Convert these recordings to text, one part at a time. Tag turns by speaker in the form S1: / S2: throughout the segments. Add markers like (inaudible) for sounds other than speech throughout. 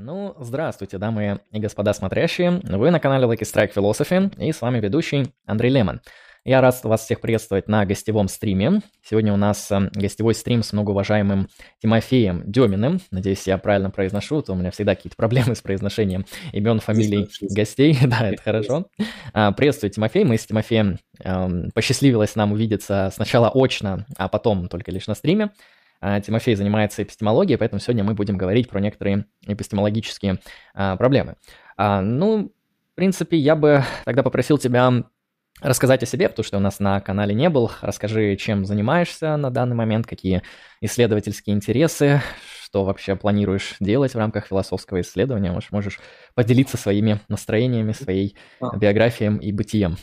S1: Ну, здравствуйте, дамы и господа смотрящие. Вы на канале Lucky Strike Philosophy, и с вами ведущий Андрей Лемон. Я рад вас всех приветствовать на гостевом стриме. Сегодня у нас э, гостевой стрим с многоуважаемым Тимофеем Деминым. Надеюсь, я правильно произношу, то у меня всегда какие-то проблемы с произношением имен, фамилий гостей. (laughs) Да, это хорошо. А, приветствую, Тимофей. Мы с Тимофеем эм, посчастливилось нам увидеться сначала очно, а потом только лишь на стриме. А, Тимофей занимается эпистемологией, поэтому сегодня мы будем говорить про некоторые эпистемологические а, проблемы. Ну, в принципе, я бы тогда попросил тебя рассказать о себе, потому что у нас на канале не был. Расскажи, чем занимаешься на данный момент, какие исследовательские интересы, что вообще планируешь делать в рамках философского исследования. Можешь, можешь поделиться своими настроениями, своей а. биографией и бытием.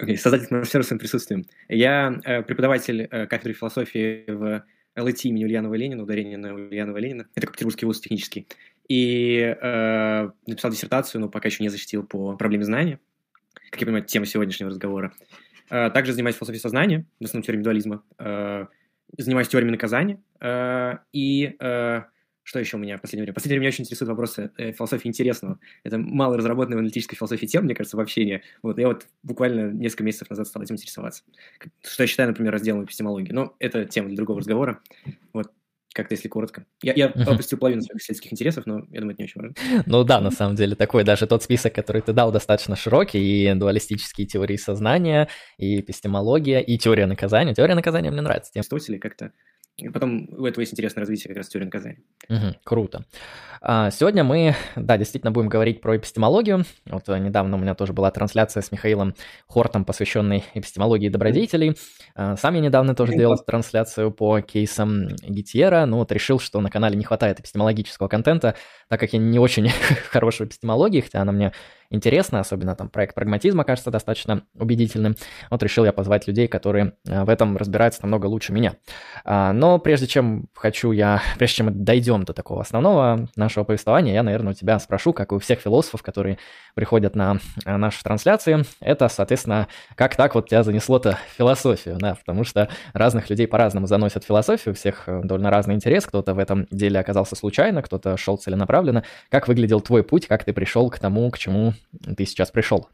S2: Okay, создатель атмосферы своим присутствием. Я э, преподаватель э, кафедры философии в ЛТ имени Ульянова Ленина, ударение на Ульянова Ленина. Это как Петербургский вуз технический. И э, написал диссертацию, но пока еще не защитил по проблеме знания как я понимаю, тема сегодняшнего разговора. Э, также занимаюсь философией сознания, в основном теорией дуализма. Э, занимаюсь теориями наказания. Э, и что еще у меня в последнее время? В последнее время меня очень интересуют вопросы философии интересного. Это мало разработанная в аналитической философии тем, мне кажется, в общении. Вот, я вот буквально несколько месяцев назад стал этим интересоваться. Что я считаю, например, разделом эпистемологии. Но это тема для другого разговора. Вот, как-то, если коротко. Я, я опустил половину своих исследовательских интересов, но я думаю, это не очень важно.
S1: Ну да, на самом деле, такой даже тот список, который ты дал, достаточно широкий, и дуалистические теории сознания, и эпистемология, и теория наказания. Теория наказания мне нравится.
S2: Тем... Аристотеля как-то и потом у этого есть интересное развитие как раз теории наказания.
S1: Угу, круто. А, сегодня мы, да, действительно будем говорить про эпистемологию. Вот э, недавно у меня тоже была трансляция с Михаилом Хортом, посвященной эпистемологии добродетелей. А, сам я недавно тоже делал трансляцию по кейсам Гитьера, но вот решил, что на канале не хватает эпистемологического контента, так как я не очень (laughs) хорош в эпистемологии, хотя она мне интересно, особенно там проект прагматизма кажется достаточно убедительным. Вот решил я позвать людей, которые э, в этом разбираются намного лучше меня. А, но прежде чем хочу я, (laughs) прежде чем мы дойдем до такого основного нашего повествования, я, наверное, у тебя спрошу, как и у всех философов, которые приходят на э, наши трансляции, это, соответственно, как так вот тебя занесло-то философию, да, потому что разных людей по-разному заносят философию, у всех э, довольно разный интерес, кто-то в этом деле оказался случайно, кто-то шел целенаправленно. Как выглядел твой путь, как ты пришел к тому, к чему ты сейчас пришел?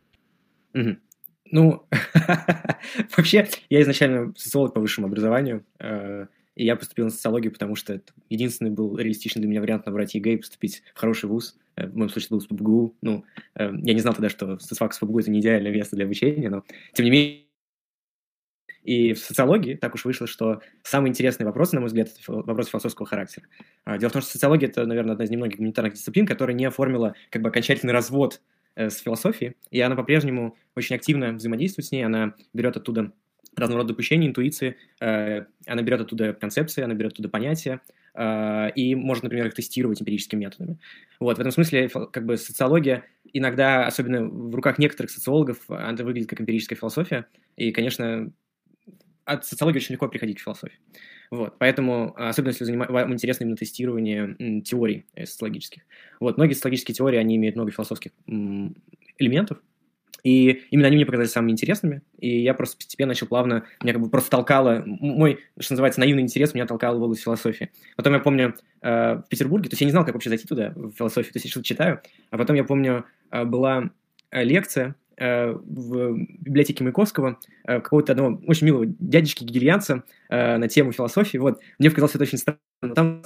S2: Ну, (laughs) вообще, я изначально социолог по высшему образованию, э, и я поступил на социологию, потому что это единственный был реалистичный для меня вариант набрать ЕГЭ и поступить в хороший вуз. Э, в моем случае был СПбГУ. Ну, э, я не знал тогда, что соцфак СПбГУ – это не идеальное место для обучения, но, тем не менее, и в социологии так уж вышло, что самый интересный вопрос, на мой взгляд, это вопрос философского характера. А, дело в том, что социология – это, наверное, одна из немногих гуманитарных дисциплин, которая не оформила как бы окончательный развод с философией, и она по-прежнему очень активно взаимодействует с ней, она берет оттуда разного рода допущения, интуиции, э, она берет оттуда концепции, она берет оттуда понятия, э, и может, например, их тестировать эмпирическими методами. Вот, в этом смысле, как бы, социология иногда, особенно в руках некоторых социологов, она выглядит как эмпирическая философия, и, конечно, от социологии очень легко приходить к философии. Вот, поэтому, особенно если заним... вам интересно именно тестирование теорий э, социологических. Вот, многие социологические теории, они имеют много философских элементов, и именно они мне показались самыми интересными, и я просто постепенно начал плавно, меня как бы просто толкало, мой, что называется, наивный интерес меня толкал в область философии. Потом я помню, э, в Петербурге, то есть я не знал, как вообще зайти туда, в философию, то есть я что-то читаю, а потом я помню, э, была лекция в библиотеке Маяковского э, какого-то одного очень милого дядечки гегельянца э, на тему философии. Вот. Мне показалось это очень странно. Там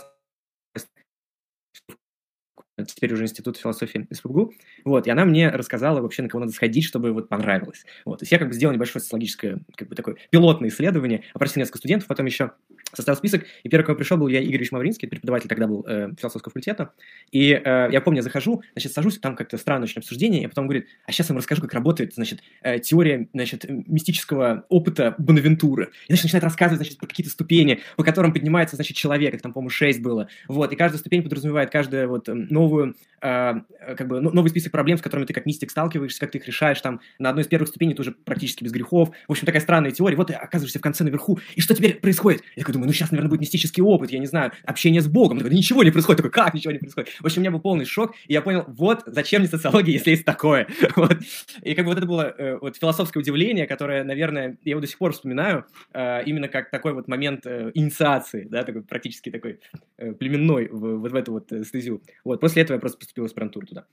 S2: теперь уже Институт философии СПБГУ, вот, и она мне рассказала вообще, на кого надо сходить, чтобы вот понравилось. Вот, то есть я как бы сделал небольшое социологическое, как бы такое пилотное исследование, опросил несколько студентов, потом еще составил список, и первый, кого пришел, был я Игоревич Мавринский, преподаватель тогда был э, философского факультета, и э, я помню, я захожу, значит, сажусь, там как-то странное очень обсуждение, и потом говорит, а сейчас я вам расскажу, как работает, значит, э, теория, значит, мистического опыта Бонавентуры. И, значит, начинает рассказывать, значит, про какие-то ступени, по которым поднимается, значит, человек, их там, по-моему, шесть было, вот, и каждая ступень подразумевает каждую вот новую э, как бы новый список проблем, с которыми ты как мистик сталкиваешься, как ты их решаешь, там на одной из первых ступеней ты уже практически без грехов. В общем, такая странная теория. Вот ты оказываешься в конце наверху, и что теперь происходит? Я такой думаю, ну сейчас, наверное, будет мистический опыт, я не знаю, общение с Богом. Такой, ничего не происходит. Такой, как ничего не происходит? В общем, у меня был полный шок, и я понял, вот зачем мне социология, (laughs) если есть такое. (laughs) вот. И как бы вот это было э, вот философское удивление, которое, наверное, я его до сих пор вспоминаю, э, именно как такой вот момент э, инициации, да, такой практически такой э, племенной в, вот в эту вот э, стезю. Вот, после этого я просто поступил в аспирантуру туда.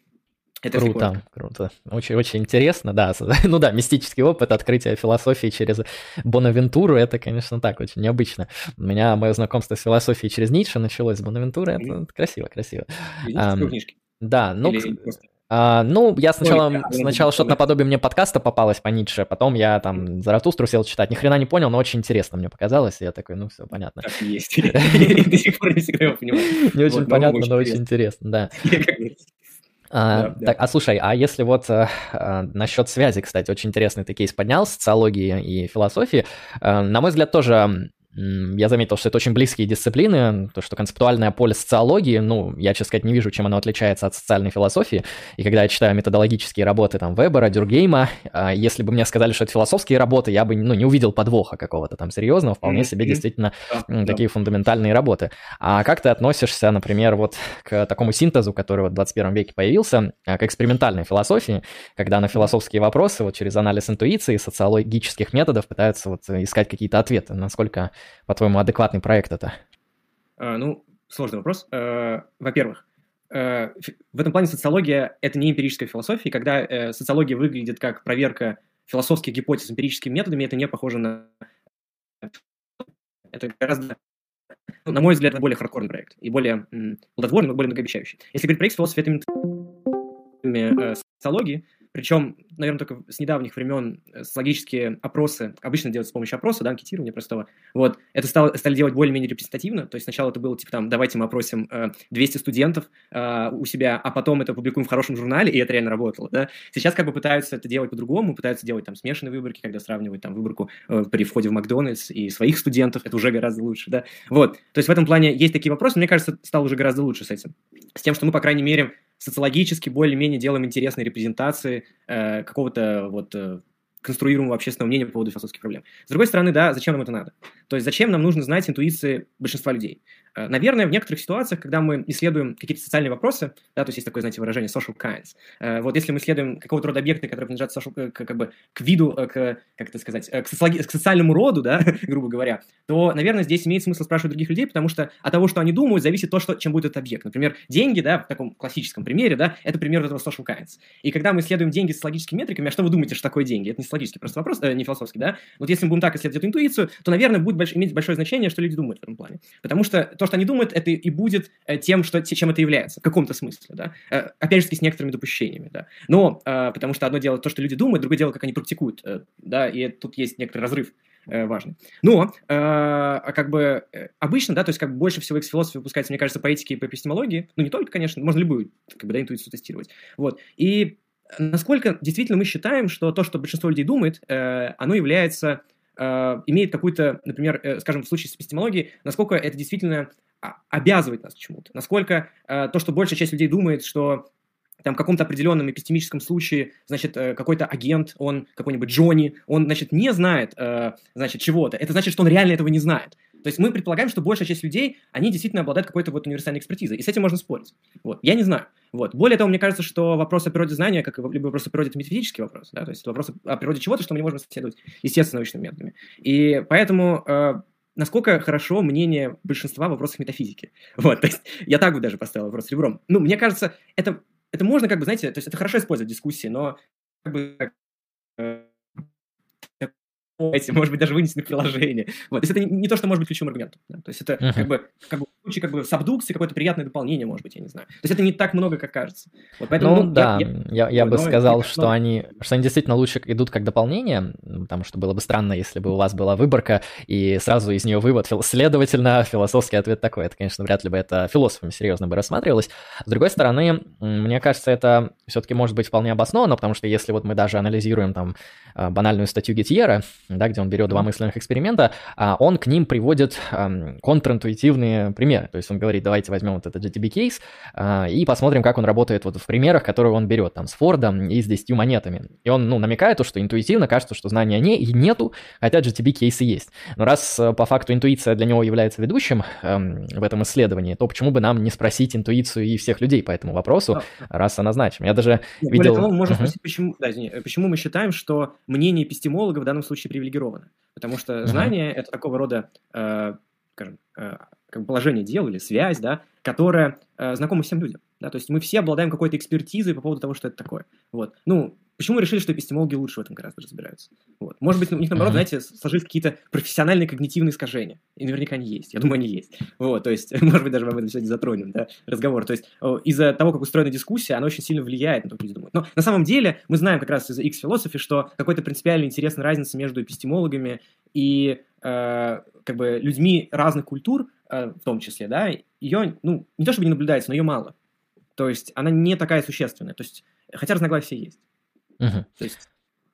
S1: Это круто, круто. Очень, очень интересно, да. (laughs) Ну да, мистический опыт открытия философии через Бонавентуру, это, конечно, так, очень необычно. У меня мое знакомство с философией через Ницше началось с Бонавентуры, это, красиво, красиво. А, да, ну, а, ну, я сначала, Ой, да, сначала что-то наподобие мне подкаста попалось по Ницше, потом я там Заратустру сел читать, ни хрена не понял, но очень интересно мне показалось, и я такой, ну, все понятно. Так есть. (laughs) (laughs) До сих пор не всегда его понимаю. Не очень понятно, но очень интересно, да. (laughs) А, да, так, да. а слушай, а если вот а, насчет связи, кстати, очень интересный ты кейс поднял, социологии и философии, а, на мой взгляд, тоже я заметил, что это очень близкие дисциплины, то, что концептуальное поле социологии, ну, я, честно сказать, не вижу, чем оно отличается от социальной философии, и когда я читаю методологические работы там Вебера, Дюргейма, а, если бы мне сказали, что это философские работы, я бы, ну, не увидел подвоха какого-то там серьезного, вполне себе действительно да, такие да. фундаментальные работы. А как ты относишься, например, вот к такому синтезу, который вот в 21 веке появился, а, к экспериментальной философии, когда на философские вопросы вот через анализ интуиции, социологических методов пытаются вот искать какие-то ответы, насколько по-твоему, адекватный проект это?
S2: А, ну, сложный вопрос. А, во-первых, а, в этом плане социология – это не эмпирическая философия, когда э, социология выглядит как проверка философских гипотез эмпирическими методами, это не похоже на... Это гораздо ну, на мой взгляд, более хардкорный проект и более плодотворный, но более многообещающий. Если говорить про X-философию, это методами э, социологии, причем, наверное, только с недавних времен э, социологические опросы обычно делают с помощью опроса, да, анкетирования простого. Вот, это стало, стали делать более-менее репрезентативно, то есть сначала это было типа там, давайте мы опросим э, 200 студентов э, у себя, а потом это публикуем в хорошем журнале, и это реально работало, да. Сейчас как бы пытаются это делать по-другому, пытаются делать там смешанные выборки, когда сравнивают там выборку э, при входе в Макдональдс и своих студентов, это уже гораздо лучше, да. Вот, то есть в этом плане есть такие вопросы, мне кажется, стало уже гораздо лучше с этим. С тем, что мы, по крайней мере, социологически более-менее делаем интересные репрезентации э, какого-то вот э, конструируемого общественного мнения по поводу философских проблем. С другой стороны, да, зачем нам это надо? То есть зачем нам нужно знать интуиции большинства людей? Э, наверное, в некоторых ситуациях, когда мы исследуем какие-то социальные вопросы, да, то есть есть такое, знаете, выражение social kinds, э, вот если мы исследуем какого-то рода объекты, которые принадлежат social, э, к, как бы к виду, к, как это сказать, к, социологи- к социальному роду, да, (laughs) грубо говоря, то, наверное, здесь имеет смысл спрашивать других людей, потому что от того, что они думают, зависит то, что, чем будет этот объект. Например, деньги, да, в таком классическом примере, да, это пример этого social kinds. И когда мы исследуем деньги с социологическими метриками, а что вы думаете, что такое деньги? Это не социологический просто вопрос, э, не философский, да? Вот если мы будем так исследовать эту интуицию, то, наверное, будет больш- иметь большое значение, что люди думают в этом плане. Потому что то, что они думают, это и будет э, тем, что, чем это является, в каком-то смысле, да. Э, опять же, с некоторыми допущениями, да. Но, э, потому что одно дело то, что люди думают, другое дело, как они практикуют, да, и тут есть некоторый разрыв важный. Но, а как бы, обычно, да, то есть как бы больше всего X-философии выпускается, мне кажется, по этике и по эпистемологии, ну, не только, конечно, можно любую, как бы, да, интуицию тестировать, вот, и насколько действительно мы считаем, что то, что большинство людей думает, оно является имеет какую-то, например, скажем, в случае с эпистемологией, насколько это действительно а, обязывает нас к чему-то. Насколько э, то, что большая часть людей думает, что там в каком-то определенном эпистемическом случае, значит, э, какой-то агент, он какой-нибудь Джонни, он, значит, не знает, э, значит, чего-то. Это значит, что он реально этого не знает. То есть мы предполагаем, что большая часть людей, они действительно обладают какой-то вот универсальной экспертизой, и с этим можно спорить. Вот. Я не знаю. Вот. Более того, мне кажется, что вопрос о природе знания, как и любой вопрос о природе, это метафизический вопрос. Да? То есть вопрос о природе чего-то, что мы не можем исследовать естественно научными методами. И поэтому насколько хорошо мнение большинства в вопросах метафизики. (laughs) Вот, то есть я так бы даже поставил вопрос ребром. Ну, мне кажется, это, это можно как бы, знаете, то есть это хорошо использовать в дискуссии, но как бы э, может быть, даже вынесены в приложение. Вот. То есть это не, не то, что может быть ключевым аргументом. Да? То есть это uh-huh. как бы, как бы случае как бы с абдукцией какое-то приятное дополнение, может быть, я не знаю. То есть это не так много, как кажется.
S1: Вот, поэтому, ну, ну да, я, я, я, я бы сказал, что, но... они, что они действительно лучше идут как дополнение, потому что было бы странно, если бы у вас была выборка, и сразу из нее вывод, следовательно, философский ответ такой. Это, конечно, вряд ли бы это философами серьезно бы рассматривалось. С другой стороны, мне кажется, это все-таки может быть вполне обосновано, потому что если вот мы даже анализируем там а, банальную статью Гетьера, да, где он берет два мысленных эксперимента, а он к ним приводит контринтуитивные примеры. Примеры. То есть он говорит, давайте возьмем вот этот GTB-кейс э, и посмотрим, как он работает вот в примерах, которые он берет, там, с Фордом и с 10 монетами. И он, ну, намекает то, что интуитивно кажется, что знания не, и нету, хотя GTB-кейсы есть. Но раз по факту интуиция для него является ведущим э, в этом исследовании, то почему бы нам не спросить интуицию и всех людей по этому вопросу, да. раз она значима? Я даже
S2: Нет,
S1: видел...
S2: Более того, можно uh-huh. спросить, почему, да, извини, почему мы считаем, что мнение эпистемолога в данном случае привилегировано? Потому что знание uh-huh. – это такого рода, э, скажем, э, как положение дел или связь, да, которая э, знакома всем людям. Да? То есть мы все обладаем какой-то экспертизой по поводу того, что это такое. Вот. Ну, Почему мы решили, что эпистемологи лучше в этом гораздо разбираются? Вот. Может быть, у них, наоборот, знаете, сложились какие-то профессиональные когнитивные искажения. И наверняка они есть. Я думаю, они есть. Вот, то есть, (laughs) может быть, даже мы об этом сегодня затронем, да, разговор. То есть, из-за того, как устроена дискуссия, она очень сильно влияет на то, что люди думают. Но на самом деле, мы знаем как раз из X-философии, что какой-то принципиально интересная разница между эпистемологами и э, как бы людьми разных культур, э, в том числе, да, ее, ну, не то чтобы не наблюдается, но ее мало. То есть, она не такая существенная. То есть, хотя разногласия есть.
S1: Угу. То есть,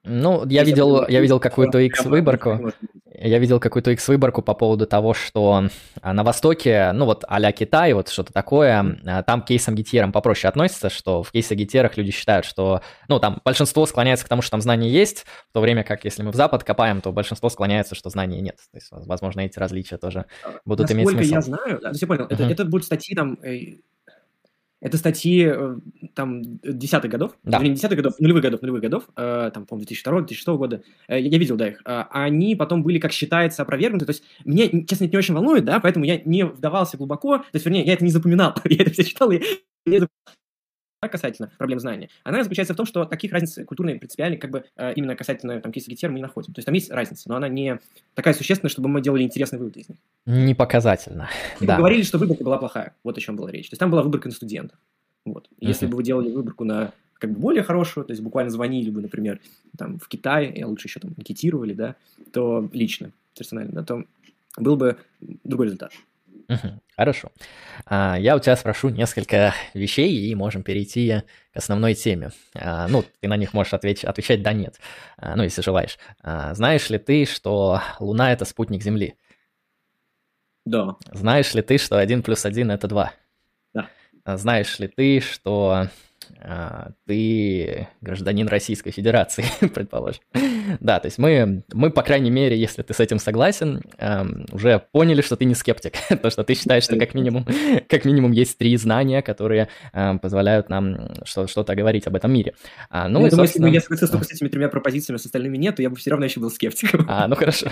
S1: ну, я видел, я видел какую-то X-выборку. Я видел какую-то X-выборку по поводу того, что а, на Востоке, ну вот а-ля Китай, вот что-то такое, а, там к кейсам гетерам попроще относится, что в кейсах гетерах люди считают, что, ну, там большинство склоняется к тому, что там знания есть, в то время как если мы в Запад копаем, то большинство склоняется, что знаний нет. То есть, возможно, эти различия тоже будут
S2: Насколько
S1: иметь смысл.
S2: я знаю, да, я понял, uh-huh. это, это будут статьи там э, это статьи э, там десятых годов,
S1: да.
S2: вернее, десятых годов, нулевых годов, нулевых годов, э, там, по-моему, 2002-2006 года, э, я, я видел, да, их, э, они потом были, как считается, опровергнуты, то есть меня, честно, это не очень волнует, да, поэтому я не вдавался глубоко, то есть, вернее, я это не запоминал, (laughs) я это все читал, и я касательно проблем знания, она заключается в том, что таких разниц культурной принципиальной, как бы э, именно касательно там кейса Гетер мы не находим. То есть там есть разница, но она не такая существенная, чтобы мы делали интересные выводы из них.
S1: Не показательно.
S2: Мы да. говорили, что выборка была плохая. Вот о чем была речь. То есть там была выборка на студентов. Вот. Uh-huh. Если бы вы делали выборку на как бы более хорошую, то есть буквально звонили бы, например, там в Китай, и лучше еще там анкетировали, да, то лично, персонально, да, то был бы другой результат.
S1: Хорошо. А, я у тебя спрошу несколько вещей, и можем перейти к основной теме. А, ну, ты на них можешь отвечать, отвечать «да», «нет», а, ну, если желаешь. Знаешь ли ты, что Луна — это спутник Земли?
S2: Да.
S1: Знаешь ли ты, что 1 плюс 1 — это 2?
S2: Да.
S1: Знаешь ли ты, что а, ты гражданин Российской Федерации, (laughs) предположим. Да, то есть мы, мы, по крайней мере, если ты с этим согласен, эм, уже поняли, что ты не скептик, (laughs) то, что ты считаешь, что как минимум, (laughs) как минимум есть три знания, которые эм, позволяют нам что- что-то говорить об этом мире.
S2: А, ну, ну, и, думаю, если бы я согласился с этими тремя пропозициями, с остальными нет, то я бы все равно еще был скептиком.
S1: А, ну хорошо.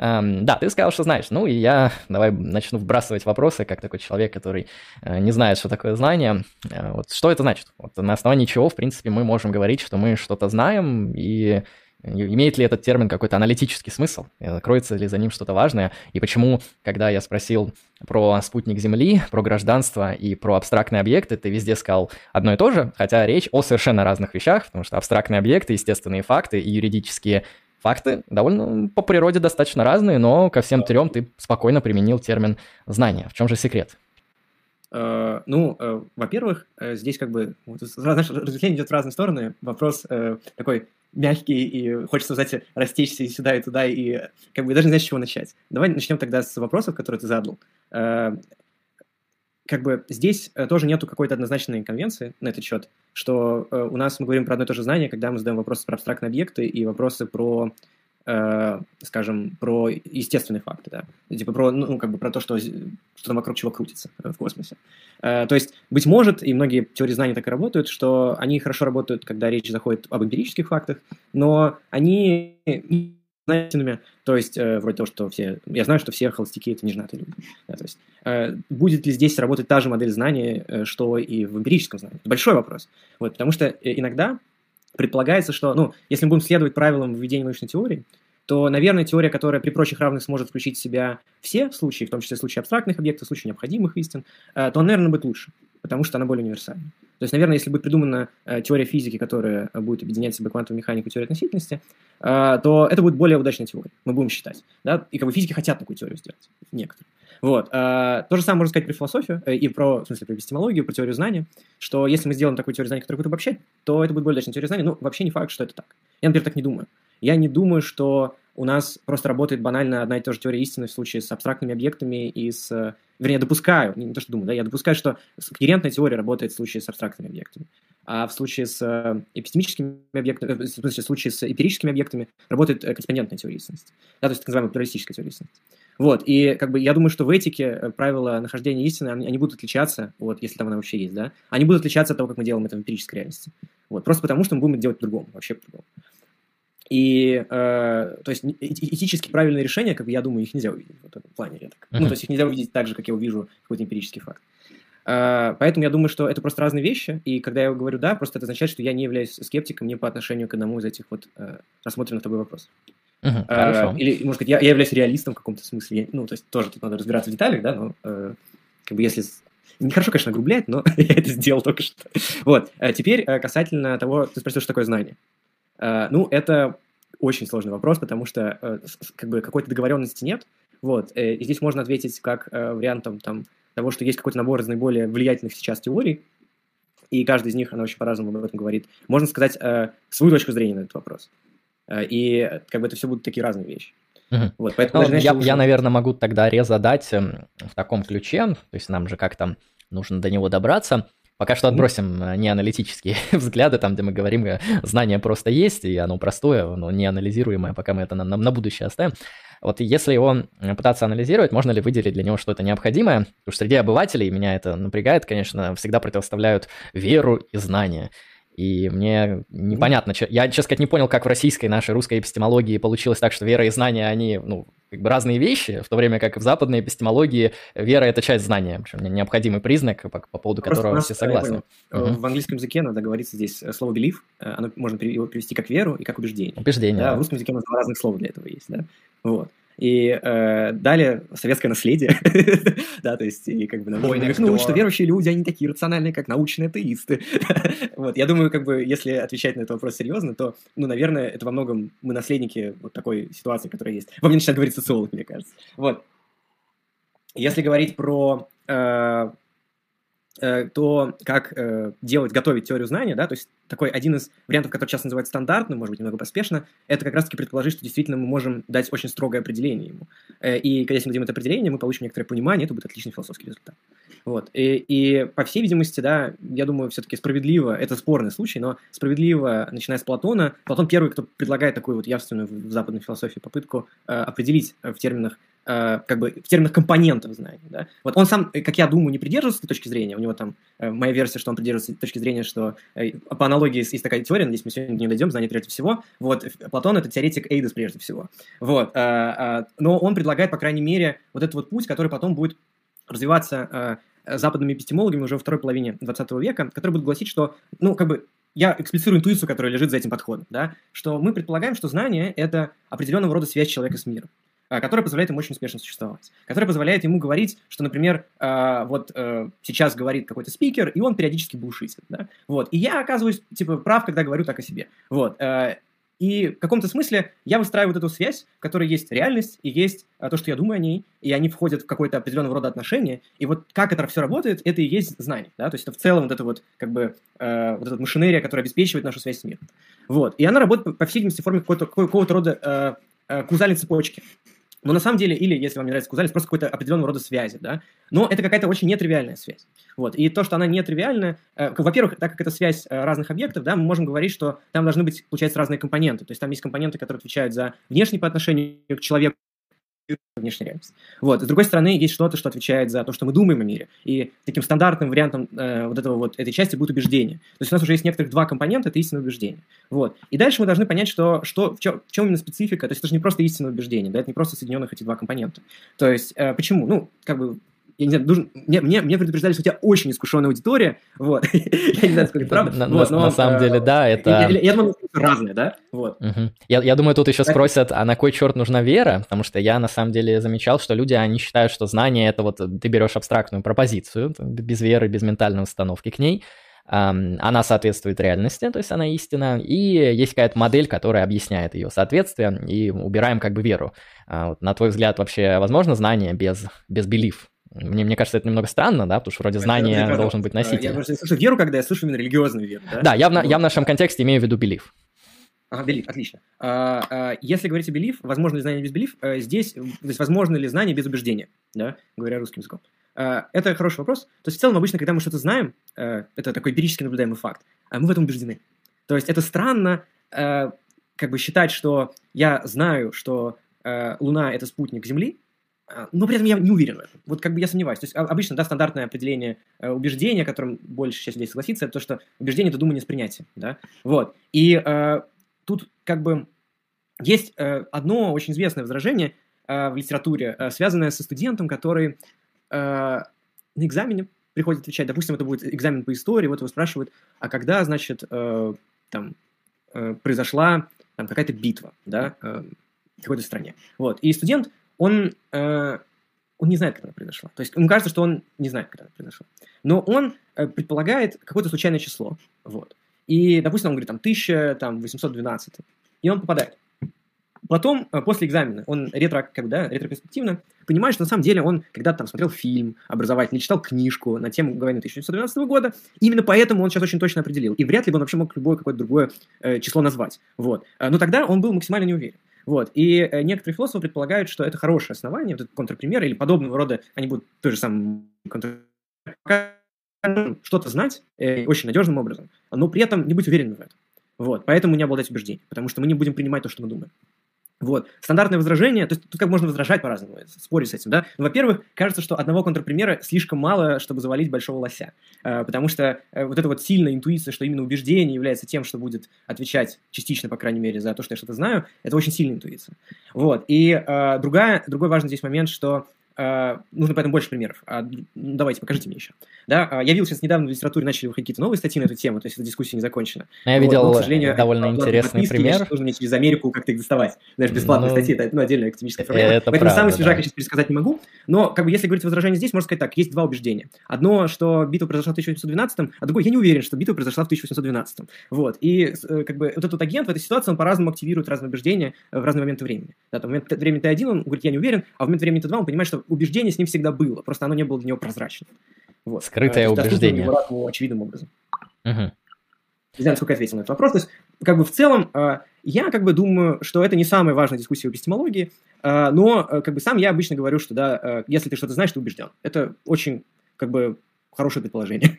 S1: Um, да, ты сказал, что знаешь. Ну, и я (laughs) давай начну вбрасывать вопросы, как такой человек, который uh, не знает, что такое знание. Uh, вот что это значит? Вот на основании чего, в принципе, мы можем говорить, что мы что-то знаем, и имеет ли этот термин какой-то аналитический смысл, кроется ли за ним что-то важное, и почему, когда я спросил про спутник Земли, про гражданство и про абстрактные объекты, ты везде сказал одно и то же, хотя речь о совершенно разных вещах, потому что абстрактные объекты, естественные факты и юридические факты довольно по природе достаточно разные, но ко всем трем ты спокойно применил термин знания. В чем же секрет?
S2: Uh, ну, uh, во-первых, uh, здесь как бы вот, знаешь, разветвление идет в разные стороны. Вопрос такой мягкий, и хочется, знаете, растечься и сюда, и туда, и как бы даже не знаешь, с чего начать. Давай начнем тогда с вопросов, которые ты задал. Как бы здесь тоже нету какой-то однозначной конвенции на этот счет, что у нас мы говорим про одно и то же знание, когда мы задаем вопросы про абстрактные объекты и вопросы про э, скажем, про естественные факты, да, типа про, ну, как бы про то, что, что там вокруг чего крутится в космосе. Э, то есть, быть может, и многие теории знаний так и работают, что они хорошо работают, когда речь заходит об эмпирических фактах, но они знаменательными, то есть э, вроде того, что все, я знаю, что все холостяки это не женатые люди, да, то есть э, будет ли здесь работать та же модель знания, э, что и в эмпирическом знании, большой вопрос, вот, потому что э, иногда предполагается, что, ну, если мы будем следовать правилам введения научной теории, то, наверное, теория, которая при прочих равных сможет включить в себя все случаи, в том числе случаи абстрактных объектов, случаи необходимых истин, э, то наверное, будет лучше, потому что она более универсальна. То есть, наверное, если будет придумана э, теория физики, которая будет объединять в себе квантовую механику и теорию относительности, э, то это будет более удачная теория, мы будем считать. Да? И как бы физики хотят такую теорию сделать, некоторые. Вот. То же самое можно сказать про философию и про, в смысле, про эпистемологию, про теорию знания, что если мы сделаем такую теорию знания, которая будет обобщать, то это будет более удачная теория знания. Ну, вообще не факт, что это так. Я, например, так не думаю. Я не думаю, что у нас просто работает банально одна и та же теория истины в случае с абстрактными объектами и с... Вернее, допускаю, не то, что думаю, да, я допускаю, что когерентная теория работает в случае с абстрактными объектами. А в случае с э, эпистемическими объектами, в смысле, в случае с эмпирическими объектами работает корреспондентная теория истинности. Да, то есть так называемая плюралистическая теория истинности. Вот, и как бы я думаю, что в этике правила нахождения истины, они, они будут отличаться, вот, если там она вообще есть, да, они будут отличаться от того, как мы делаем это в эмпирической реальности. Вот, просто потому, что мы будем делать по-другому, вообще по-другому. И, э, то есть, этически правильные решения, как я думаю, их нельзя увидеть в этом плане. Так. Uh-huh. Ну, то есть, их нельзя увидеть так же, как я увижу какой-то эмпирический факт. Э, поэтому я думаю, что это просто разные вещи, и когда я говорю «да», просто это означает, что я не являюсь скептиком ни по отношению к одному из этих вот э, рассмотренных тобой вопросов.
S1: Uh-huh, э,
S2: или, может быть, я, я являюсь реалистом в каком-то смысле. Я, ну, то есть, тоже тут надо разбираться в деталях, да, но э, как бы если Нехорошо, конечно, грублять, но (laughs) я это сделал только что. Вот. А теперь касательно того, ты спросил, что такое знание. Ну, это очень сложный вопрос, потому что э, как бы какой-то договоренности нет. Вот. Э, и здесь можно ответить как э, вариантом там, того, что есть какой-то набор из наиболее влиятельных сейчас теорий, и каждый из них, она очень по-разному об этом говорит. Можно сказать свою точку зрения на этот вопрос. И как бы это все будут такие разные вещи.
S1: Угу. Вот, поэтому, ну, я, я, наверное, могу тогда резадать эм, в таком ключе, то есть нам же как-то нужно до него добраться. Пока что отбросим mm-hmm. неаналитические (laughs) взгляды, там, где мы говорим, э, знание просто есть, и оно простое, но не анализируемое, пока мы это на, на будущее оставим. Вот если его пытаться анализировать, можно ли выделить для него что-то необходимое? Потому что среди обывателей меня это напрягает, конечно, всегда противоставляют веру и знания. И мне непонятно, я, честно сказать, не понял, как в российской нашей русской эпистемологии получилось так, что вера и знания, они, ну, как бы разные вещи, в то время как в западной эпистемологии вера – это часть знания, причем необходимый признак, по, по поводу Просто которого все согласны.
S2: Угу. В английском языке надо говорится здесь э, слово belief, э, оно можно его привести как веру и как убеждение.
S1: Убеждение, да.
S2: да. В русском языке у нас два разных слова для этого есть, да. Вот. И э, далее советское наследие, (laughs) да, то есть, и как бы нам намекнуть, что верующие люди, они такие рациональные, как научные атеисты. (laughs) вот, я думаю, как бы, если отвечать на этот вопрос серьезно, то, ну, наверное, это во многом мы наследники вот такой ситуации, которая есть. Во мне начинает говорить социолог, мне кажется. Вот. Если говорить про Э, то, как э, делать, готовить теорию знания, да, то есть такой один из вариантов, который сейчас называют стандартным, может быть, немного поспешно, это как раз-таки предположить, что действительно мы можем дать очень строгое определение ему. Э, и когда мы дадим это определение, мы получим некоторое понимание, это будет отличный философский результат. Вот. И, и по всей видимости, да, я думаю, все-таки справедливо, это спорный случай, но справедливо, начиная с Платона, Платон первый, кто предлагает такую вот явственную в западной философии попытку э, определить в терминах Э, как бы в терминах компонентов знаний. Да? Вот он сам, как я думаю, не придерживается этой точки зрения. У него там э, моя версия, что он придерживается точки зрения, что э, по аналогии есть такая теория, надеюсь, мы сегодня не дойдем, знание прежде всего. Вот Платон это теоретик Эйдос прежде всего. Вот. Но он предлагает, по крайней мере, вот этот вот путь, который потом будет развиваться западными эпистемологами уже во второй половине 20 века, который будет гласить, что, ну, как бы, я эксплицирую интуицию, которая лежит за этим подходом, да, что мы предполагаем, что знание – это определенного рода связь человека с миром. Э, которая позволяет ему очень успешно существовать, которая позволяет ему говорить, что, например, э, вот э, сейчас говорит какой-то спикер, и он периодически бушит, да, вот, и я оказываюсь, типа, прав, когда говорю так о себе, вот, и в каком-то смысле я выстраиваю вот эту связь, в которой есть реальность и есть то, что я думаю о ней, и они входят в какое-то определенного рода отношение. И вот как это все работает, это и есть знание. Да? То есть это в целом вот это вот как бы вот эта машинерия, которая обеспечивает нашу связь с миром. Вот. И она работает, по всей видимости, в форме какого-то, какого-то рода э, каузальной цепочки. Но на самом деле, или, если вам не нравится каузальность, просто какой-то определенного рода связи, да. Но это какая-то очень нетривиальная связь. Вот. И то, что она нетривиальная, э, во-первых, так как это связь э, разных объектов, да, мы можем говорить, что там должны быть, получается, разные компоненты. То есть там есть компоненты, которые отвечают за внешний по отношению к человеку, внешняя реальность. Вот. С другой стороны, есть что-то, что отвечает за то, что мы думаем о мире. И таким стандартным вариантом э, вот этого вот этой части будет убеждение. То есть у нас уже есть некоторых два компонента, это истинное убеждение. Вот. И дальше мы должны понять, что, что в, чем, в чем именно специфика. То есть это же не просто истинное убеждение, да, это не просто соединенных эти два компонента. То есть э, почему? Ну, как бы я не знаю, должен, мне, мне, мне предупреждали, что у тебя очень искушенная аудитория, вот, (laughs) я не знаю, сколько правда.
S1: На, самом э, деле, да, это...
S2: Я, думаю, разные, да, вот.
S1: Я, я думаю, тут еще спросят, а на кой черт нужна вера, потому что я на самом деле замечал, что люди, они считают, что знание это вот ты берешь абстрактную пропозицию, без веры, без ментальной установки к ней, она соответствует реальности, то есть она истина, и есть какая-то модель, которая объясняет ее соответствие, и убираем как бы веру. А вот, на твой взгляд, вообще возможно знание без, без belief? Мне, мне кажется, это немного странно, да, потому что вроде знания это, должен быть носитель.
S2: Я просто слышу веру, когда я слышу именно религиозную веру, да?
S1: Да, я в, я в нашем контексте имею в виду belief.
S2: Ага, belief, отлично. А, а, если говорить о belief, возможно ли знание без belief, а, здесь, то есть, возможно ли знание без убеждения, да, говоря русским языком. А, это хороший вопрос. То есть, в целом, обычно, когда мы что-то знаем, это такой эмпирически наблюдаемый факт, а мы в этом убеждены. То есть, это странно, как бы считать, что я знаю, что Луна – это спутник Земли, но при этом я не уверен в этом. Вот как бы я сомневаюсь. То есть обычно, да, стандартное определение э, убеждения, которым больше часть людей согласится, это то, что убеждение – это думание с принятием, да. Вот. И э, тут как бы есть э, одно очень известное возражение э, в литературе, э, связанное со студентом, который э, на экзамене приходит отвечать. Допустим, это будет экзамен по истории, вот его спрашивают, а когда, значит, э, там э, произошла там какая-то битва, да, э, в какой-то стране. Вот. И студент он, э, он не знает, когда она произошла. То есть ему кажется, что он не знает, когда она произошла. Но он э, предполагает какое-то случайное число. Вот. И, допустим, он говорит, там, 1812. И он попадает. Потом, э, после экзамена, он ретро, как да, ретроперспективно понимает, что на самом деле он когда-то там смотрел фильм образовательный, читал книжку на тему войны 1912 года, именно поэтому он сейчас очень точно определил. И вряд ли бы он вообще мог любое какое-то другое э, число назвать. Вот. Э, но тогда он был максимально не уверен. Вот. И э, некоторые философы предполагают, что это хорошее основание, вот этот контрпример или подобного рода, они будут той же самой что-то знать э, очень надежным образом, но при этом не быть уверенным в этом. Вот. Поэтому не обладать убеждением, потому что мы не будем принимать то, что мы думаем. Вот. Стандартное возражение, то есть тут как можно возражать по-разному, спорить с этим, да. Ну, во-первых, кажется, что одного контрпримера слишком мало, чтобы завалить большого лося. Э, потому что э, вот эта вот сильная интуиция, что именно убеждение является тем, что будет отвечать частично, по крайней мере, за то, что я что-то знаю, это очень сильная интуиция. Вот. И э, другая, другой важный здесь момент, что нужно поэтому больше примеров. Uh, ну, давайте, покажите мне еще. Да, uh, я видел сейчас недавно в литературе начали выходить какие-то новые статьи на эту тему, то есть эта дискуссия не закончена.
S1: Я вот, видел, но, к сожалению, довольно интересный пример.
S2: Нужно мне через Америку как-то их доставать. Знаешь, бесплатные ну, статьи, это ну, отдельная академическая проблема.
S1: Это
S2: Поэтому
S1: правда,
S2: самый свежак
S1: да.
S2: я сейчас пересказать не могу, но как бы если говорить возражение здесь, можно сказать так, есть два убеждения. Одно, что битва произошла в 1812, а другое, я не уверен, что битва произошла в 1812. Вот, и как бы вот этот агент в этой ситуации, он по-разному активирует разные убеждения в разные моменты времени. Да, там, в момент времени Т1 он говорит, я не уверен, а в момент времени Т2 он понимает, что убеждение с ним всегда было, просто оно не было для него прозрачным. Вот.
S1: Скрытое
S2: а,
S1: убеждение.
S2: Ему очевидным образом.
S1: Угу.
S2: Не знаю, насколько я ответил на этот вопрос. То есть, как бы в целом, а, я как бы думаю, что это не самая важная дискуссия в эпистемологии, а, но как бы сам я обычно говорю, что да, если ты что-то знаешь, ты убежден. Это очень как бы хорошее предположение.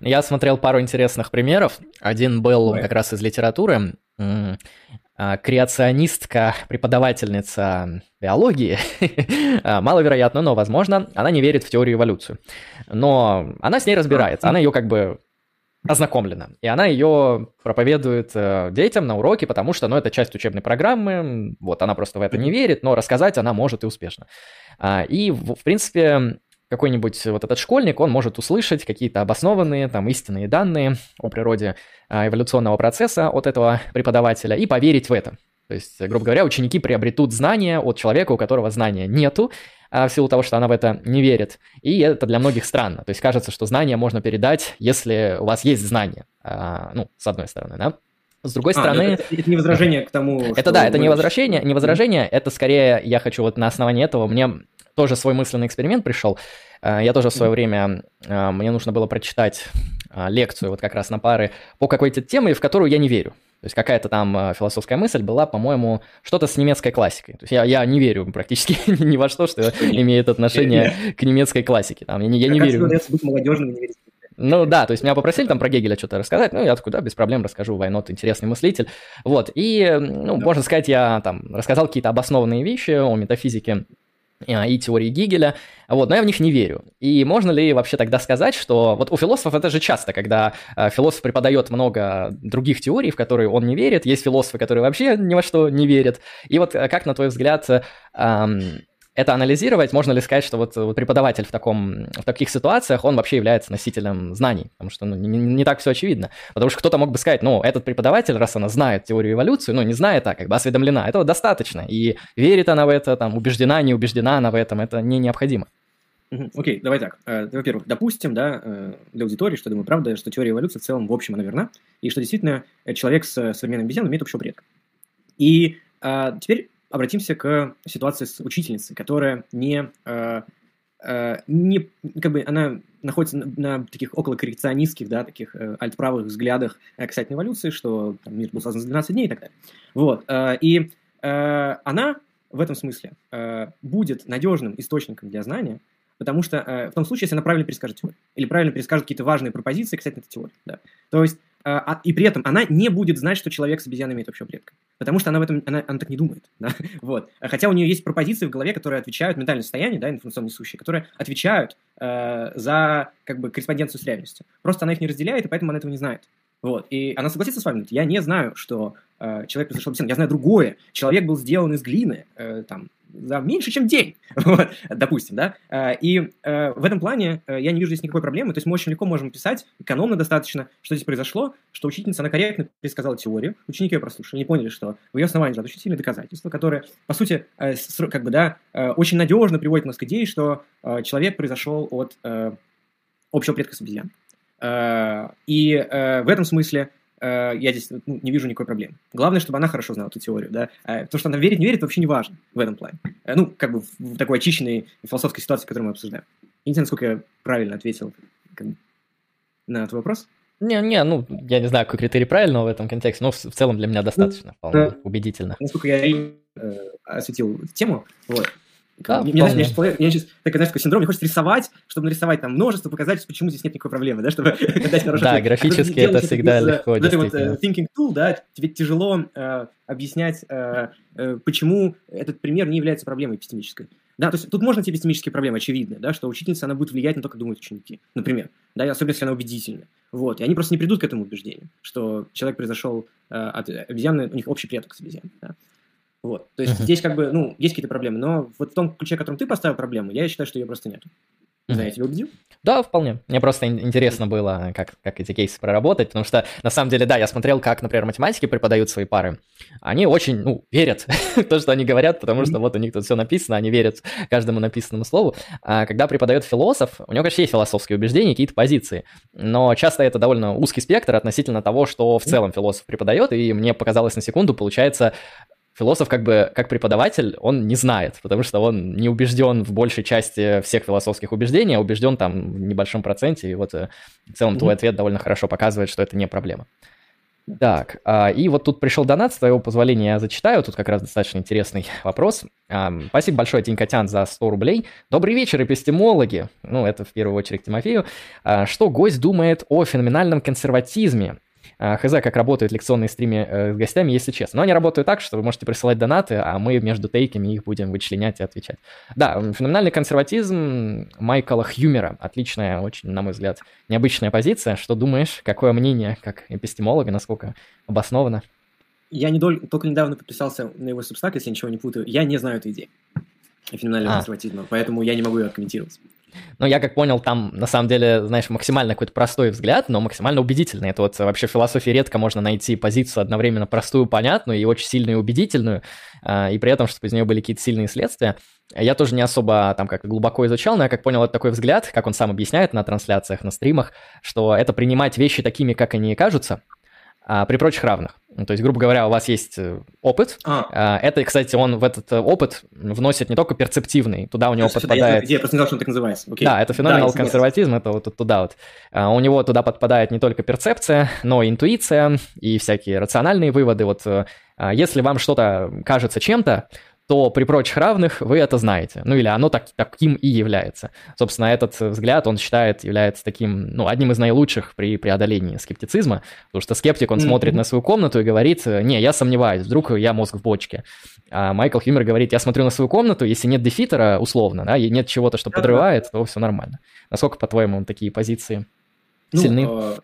S1: Я смотрел пару интересных примеров. Один был Ой. как раз из литературы. Креационистка, преподавательница биологии, (laughs) маловероятно, но возможно, она не верит в теорию эволюции. Но она с ней разбирается, она ее как бы ознакомлена. И она ее проповедует э, детям на уроке, потому что, ну, это часть учебной программы, вот, она просто в это не верит, но рассказать она может и успешно. А, и, в принципе, какой-нибудь вот этот школьник, он может услышать какие-то обоснованные, там, истинные данные о природе а, эволюционного процесса от этого преподавателя и поверить в это. То есть, грубо говоря, ученики приобретут знания от человека, у которого знания нету, а, в силу того, что она в это не верит. И это для многих странно. То есть кажется, что знания можно передать, если у вас есть знания. А, ну, с одной стороны, да. С другой а, стороны...
S2: Это, это не возражение к тому,
S1: Это да, это не возражение, не возражение, это скорее, я хочу вот на основании этого, мне тоже свой мысленный эксперимент пришел. Э, я тоже в свое время, э, мне нужно было прочитать э, лекцию вот как раз на пары по какой-то теме, в которую я не верю. То есть какая-то там философская мысль была, по-моему, что-то с немецкой классикой. То есть я, я не верю практически (laughs) ни во что, что имеет отношение к немецкой классике. Там, я не, я не верю.
S2: молодежным не верить
S1: ну да, то есть меня попросили там про Гегеля что-то рассказать, ну я такой, да, без проблем расскажу, Вайнот интересный мыслитель. Вот, и, ну, да. можно сказать, я там рассказал какие-то обоснованные вещи о метафизике а, и теории Гигеля, вот, но я в них не верю. И можно ли вообще тогда сказать, что вот у философов это же часто, когда э, философ преподает много других теорий, в которые он не верит, есть философы, которые вообще ни во что не верят. И вот э, как, на твой взгляд, э, это анализировать, можно ли сказать, что вот, вот преподаватель в, таком, в таких ситуациях, он вообще является носителем знаний, потому что ну, не, не так все очевидно. Потому что кто-то мог бы сказать, ну, этот преподаватель, раз она знает теорию эволюции, ну, не знает, а как бы осведомлена, этого достаточно. И верит она в это, там, убеждена, не убеждена она в этом, это не необходимо.
S2: Окей, okay, давай так. Э, во-первых, допустим, да, э, для аудитории, что думаю, правда, что теория эволюции в целом, в общем, она верна, и что действительно э, человек с современным обезьяной имеет общего предка. И а, теперь обратимся к ситуации с учительницей, которая не, э, э, не, как бы она находится на, на таких околокоррекционистских, да, таких э, альтправых взглядах э, касательно эволюции, что там, мир был создан за 12 дней и так далее. Вот. Э, и э, она в этом смысле э, будет надежным источником для знания, потому что э, в том случае, если она правильно перескажет теорию, или правильно перескажет какие-то важные пропозиции касательно этой теории. Да. То есть а, а, и при этом она не будет знать, что человек с обезьяной имеет общего предка. Потому что она в этом, она, она так не думает. (laughs) Да? Вот. Хотя у нее есть пропозиции в голове, которые отвечают, ментальное состояние, да, информационно несущие, которые отвечают э, за как бы корреспонденцию с реальностью. Просто она их не разделяет, и поэтому она этого не знает. Вот. И она согласится с вами, я не знаю, что э, человек произошел обезьяной, я знаю другое. Человек был сделан из глины, э, там, за меньше, чем день, (laughs) вот, допустим, да, а, и э, в этом плане э, я не вижу здесь никакой проблемы, то есть мы очень легко можем писать, экономно достаточно, что здесь произошло, что учительница, она корректно пересказала теорию, ученики ее прослушали, они поняли, что в ее основании лежат очень сильные доказательства, которые, по сути, э, как бы, да, очень надежно приводят нас к идее, что человек произошел от общего предка с обезьян. И в этом смысле я здесь ну, не вижу никакой проблемы. Главное, чтобы она хорошо знала эту теорию, да. А то, что она верит, не верит, вообще не важно в этом плане. Э, ну, как бы в такой очищенной философской ситуации, которую мы обсуждаем. Я не знаю, насколько я правильно ответил на этот вопрос.
S1: Не, не, ну, я не знаю, какой критерий правильного в этом контексте, но в, в целом для меня достаточно, вполне убедительно.
S2: Насколько я э, осветил тему, вот. Да, мне, мне, сейчас, мне сейчас такой, знаешь, такой синдром, мне хочется рисовать, чтобы нарисовать там множество показать, почему здесь нет никакой проблемы, да, чтобы (laughs)
S1: дать хороший Да, графически это всегда легко,
S2: Вот вот uh, thinking tool, да, тебе тяжело uh, объяснять, почему этот пример не является проблемой эпистемической. Да, то есть тут можно найти эпистемические проблемы, очевидные, да, что учительница, она будет влиять на то, как думают ученики, например, да, и особенно, если она убедительна. Вот, и они просто не придут к этому убеждению, что человек произошел от обезьяны, у них общий предок с обезьяной, да. Вот. То есть uh-huh. здесь как бы, ну, есть какие-то проблемы, но вот в том ключе, в котором ты поставил проблему, я считаю, что ее просто нет. Не знаю, я тебя убедил?
S1: Да, вполне. Мне просто интересно было, как, как эти кейсы проработать, потому что, на самом деле, да, я смотрел, как, например, математики преподают свои пары. Они очень, ну, верят (laughs) в то, что они говорят, потому что вот у них тут все написано, они верят каждому написанному слову. А когда преподает философ, у него, конечно, есть философские убеждения, какие-то позиции, но часто это довольно узкий спектр относительно того, что в целом философ преподает, и мне показалось на секунду, получается, философ как бы, как преподаватель, он не знает, потому что он не убежден в большей части всех философских убеждений, а убежден там в небольшом проценте, и вот э, в целом mm-hmm. твой ответ довольно хорошо показывает, что это не проблема. Так, а, и вот тут пришел донат, с твоего позволения я зачитаю, тут как раз достаточно интересный (laughs) вопрос. А, спасибо большое, Тинькотян, за 100 рублей. Добрый вечер, эпистемологи. Ну, это в первую очередь Тимофею. А, что гость думает о феноменальном консерватизме? А, хз, как работают лекционные стримы э, с гостями, если честно. Но они работают так, что вы можете присылать донаты, а мы между тейками их будем вычленять и отвечать. Да, феноменальный консерватизм Майкла Хьюмера. Отличная, очень, на мой взгляд, необычная позиция. Что думаешь? Какое мнение, как эпистемолога, насколько обосновано?
S2: Я не только недавно подписался на его субстак, если я ничего не путаю. Я не знаю этой идеи феноменального а. консерватизма, поэтому я не могу ее комментировать.
S1: Но я как понял, там на самом деле, знаешь, максимально какой-то простой взгляд, но максимально убедительный. Это вот вообще в философии редко можно найти позицию одновременно простую, понятную и очень сильную и убедительную, а, и при этом, чтобы из нее были какие-то сильные следствия. Я тоже не особо там как глубоко изучал, но я как понял, это такой взгляд, как он сам объясняет на трансляциях, на стримах, что это принимать вещи такими, как они кажутся, а, при прочих равных. Ну, то есть, грубо говоря, у вас есть э, опыт. А. а. Это, кстати, он в этот э, опыт вносит не только перцептивный, туда у него
S2: это
S1: подпадает...
S2: Я, я просто не знал, что он так называется.
S1: Окей. Да, это феноменал да, консерватизм, это вот туда вот. А у него туда подпадает не только перцепция, но и интуиция, и всякие рациональные выводы. Вот э, а если вам что-то кажется чем-то, то при прочих равных вы это знаете. Ну или оно так, таким и является. Собственно, этот взгляд, он считает, является таким, ну, одним из наилучших при преодолении скептицизма, потому что скептик, он mm-hmm. смотрит на свою комнату и говорит, не, я сомневаюсь, вдруг я мозг в бочке. А Майкл Хьюмер говорит, я смотрю на свою комнату, если нет дефитера, условно, да, и нет чего-то, что подрывает, то все нормально. Насколько, по-твоему, такие позиции ну, сильны? Э,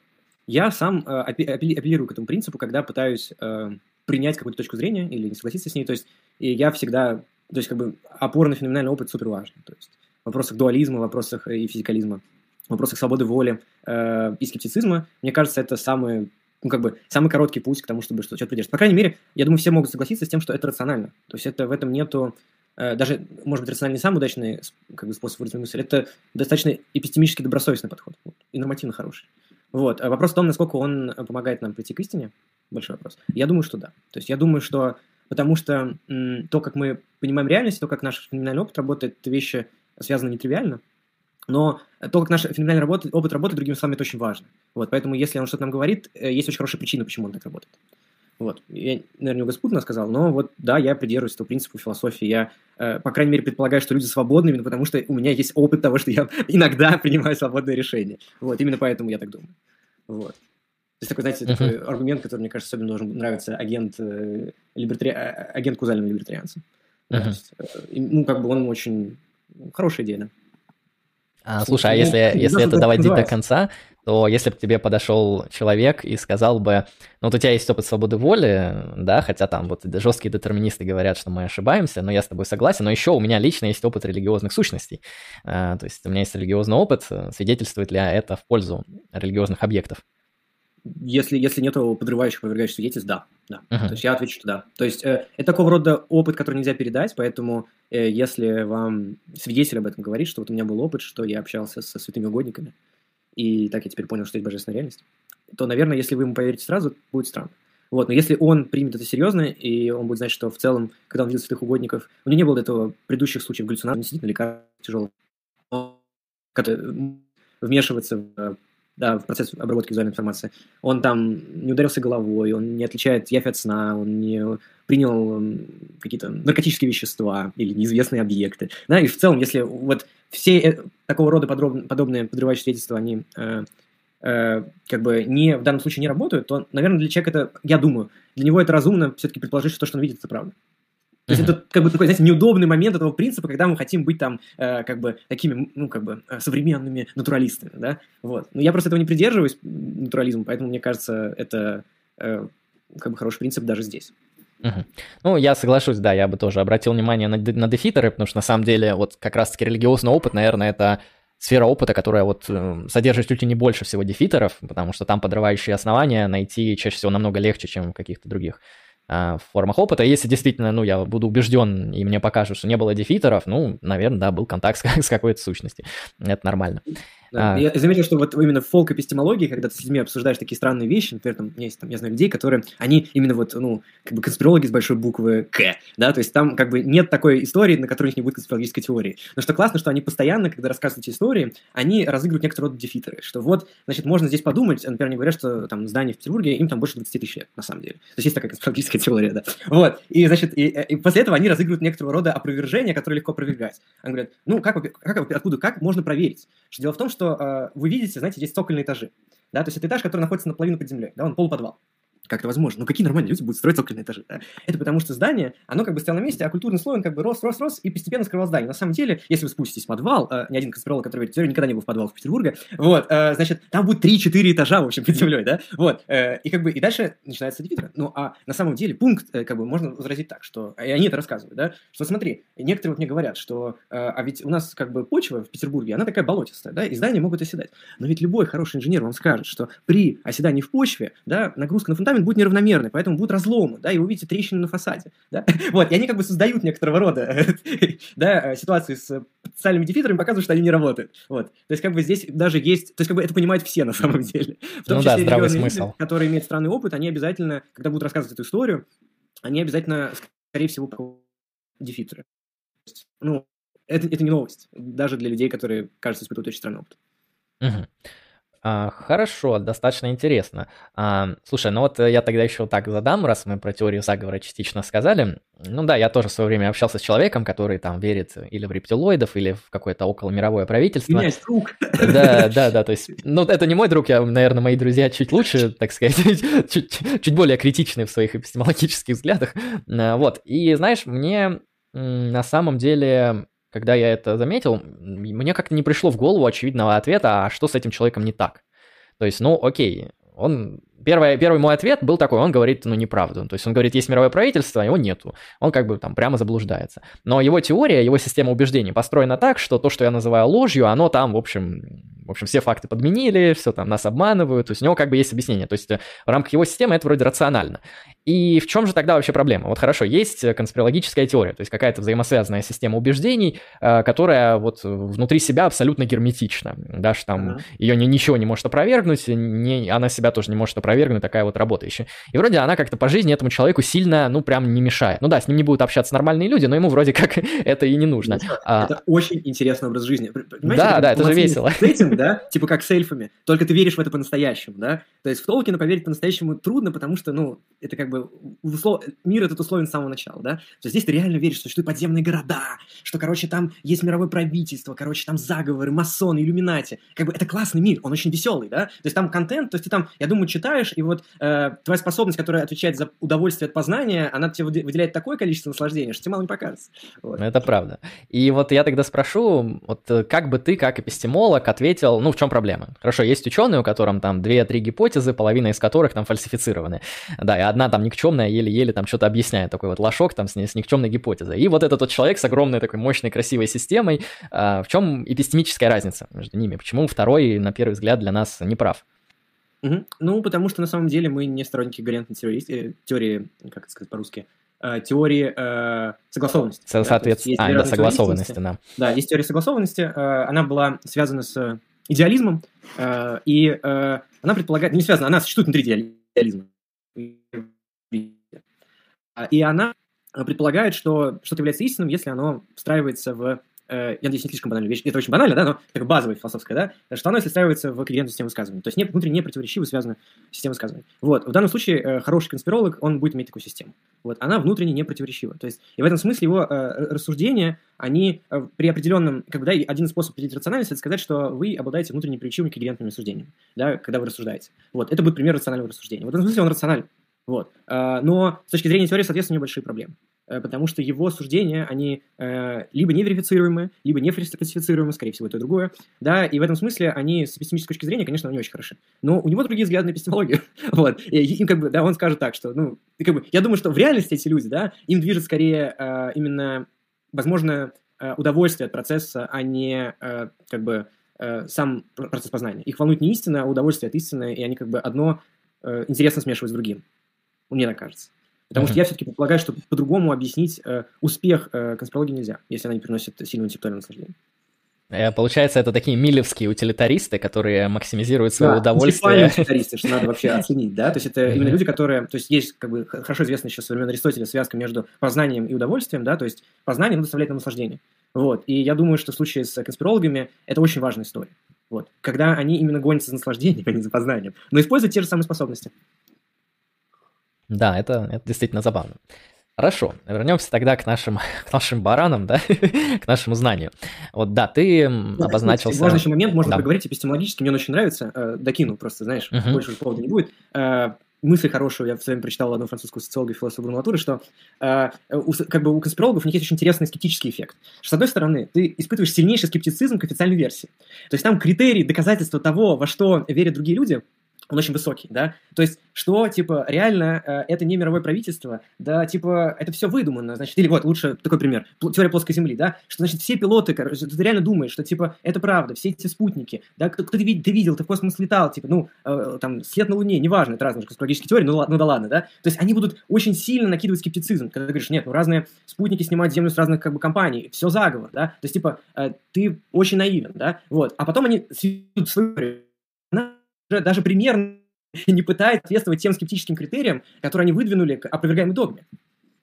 S2: я сам э, апеллирую к этому принципу, когда пытаюсь э, принять какую-то точку зрения или не согласиться с ней. То есть и я всегда, то есть как бы опора на феноменальный опыт супер важен. То есть в вопросах дуализма, в вопросах и физикализма, в вопросах свободы воли э, и скептицизма, мне кажется, это самый, ну, как бы, самый короткий путь к тому, чтобы что-то придерживаться. По крайней мере, я думаю, все могут согласиться с тем, что это рационально. То есть это в этом нету э, даже, может быть, рациональный не самый удачный как бы, способ выразить мысль, это достаточно эпистемически добросовестный подход вот, и нормативно хороший. Вот. А вопрос в том, насколько он помогает нам прийти к истине, большой вопрос. Я думаю, что да. То есть я думаю, что потому что м, то, как мы понимаем реальность, то, как наш феноменальный опыт работает, это вещи связано нетривиально, но то, как наш феноменальный работает, опыт работает, другими словами, это очень важно. Вот, поэтому если он что-то нам говорит, э, есть очень хорошая причина, почему он так работает. Вот. Я, наверное, немного спутно сказал, но вот да, я придерживаюсь этого принципа философии. Я, э, по крайней мере, предполагаю, что люди свободны, именно потому что у меня есть опыт того, что я (laughs) иногда принимаю свободные решения. Вот, именно поэтому я так думаю. Вот. То есть такой, знаете, uh-huh. такой аргумент, который, мне кажется, особенно должен нравиться агент, э, либертари... А, а, агент кузальным либертарианцам. Uh-huh. есть, э, ну, как бы он очень хорошая идея, да.
S1: А, слушай, а если, если это доводить до конца, то если бы тебе подошел человек и сказал бы, ну вот у тебя есть опыт свободы воли, да, хотя там вот жесткие детерминисты говорят, что мы ошибаемся, но я с тобой согласен, но еще у меня лично есть опыт религиозных сущностей, а, то есть у меня есть религиозный опыт, свидетельствует ли это в пользу религиозных объектов?
S2: Если, если нету подрывающих, опровергающих свидетельств, да. да. Uh-huh. То есть я отвечу, что да. То есть э, это такого рода опыт, который нельзя передать, поэтому э, если вам свидетель об этом говорит, что вот у меня был опыт, что я общался со святыми угодниками, и так я теперь понял, что есть божественная реальность, то, наверное, если вы ему поверите сразу, будет странно. Вот, но если он примет это серьезно, и он будет знать, что в целом, когда он видел святых угодников, у него не было этого предыдущих случаев галлюцинаций, не сидит на лекарстве тяжелого, вмешиваться в да, в процесс обработки визуальной информации. Он там не ударился головой, он не отличает явь от сна, он не принял какие-то наркотические вещества или неизвестные объекты. Да, и в целом, если вот все э, такого рода подробные, подобные подрывающие свидетельства, они э, э, как бы не, в данном случае не работают, то, наверное, для человека это, я думаю, для него это разумно все-таки предположить, что то, что он видит, это правда. То есть это как бы такой, знаете, неудобный момент этого принципа, когда мы хотим быть там э, как бы такими, ну, как бы э, современными натуралистами, да, вот. Но я просто этого не придерживаюсь, натурализму, поэтому мне кажется, это э, как бы хороший принцип даже здесь.
S1: Угу. Ну, я соглашусь, да, я бы тоже обратил внимание на, на дефитеры, потому что на самом деле вот как раз-таки религиозный опыт, наверное, это сфера опыта, которая вот э, содержит чуть ли не больше всего дефитеров, потому что там подрывающие основания найти чаще всего намного легче, чем в каких-то других в формах опыта. Если действительно, ну, я буду убежден, и мне покажут, что не было дефитеров, ну, наверное, да, был контакт с, (laughs) с какой-то сущностью. Это нормально.
S2: Да. А... Я заметил, что вот именно в фолк-эпистемологии, когда ты с людьми обсуждаешь такие странные вещи, например, там, есть, там, я знаю людей, которые, они именно вот, ну, как бы конспирологи с большой буквы К, да, то есть там как бы нет такой истории, на которой у них не будет конспирологической теории. Но что классно, что они постоянно, когда рассказывают эти истории, они разыгрывают некоторые рода дефитеры, что вот, значит, можно здесь подумать, например, они говорят, что там здание в Петербурге, им там больше 20 тысяч лет, на самом деле. То есть есть такая конспирологическая теория, да. Вот, и, значит, и, и после этого они разыгрывают некоторого рода опровержения, которые легко опровергать. Они говорят, ну, как, как, откуда, как можно проверить? Что дело в том, что э, вы видите, знаете, здесь цокольные этажи. Да, то есть это этаж, который находится наполовину под землей, да, он полуподвал. Как это возможно? Ну, какие нормальные люди будут строить цокольные этажи? Да? Это потому что здание, оно как бы стояло на месте, а культурный слой, он как бы рос, рос, рос и постепенно скрывал здание. На самом деле, если вы спуститесь в подвал, э, ни один конспиролог, который верит теорию, никогда не был в подвалах Петербурга, вот, э, значит, там будет 3-4 этажа, в общем, под землей, да, вот, э, и как бы, и дальше начинается дефитер. Ну, а на самом деле пункт, э, как бы, можно возразить так, что, и они это рассказывают, да, что смотри, некоторые вот мне говорят, что, э, а ведь у нас как бы почва в Петербурге, она такая болотистая, да, и здания могут оседать. Но ведь любой хороший инженер вам скажет, что при оседании в почве, да, нагрузка на фундамент будет неравномерной, поэтому будут разломы, да, и вы увидите трещины на фасаде, да, (laughs) вот, и они как бы создают некоторого рода, (laughs) да, э, ситуации с социальными дефитерами, показывают, что они не работают, вот, то есть как бы здесь даже есть, то есть как бы это понимают все на (laughs) самом деле, в том
S1: ну числе да, здравый смысл. Люди,
S2: которые имеют странный опыт, они обязательно, когда будут рассказывать эту историю, они обязательно, скорее всего, дефитеры. Ну, это, это не новость, даже для людей, которые, кажется, испытывают очень странный опыт.
S1: Угу. А, хорошо, достаточно интересно. А, слушай, ну вот э, я тогда еще так задам, раз мы про теорию заговора частично сказали. Ну да, я тоже в свое время общался с человеком, который там верит или в рептилоидов, или в какое-то околомировое правительство. У
S2: меня есть друг.
S1: Да, да, да, то есть, (laughs) ну это не мой друг, я, наверное, мои друзья чуть лучше, так сказать, (laughs) чуть, чуть более критичны в своих эпистемологических взглядах. А, вот, и знаешь, мне на самом деле когда я это заметил, мне как-то не пришло в голову очевидного ответа, а что с этим человеком не так. То есть, ну, окей, он Первый, первый мой ответ был такой, он говорит, ну, неправду. То есть он говорит, есть мировое правительство, а его нету. Он как бы там прямо заблуждается. Но его теория, его система убеждений построена так, что то, что я называю ложью, оно там, в общем, в общем, все факты подменили, все там нас обманывают. То есть у него как бы есть объяснение. То есть в рамках его системы это вроде рационально. И в чем же тогда вообще проблема? Вот хорошо, есть конспирологическая теория, то есть какая-то взаимосвязанная система убеждений, э, которая вот внутри себя абсолютно герметична. Да, что там uh-huh. ее ничего не может опровергнуть, не, она себя тоже не может опровергнуть опровергнуть такая вот работающая. И вроде она как-то по жизни этому человеку сильно, ну, прям не мешает. Ну да, с ним не будут общаться нормальные люди, но ему вроде как (laughs) это и не нужно.
S2: А это а... очень интересный образ жизни.
S1: Понимаете, да, да, это же весело.
S2: Сеттинг, да, типа как с эльфами, только ты веришь в это по-настоящему, да. То есть в Толкина поверить по-настоящему трудно, потому что, ну, это как бы услов... мир этот условен с самого начала, да. То есть здесь ты реально веришь, что существуют подземные города, что, короче, там есть мировое правительство, короче, там заговоры, масоны, иллюминати. Как бы это классный мир, он очень веселый, да. То есть там контент, то есть ты там, я думаю, читаешь, и вот э, твоя способность, которая отвечает за удовольствие от познания, она тебе выделяет такое количество наслаждения, что тебе мало не покажется.
S1: Вот. Это правда. И вот я тогда спрошу, вот э, как бы ты, как эпистемолог, ответил, ну, в чем проблема? Хорошо, есть ученые, у которых там две-три гипотезы, половина из которых там фальсифицированы. Да, и одна там никчемная, еле-еле там что-то объясняет, такой вот лошок там с, с никчемной гипотезой. И вот этот вот человек с огромной такой мощной, красивой системой, э, в чем эпистемическая разница между ними? Почему второй, на первый взгляд, для нас не прав?
S2: Угу. Ну, потому что на самом деле мы не сторонники гарантной теории, э, теории как это сказать по-русски, э, теории э, согласованности.
S1: Со- да, соответственно, а, да, согласованности, да.
S2: Да, есть теория согласованности, э, она была связана с идеализмом, э, и э, она предполагает, не связана, она существует внутри идеализма. И она предполагает, что что-то является истинным, если оно встраивается в э, я надеюсь, не слишком банальная вещь, это очень банально, да, но такая базовая философская, да, что оно, если встраивается в когерентную систему высказывания, то есть не, внутренне не противоречиво связана система высказывания. Вот, в данном случае э, хороший конспиролог, он будет иметь такую систему. Вот, она внутренне не противоречива. То есть, и в этом смысле его э, рассуждения, они э, при определенном, как бы, да, один способ определить рациональность, это сказать, что вы обладаете внутренне противоречивыми когерентными рассуждениями, да, когда вы рассуждаете. Вот, это будет пример рационального рассуждения. В этом смысле он рациональный. Вот. А, но с точки зрения теории, соответственно, у него большие проблемы. Э, потому что его суждения, они э, либо неверифицируемы, либо не фальсифицируемы, скорее всего, это и другое, да, и в этом смысле они с эпистемической точки зрения, конечно, не очень хороши. Но у него другие взгляды на эпистемологию, (laughs) вот, и, и как бы, да, он скажет так, что, ну, как бы, я думаю, что в реальности эти люди, да, им движет скорее э, именно, возможно, удовольствие от процесса, а не, как бы, сам процесс познания. Их волнует не истина, а удовольствие от истины, и они как бы одно интересно смешивают с другим. Мне так кажется. Потому mm-hmm. что я все-таки предполагаю, что по-другому объяснить э, успех э, конспирологии нельзя, если она не приносит сильного интеллектуального наслаждения.
S1: Э, получается, это такие милевские утилитаристы, которые максимизируют свое да, удовольствие.
S2: утилитаристы, что надо вообще оценить, да, то есть это именно люди, которые, то есть есть как бы хорошо известная еще со времен Аристотеля связка между познанием и удовольствием, да, то есть познание доставляет нам наслаждение. Вот, и я думаю, что в случае с конспирологами это очень важная история. Вот, когда они именно гонятся за наслаждением, а не за познанием, но используют те же самые способности.
S1: Да, это, это действительно забавно. Хорошо, вернемся тогда к нашим, (laughs) к нашим баранам, да, (laughs) к нашему знанию. Вот да, ты ну, обозначился...
S2: Важный еще момент, можно да. поговорить эпистемологически, мне он очень нравится, э, докину просто, знаешь, uh-huh. больше повода не будет. Э, мысль хорошую, я в свое время прочитал одну французскую социолога и философа Брунатуры, что э, у, как бы у конспирологов у них есть очень интересный скептический эффект. Что, с одной стороны, ты испытываешь сильнейший скептицизм к официальной версии. То есть там критерии доказательства того, во что верят другие люди – он очень высокий, да, то есть, что, типа, реально, э, это не мировое правительство, да, типа, это все выдумано, значит, или вот, лучше такой пример, теория плоской земли, да, что, значит, все пилоты, короче, ты реально думаешь, что, типа, это правда, все эти спутники, да, кто, кто ты, ты видел, ты в космос летал, типа, ну, э, там, свет на Луне, неважно, это разные космологические теории, ну, ну да ладно, да, то есть, они будут очень сильно накидывать скептицизм, когда ты говоришь, нет, ну, разные спутники снимают Землю с разных, как бы, компаний, все заговор, да, то есть, типа, э, ты очень наивен, да, вот, а потом они свою даже примерно (laughs) не пытается соответствовать тем скептическим критериям, которые они выдвинули к опровергаемой догме.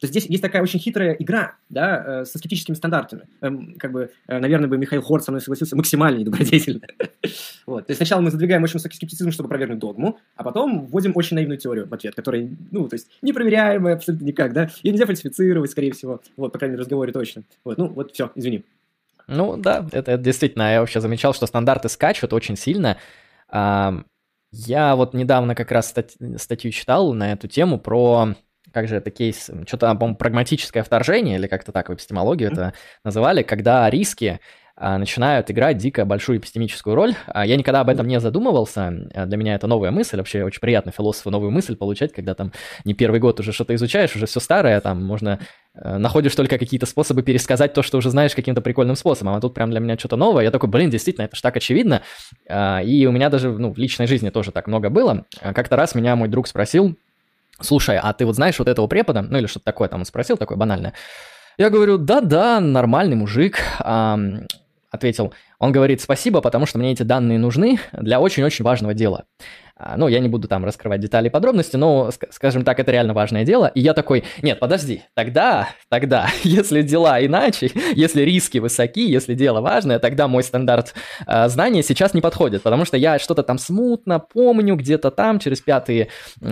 S2: То есть здесь есть такая очень хитрая игра, да, э, со скептическими стандартами. Эм, как бы, э, наверное, бы Михаил Хорт со мной согласился максимально недобродетельно. (laughs) вот. То есть сначала мы задвигаем очень высокий скептицизм, чтобы опровергнуть догму, а потом вводим очень наивную теорию в ответ, которая, ну, то есть непроверяемая абсолютно никак, да, ее нельзя фальсифицировать, скорее всего, вот, по крайней мере, разговоре точно. Вот, ну, вот все, извини.
S1: Ну, да, это, это действительно, я вообще замечал, что стандарты скачут очень сильно, я вот недавно как раз стать, статью читал на эту тему про как же это кейс, что-то, по-моему, прагматическое вторжение, или как-то так в эпистемологии mm-hmm. это называли, когда риски начинают играть дико большую эпистемическую роль. А, я никогда об этом не задумывался. А, для меня это новая мысль. Вообще очень приятно философу новую мысль получать, когда там не первый год уже что-то изучаешь, уже все старое, там можно э, находишь только какие-то способы пересказать то, что уже знаешь каким-то прикольным способом. А тут прям для меня что-то новое. Я такой, блин, действительно, это же так очевидно. И у меня даже ну, в личной жизни тоже так много было. Как-то раз меня мой друг спросил, слушай, а ты вот знаешь вот этого препода? Ну или что-то такое там он спросил, такое банальное. Я говорю, да-да, нормальный мужик ответил, он говорит, спасибо, потому что мне эти данные нужны для очень-очень важного дела. А, ну, я не буду там раскрывать детали и подробности, но, скажем так, это реально важное дело. И я такой, нет, подожди, тогда, тогда, (laughs) если дела иначе, если риски высоки, если дело важное, тогда мой стандарт э, знания сейчас не подходит, потому что я что-то там смутно помню, где-то там, через пятые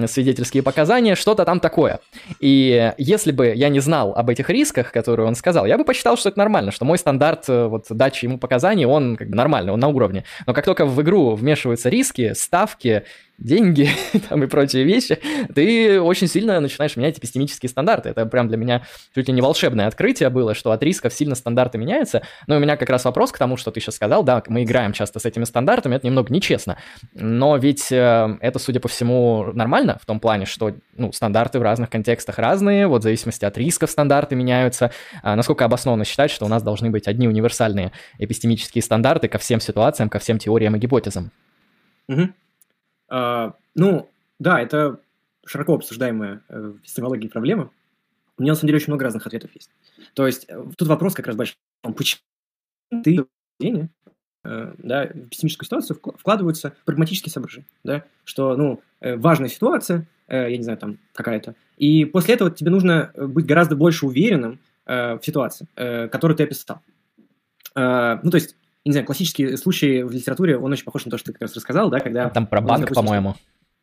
S1: свидетельские показания, что-то там такое. И если бы я не знал об этих рисках, которые он сказал, я бы посчитал, что это нормально, что мой стандарт э, вот дачи ему показаний, он как бы нормальный, он на уровне. Но как только в игру вмешиваются риски, ставки, деньги (laughs) там и прочие вещи, ты очень сильно начинаешь менять эпистемические стандарты. Это прям для меня чуть ли не волшебное открытие было, что от рисков сильно стандарты меняются. Но у меня как раз вопрос к тому, что ты сейчас сказал, да, мы играем часто с этими стандартами, это немного нечестно. Но ведь э, это, судя по всему, нормально в том плане, что ну, стандарты в разных контекстах разные, вот в зависимости от рисков стандарты меняются. А насколько обоснованно считать, что у нас должны быть одни универсальные эпистемические стандарты ко всем ситуациям, ко всем теориям и гипотезам?
S2: Угу. А, ну, да, это широко обсуждаемая э, в эпистемологии проблема. У меня, на самом деле, очень много разных ответов есть. То есть, э, тут вопрос как раз большой. Почему ты э, да, в эпистемическую ситуацию вкладываются прагматические соображения, да, что, ну, важная ситуация, я не знаю, там, какая-то, и после этого тебе нужно быть гораздо больше уверенным в ситуации, которую ты описал. Ну, то есть, не знаю, классический случай в литературе, он очень похож на то, что ты как раз рассказал, да, когда...
S1: Там про банк, по-моему.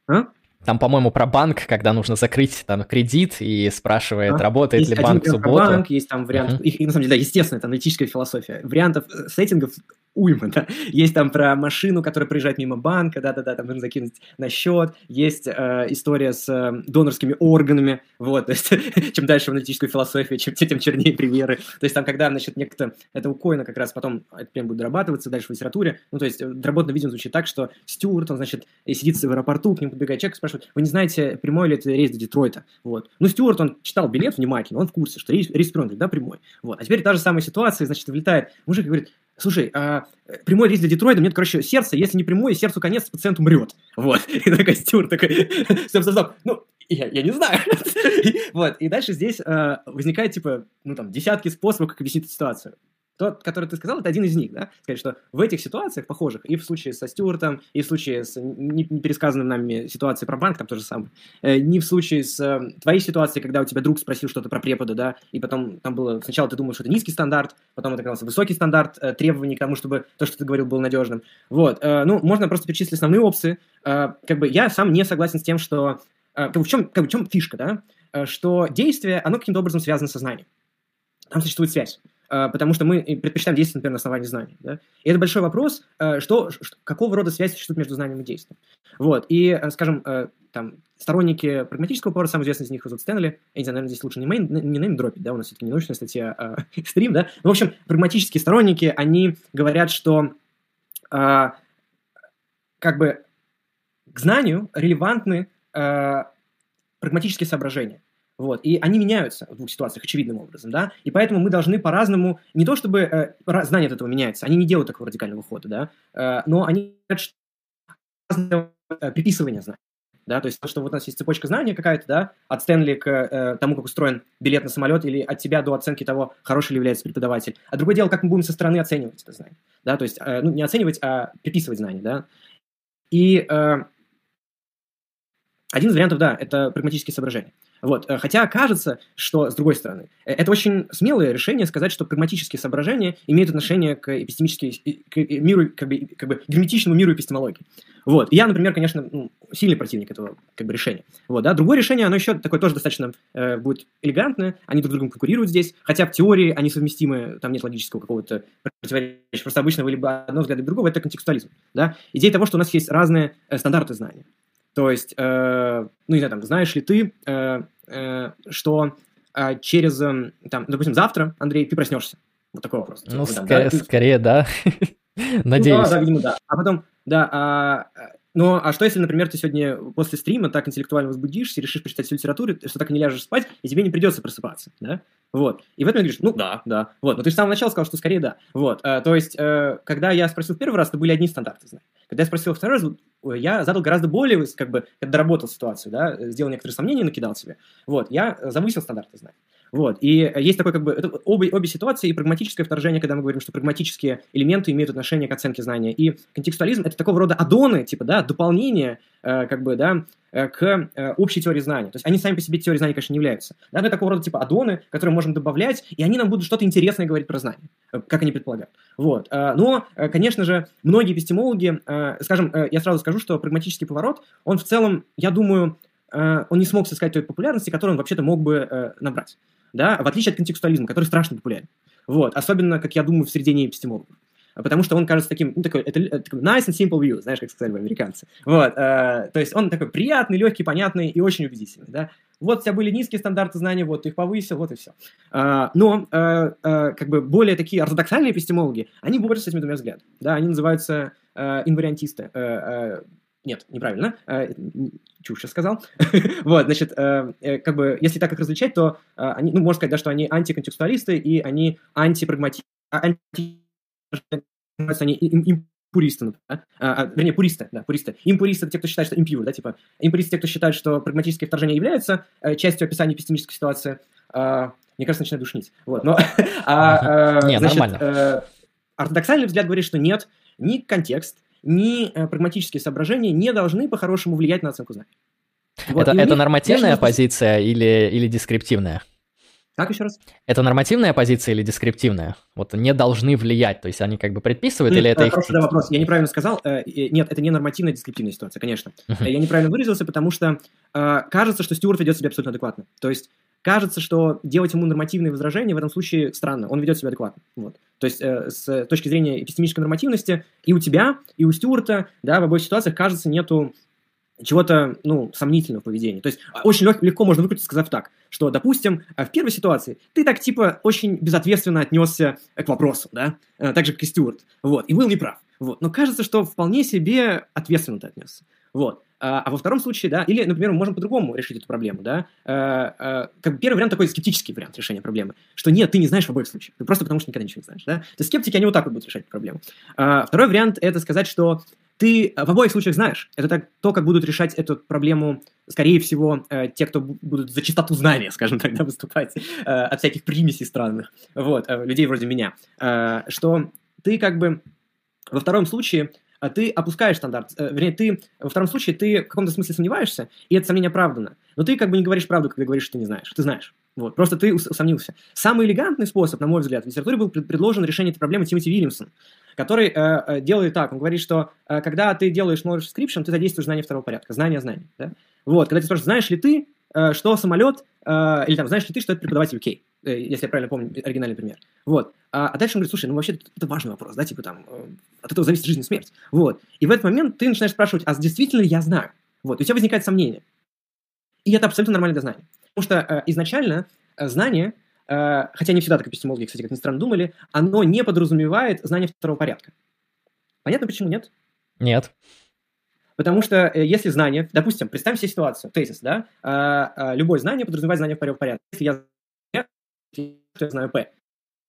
S1: А? Там, по-моему, про банк, когда нужно закрыть там кредит и спрашивает, а? работает есть ли банк в субботу. банк,
S2: есть там вариант, uh-huh. их, на самом деле, да, естественно, это аналитическая философия. Вариантов, сеттингов уйма, да. Есть там про машину, которая проезжает мимо банка, да-да-да, там нужно закинуть на счет. Есть э, история с э, донорскими органами, вот, то есть (laughs) чем дальше в аналитическую философию, чем, тем чернее примеры. То есть там, когда, значит, некто, это у Коина как раз потом это прям будет дорабатываться дальше в литературе, ну, то есть доработано видео звучит так, что Стюарт, он, значит, сидит в аэропорту, к нему подбегает человек спрашивает, вы не знаете, прямой ли это рейс до Детройта? Вот. Ну, Стюарт, он читал билет внимательно, он в курсе, что рейс, рейс прямой, да, прямой. Вот. А теперь та же самая ситуация, значит, влетает мужик и говорит, слушай, а, прямой рейс для Детройта, нет, короче, сердце, если не прямой, сердцу конец, пациент умрет. Вот. (laughs) И такой Стюарт такой, (laughs) стоп, стоп, стоп, ну, я, я не знаю. (laughs) вот. И дальше здесь э, возникает, типа, ну, там, десятки способов, как объяснить ситуацию. Тот, который ты сказал, это один из них, да? Сказать, что в этих ситуациях похожих, и в случае со Стюартом, и в случае с не, не пересказанным нами ситуацией про банк, там то же самое, э, не в случае с э, твоей ситуацией, когда у тебя друг спросил что-то про препода, да, и потом там было, сначала ты думал, что это низкий стандарт, потом это оказался высокий стандарт э, требований к тому, чтобы то, что ты говорил, было надежным. Вот, ну, можно просто перечислить основные опции. Как бы я сам не согласен с тем, что... Э, в чем, как бы в чем фишка, да? Что действие, оно каким-то образом связано со знанием. Там существует связь. А, потому что мы предпочитаем действовать, например, на основании знаний. Да? И это большой вопрос, э, что, какого рода связь существует между знанием и действием. Вот. И, э, скажем, э, там, сторонники прагматического повара, самый известный из них Розет Стэнли, я не знаю, наверное, здесь лучше не, мейн, не нейм дропить, да, у нас все-таки не научная статья, а (laughs) стрим, да. Ну, в общем, прагматические сторонники, они говорят, что а, как бы к знанию релевантны а, прагматические соображения. Вот. И они меняются в двух ситуациях очевидным образом, да, и поэтому мы должны по-разному, не то чтобы э, знание от этого меняется, они не делают такого радикального хода, да, э, но они что э, приписывание знаний, да, то есть что вот у нас есть цепочка знания какая-то, да, от Стэнли к э, тому, как устроен билет на самолет, или от тебя до оценки того, хороший ли является преподаватель. А другое дело, как мы будем со стороны оценивать это знание, да, то есть, э, ну, не оценивать, а приписывать знания, да. И э, один из вариантов, да, это прагматические соображения. Вот. Э, хотя кажется, что, с другой стороны, э, это очень смелое решение сказать, что прагматические соображения имеют отношение к эпистемической, к миру, как бы, как бы герметичному миру эпистемологии. Вот. Я, например, конечно, ну, сильный противник этого как бы, решения. Вот, да? Другое решение, оно еще такое тоже достаточно э, будет элегантное, они друг с другом конкурируют здесь, хотя в теории они совместимы, там нет логического какого-то противоречия, просто обычно вы либо одно взгляд, либо другого, это контекстуализм. Да? Идея того, что у нас есть разные э, стандарты знания. То есть, э, ну, не знаю, там, знаешь ли ты, э, э, что э, через, э, там, допустим, завтра, Андрей, ты проснешься? Вот такой вопрос.
S1: Ну, типа, ск- да, ты... скорее, да. Надеюсь. (laughs) Ну, да,
S2: да, видимо, да. А потом, да, а, ну, а что если, например, ты сегодня после стрима так интеллектуально возбудишься, решишь почитать всю литературу, что так и не ляжешь спать, и тебе не придется просыпаться, да? Вот. И в этом говоришь, ну да, да. Вот. Но ты же с самого начала сказал, что скорее да. Вот. А, то есть, э, когда я спросил в первый раз, это были одни стандарты, знаешь. Когда я спросил второй раз, я задал гораздо более, как бы, доработал ситуацию, да, сделал некоторые сомнения, накидал себе. Вот. Я завысил стандарты знаний. Вот. И есть такой как бы... Это обе, обе ситуации, и прагматическое вторжение, когда мы говорим, что прагматические элементы имеют отношение к оценке знания, и контекстуализм — это такого рода аддоны, типа, да, дополнение, э, как бы, да, э, к э, общей теории знаний. То есть они сами по себе теорией знаний, конечно, не являются. Да, это такого рода типа аддоны, которые можем добавлять, и они нам будут что-то интересное говорить про знания, э, как они предполагают. Вот. Но, конечно же, многие эпистемологи, скажем, я сразу скажу, что прагматический поворот, он в целом, я думаю, он не смог сыскать той популярности, которую он вообще-то мог бы набрать да, в отличие от контекстуализма, который страшно популярен. Вот, особенно, как я думаю, в среде неэпистемологов. Потому что он кажется таким, ну, такой, это, это nice and simple view, знаешь, как сказали бы американцы. Вот, э, то есть он такой приятный, легкий, понятный и очень убедительный, да. Вот у тебя были низкие стандарты знаний, вот ты их повысил, вот и все. А, но, э, э, как бы, более такие ортодоксальные эпистемологи, они борются с этими двумя взглядами, да, они называются э, инвариантисты, э, э, нет, неправильно. Э, чушь я сказал. (laughs) вот, значит, э, э, как бы, если так их различать, то они, ну, можно сказать, да, что они антиконтекстуалисты и они антипрагматисты. Анти... Они импуристы, да? а, а, вернее, пуристы, да, пуристы. Импуристы — это те, кто считает, что impure, да, типа. Импуристы — те, кто считает, что прагматические вторжения являются э, частью описания эпистемической ситуации. Э, мне кажется, начинает душнить. Вот, но... (laughs)
S1: а, э, не, значит, нормально. Э,
S2: ортодоксальный взгляд говорит, что нет, ни контекст, ни э, прагматические соображения не должны по-хорошему влиять на оценку знаний.
S1: Вот, это это нормативная конечно, позиция или, или дескриптивная?
S2: Как еще раз?
S1: Это нормативная позиция или дескриптивная? Вот не должны влиять, то есть они как бы предписывают
S2: нет,
S1: или это
S2: их... Да, вопрос. Я неправильно сказал. Э, нет, это не нормативная, дескриптивная ситуация, конечно. Uh-huh. Я неправильно выразился, потому что э, кажется, что Стюарт ведет себя абсолютно адекватно. То есть кажется, что делать ему нормативные возражения в этом случае странно, он ведет себя адекватно. Вот. То есть э, с точки зрения эпистемической нормативности и у тебя, и у Стюарта, да, в обоих ситуациях, кажется, нету чего-то, ну, сомнительного поведения. То есть очень лег- легко можно выкрутить, сказав так, что, допустим, э, в первой ситуации ты так, типа, очень безответственно отнесся к вопросу, да, э, так же, как и Стюарт, вот, и был неправ, вот, но кажется, что вполне себе ответственно ты отнесся, вот. А, а во втором случае, да, или, например, мы можем по-другому решить эту проблему, да. А, а, как первый вариант такой скептический вариант решения проблемы, что нет, ты не знаешь в обоих случаях, ты просто потому что никогда ничего не знаешь, да. То есть скептики, они вот так вот будут решать проблему. А, второй вариант – это сказать, что ты в обоих случаях знаешь. Это так, то, как будут решать эту проблему, скорее всего, э, те, кто будут за чистоту знания, скажем так, (laughs) да, выступать, э, от всяких примесей странных, вот, э, людей вроде меня, э, что ты как бы во втором случае ты опускаешь стандарт. Э, вернее, ты во втором случае ты в каком-то смысле сомневаешься, и это сомнение оправдано. Но ты как бы не говоришь правду, когда говоришь, что ты не знаешь. Ты знаешь. Вот. Просто ты усомнился. Самый элегантный способ, на мой взгляд, в литературе был предложен решение этой проблемы Тимоти Вильямсон, который э, э, делает так. Он говорит, что э, когда ты делаешь knowledge description, ты задействуешь знание второго порядка. Знание знаний. Да? Вот. Когда ты спрашиваешь, знаешь ли ты, э, что самолет, э, или там, знаешь ли ты, что это преподаватель Кей? Э, если я правильно помню оригинальный пример. Вот. А, а дальше он говорит, слушай, ну вообще это важный вопрос, да, типа там, э, от этого зависит жизнь и смерть. Вот. И в этот момент ты начинаешь спрашивать, а действительно ли я знаю? Вот. И у тебя возникает сомнение. И это абсолютно нормально для знания. Потому что э, изначально э, знание, э, хотя не всегда так эпистемологи, кстати, как ни странно думали, оно не подразумевает знание второго порядка. Понятно, почему нет?
S1: Нет.
S2: Потому что э, если знание, допустим, представим себе ситуацию, тезис, да, э, э, любое знание подразумевает знание второго порядка. Если я что я знаю P.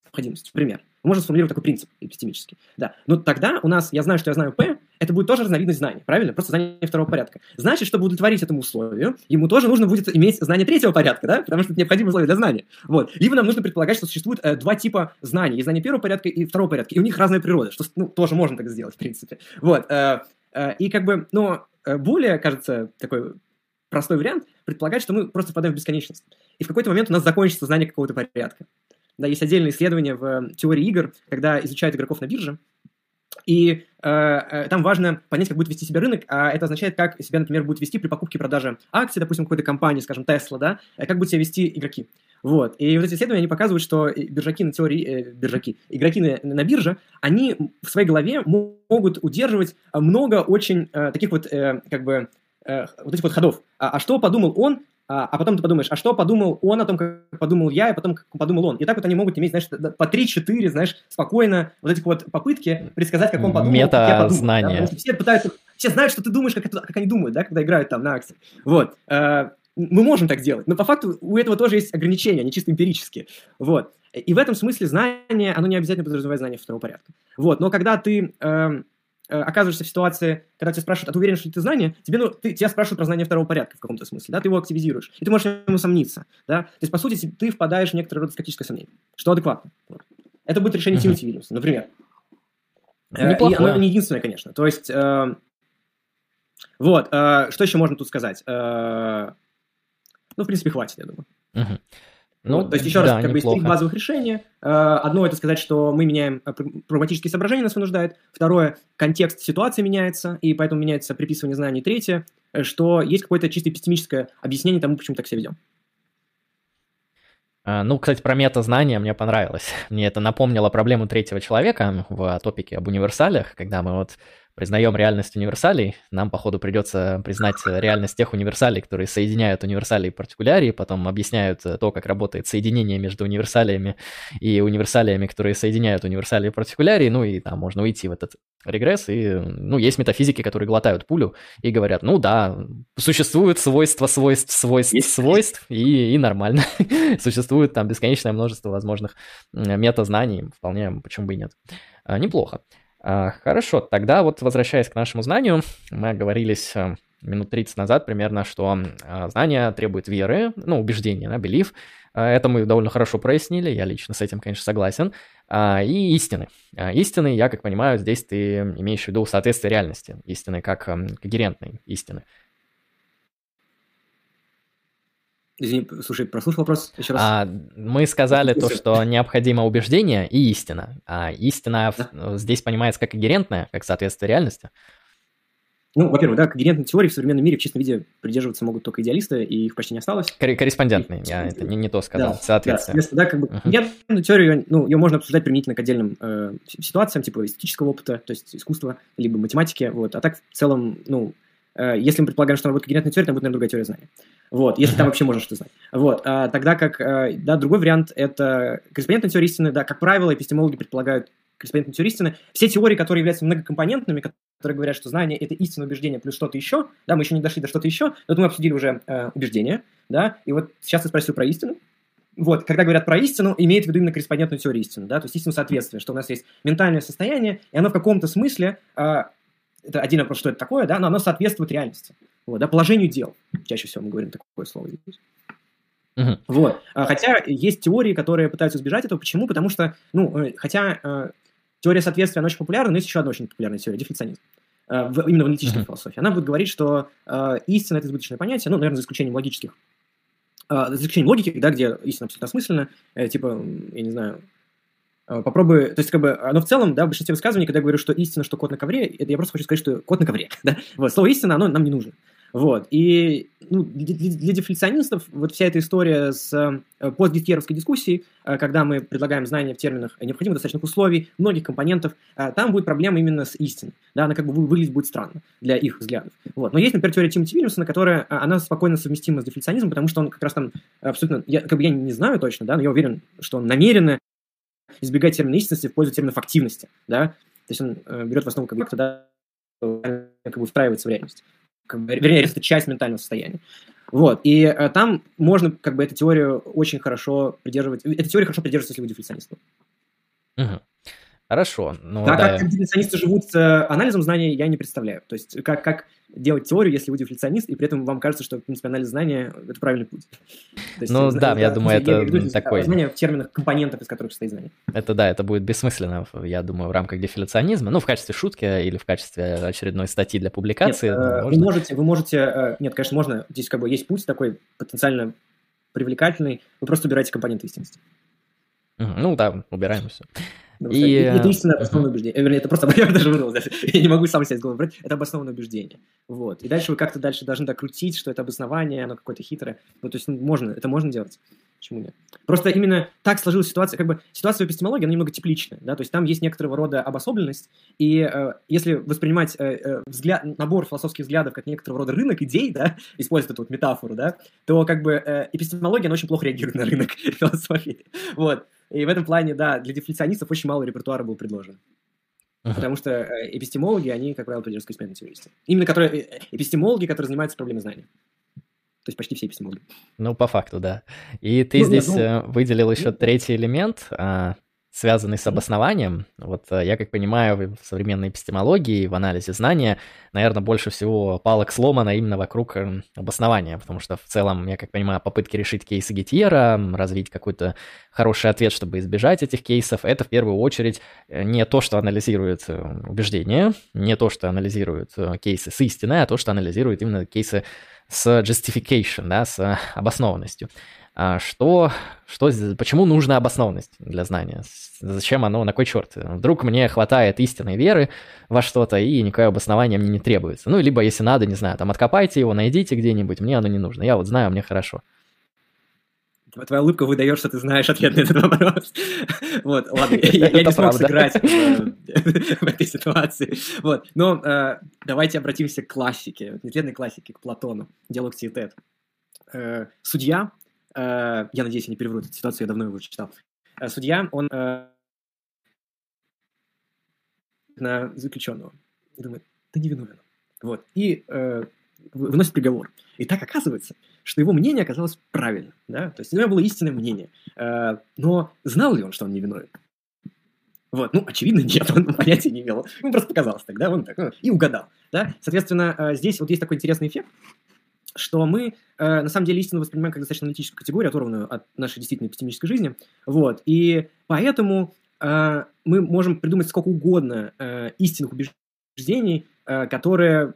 S2: Необходимость, пример. Можно сформулировать такой принцип эпистемический. Да. Но тогда у нас, я знаю, что я знаю P, это будет тоже разновидность знания, правильно? Просто знание второго порядка. Значит, чтобы удовлетворить этому условию, ему тоже нужно будет иметь знание третьего порядка, да? Потому что это необходимое условие для знания. Вот. Либо нам нужно предполагать, что существует э, два типа знаний. Есть знание первого порядка и второго порядка. И у них разная природа, что ну, тоже можно так сделать, в принципе. Вот. Э, э, и как бы, но э, более, кажется, такой простой вариант предполагать, что мы просто впадаем в бесконечность. И в какой-то момент у нас закончится знание какого-то порядка. Да, есть отдельные исследования в э, теории игр, когда изучают игроков на бирже, и э, э, там важно понять, как будет вести себя рынок, а это означает, как себя, например, будет вести при покупке и продаже акций, допустим, какой-то компании, скажем, Tesla, да, э, как будут себя вести игроки. Вот. И вот эти исследования, они показывают, что биржаки на теории, э, биржаки, игроки на, на бирже, они в своей голове могут удерживать много очень э, таких вот, э, как бы, э, вот этих вот ходов. А, а что подумал он, а, а потом ты подумаешь, а что подумал он о том, как подумал я, и потом как подумал он. И так вот они могут иметь, знаешь, по 3-4, знаешь, спокойно вот эти вот попытки предсказать, как он подумал.
S1: Мета-знания.
S2: Да? Все пытаются, все знают, что ты думаешь, как, это, как они думают, да, когда играют там на акции. Вот. А, мы можем так делать, но по факту у этого тоже есть ограничения, они чисто эмпирические. Вот. И в этом смысле знание, оно не обязательно подразумевает знание второго порядка. Вот. Но когда ты... Э, оказываешься в ситуации, когда тебя спрашивают, а ты уверен, что ты знание? Тебе, ну, ты, тебя спрашивают про знание второго порядка в каком-то смысле, да, ты его активизируешь, и ты можешь ему сомниться, да, то есть, по сути, ты впадаешь в некоторое рода скептическое сомнение, что адекватно. Вот. Это будет решение Тимоти Вильямса, например. Э, и оно не единственное, конечно. То есть, э, вот, э, что еще можно тут сказать? Э, ну, в принципе, хватит, я думаю. Ну, то есть, еще да, раз, как бы из три базовых решения. Э, одно это сказать, что мы меняем э, прагматические соображения, нас вынуждает. Второе, контекст ситуации меняется, и поэтому меняется приписывание знаний. Третье, э, что есть какое-то чисто эпистемическое объяснение тому, почему так себя ведем.
S1: А, ну, кстати, про мета-знания мне понравилось. Мне это напомнило проблему третьего человека в топике об универсалиях, когда мы вот признаем реальность универсалей, нам, походу, придется признать реальность тех универсалей, которые соединяют универсалии и партикулярии, потом объясняют то, как работает соединение между универсалиями и универсалиями, которые соединяют универсалии и партикулярии, ну и там можно уйти в этот регресс, и, ну, есть метафизики, которые глотают пулю и говорят, ну да, существуют свойства свойств свойств есть. свойств, и, и нормально. (laughs) Существует там бесконечное множество возможных мета-знаний, вполне, почему бы и нет. А, неплохо. А, хорошо, тогда вот возвращаясь к нашему знанию, мы оговорились э, минут 30 назад примерно, что а, знание требует веры, ну, убеждения, да, belief. А, это мы довольно хорошо прояснили, я лично с этим, конечно, согласен. И истины. Истины, я как понимаю, здесь ты имеешь в виду соответствие реальности, истины как когерентной истины.
S2: Извини, слушай, прослушал вопрос еще раз.
S1: А, мы сказали то, что необходимо убеждение и истина. А истина да. здесь понимается как когерентная, как соответствие реальности.
S2: Ну, во-первых, да, когерентной теории в современном мире в чистом виде придерживаться могут только идеалисты, и их почти не осталось.
S1: Кор- корреспондентный, я это не, не то сказал, да, соответствие.
S2: Да, да, как бы uh-huh. когерентную теорию, ну, ее можно обсуждать применительно к отдельным э, ситуациям, типа эстетического опыта, то есть искусства, либо математики, вот. А так, в целом, ну, э, если мы предполагаем, что она будет когерентной теорией, там будет, наверное, другая теория знания. Вот, если там вообще можно что знать. Вот, а, тогда как, а, да, другой вариант – это корреспондентная теория истины. Да, как правило, эпистемологи предполагают корреспондентную теорию истины. Все теории, которые являются многокомпонентными, которые говорят, что знание – это истинное убеждение плюс что-то еще, да, мы еще не дошли до что-то еще, но мы обсудили уже э, убеждение, да, и вот сейчас ты спросил про истину, вот, когда говорят про истину, имеет в виду именно корреспондентную теорию истины, да, то есть истину соответствия, что у нас есть ментальное состояние, и оно в каком-то смысле, э, это один вопрос, что это такое, да, но оно соответствует реальности вот, да, положению дел. Чаще всего мы говорим такое слово здесь. Uh-huh. Вот. А, хотя есть теории, которые пытаются избежать этого. Почему? Потому что, ну, э, хотя э, теория соответствия, она очень популярна, но есть еще одна очень популярная теория – дефляционизм. Э, в, именно в аналитической uh-huh. философии. Она будет говорить, что э, истина – это избыточное понятие, ну, наверное, за исключением логических, э, за исключением логики, да, где истина абсолютно осмысленна, э, типа, я не знаю, попробую, то есть, как бы, оно в целом, да, в большинстве высказываний, когда я говорю, что истина, что кот на ковре, это я просто хочу сказать, что кот на ковре, (laughs) да, вот, слово истина, оно нам не нужно. Вот. И ну, для, для дефляционистов вот вся эта история с э, постгитлеровской дискуссией, э, когда мы предлагаем знания в терминах необходимых достаточных условий, многих компонентов, э, там будет проблема именно с истиной. Да, она как бы выглядит будет странно для их взглядов. Вот. Но есть, например, теория Тимоти Вильямсона, которая, она спокойно совместима с дефляционизмом, потому что он как раз там абсолютно, я, как бы я не знаю точно, да, но я уверен, что он намеренно избегает термина истинности в пользу терминов активности, да, то есть он э, берет в основу как бы, да, как бы встраивается в реальность как бы, вернее, это часть ментального состояния. Вот, и э, там можно как бы эту теорию очень хорошо придерживать, эта теория хорошо придерживается, если вы дефляционист.
S1: Угу. Хорошо. Ну,
S2: да, да, как дефляционисты живут с э, анализом знаний, я не представляю. То есть, как, как делать теорию, если вы дефляционист, и при этом вам кажется, что, в принципе, анализ знания – это правильный путь.
S1: есть, ну, да, да, я думаю, это веду, такой…
S2: Знание в терминах компонентов, из которых состоит знание.
S1: Это, да, это будет бессмысленно, я думаю, в рамках дефляционизма. Ну, в качестве шутки или в качестве очередной статьи для публикации. Нет,
S2: ну, можно... Вы можете, вы можете… Э, нет, конечно, можно. Здесь как бы есть путь такой потенциально привлекательный. Вы просто убираете компоненты истинности.
S1: Ну, да, убираем все.
S2: И... Это истинное обоснованное убеждение. Вернее, это просто, (laughs) я даже вырвал, я не могу сам себя из головы брать, это обоснованное убеждение. Вот. И дальше вы как-то дальше должны докрутить, что это обоснование, оно какое-то хитрое. Ну, то есть, ну, можно, это можно делать. Почему нет? Просто именно так сложилась ситуация, как бы ситуация в эпистемологии, она немного тепличная, да, то есть там есть некоторого рода обособленность, и э, если воспринимать э, э, взгляд, набор философских взглядов как некоторого рода рынок идей, да, (laughs) используя эту вот метафору, да, то как бы э, эпистемология, она очень плохо реагирует на рынок (laughs) философии, вот. И в этом плане, да, для дефляционистов очень мало репертуара был предложен. Uh-huh. Потому что э, эпистемологи, они, как правило, придерживаются экспериментной теористы. Именно которые, э, эпистемологи, которые занимаются проблемой знания. То есть почти все эпистемологи.
S1: Ну, по факту, да. И ты ну, здесь ну, выделил еще третий элемент, а, связанный с обоснованием. Вот э, я как понимаю, в современной эпистемологии, в анализе знания, наверное, больше всего палок сломано именно вокруг эм, обоснования, потому что в целом, я как понимаю, попытки решить кейсы Гетьера, развить какой-то хороший ответ, чтобы избежать этих кейсов, это в первую очередь э, не то, что анализирует э, убеждения, не то, что анализирует кейсы с истиной, а то, что анализирует именно кейсы с justification, да, с обоснованностью. А что, что, почему нужна обоснованность для знания? Зачем оно, на кой черт? Вдруг мне хватает истинной веры во что-то, и никакое обоснование мне не требуется. Ну, либо, если надо, не знаю, там, откопайте его, найдите где-нибудь, мне оно не нужно. Я вот знаю, мне хорошо.
S2: Твоя улыбка выдает, что ты знаешь ответ на этот вопрос. (laughs) Вот, ладно, (laughs) я, не смог сыграть (laughs) в, этой ситуации. Вот, но э, давайте обратимся к классике, нетлетной классике, к Платону, диалог Тет. Э, судья Э, я надеюсь, я не перевру эту ситуацию, я давно его читал. Э, судья, он э, на заключенного и думает, ты не виновен. Вот. И выносит приговор. И так оказывается, что его мнение оказалось правильным. Да? То есть у него было истинное мнение. Но знал ли он, что он не виновен? Вот, ну, очевидно, нет, он (laughs) понятия не имел. Ему просто показалось тогда, он так, ну, и угадал, да. Соответственно, здесь вот есть такой интересный эффект, что мы э, на самом деле истину воспринимаем как достаточно аналитическую категорию, оторванную от нашей действительно эпистемической жизни. Вот. И поэтому э, мы можем придумать сколько угодно э, истинных убеждений, э, которые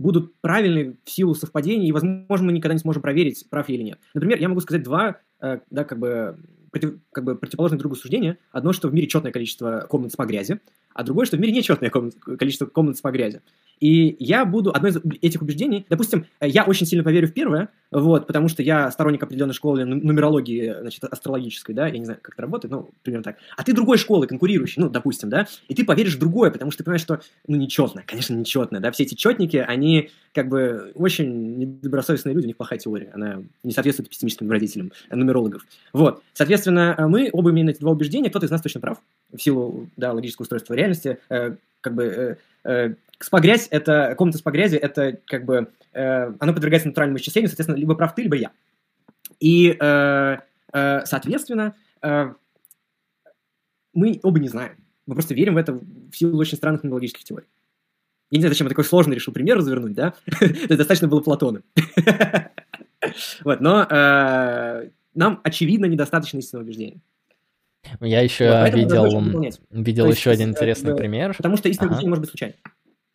S2: будут правильны в силу совпадений, и, возможно, мы никогда не сможем проверить, прав я или нет. Например, я могу сказать два, э, да, как бы, против, как бы противоположных другу суждения. Одно, что в мире четное количество комнат по грязи, а другое, что в мире нечетное комнат, количество комнат по грязи. И я буду, одно из этих убеждений, допустим, я очень сильно поверю в первое, вот, потому что я сторонник определенной школы нумерологии, значит, астрологической, да, я не знаю, как это работает, ну, примерно так. А ты другой школы, конкурирующей, ну, допустим, да, и ты поверишь в другое, потому что ты понимаешь, что, ну, нечетное, конечно, нечетное, да, все эти четники, они, как бы, очень недобросовестные люди, у них плохая теория, она не соответствует эпистемическим родителям нумерологов. Вот, соответственно, мы оба имеем эти два убеждения, кто-то из нас точно прав, в силу, да, логического устройства реальности, э, как бы, э, э, это, комната спа-грязи, это как бы, э, оно подвергается натуральному исчислению, соответственно, либо прав ты, либо я. И, э, соответственно, мы оба не знаем. Мы просто верим в это в силу очень странных аналогических теорий. Я не знаю, зачем я такой сложный решил пример развернуть, да? (laughs) Это достаточно было Платона. (laughs) Вот, но нам, очевидно, недостаточно истинного убеждения.
S1: Я еще вот, видел, видел еще один интересный пример.
S2: Потому что истинное ага. может быть случайно.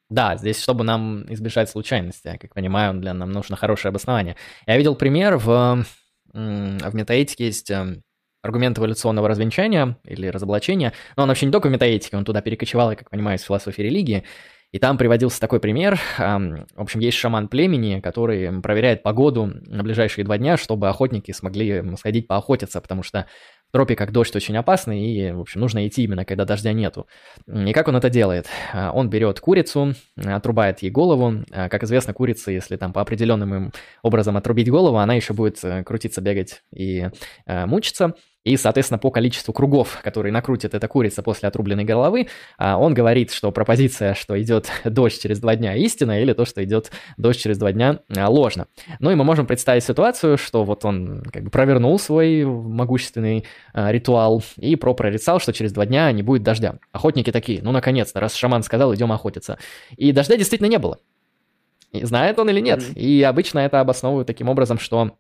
S1: Да, здесь, чтобы нам избежать случайности, я как понимаю, для нам нужно хорошее обоснование. Я видел пример в, в метаэтике есть эм, аргумент эволюционного развенчания или разоблачения, но он вообще не только в метаэтике, он туда перекочевал, я как понимаю, из философии религии, и там приводился такой пример. В общем, есть шаман племени, который проверяет погоду на ближайшие два дня, чтобы охотники смогли сходить поохотиться, потому что тропиках дождь очень опасный, и, в общем, нужно идти именно, когда дождя нету. И как он это делает? А, он берет курицу, отрубает ей голову. А, как известно, курица, если там по определенным образом отрубить голову, она еще будет э, крутиться, бегать и э, мучиться. И, соответственно, по количеству кругов, которые накрутит эта курица после отрубленной головы, а, он говорит, что пропозиция, что идет дождь через два дня истина, или то, что идет дождь через два дня а, ложно. Ну и мы можем представить ситуацию, что вот он как бы провернул свой могущественный а, ритуал и прорицал, что через два дня не будет дождя. Охотники такие, ну наконец-то, раз шаман сказал, идем охотиться. И дождя действительно не было. И знает он или нет. Mm-hmm. И обычно это обосновывают таким образом, что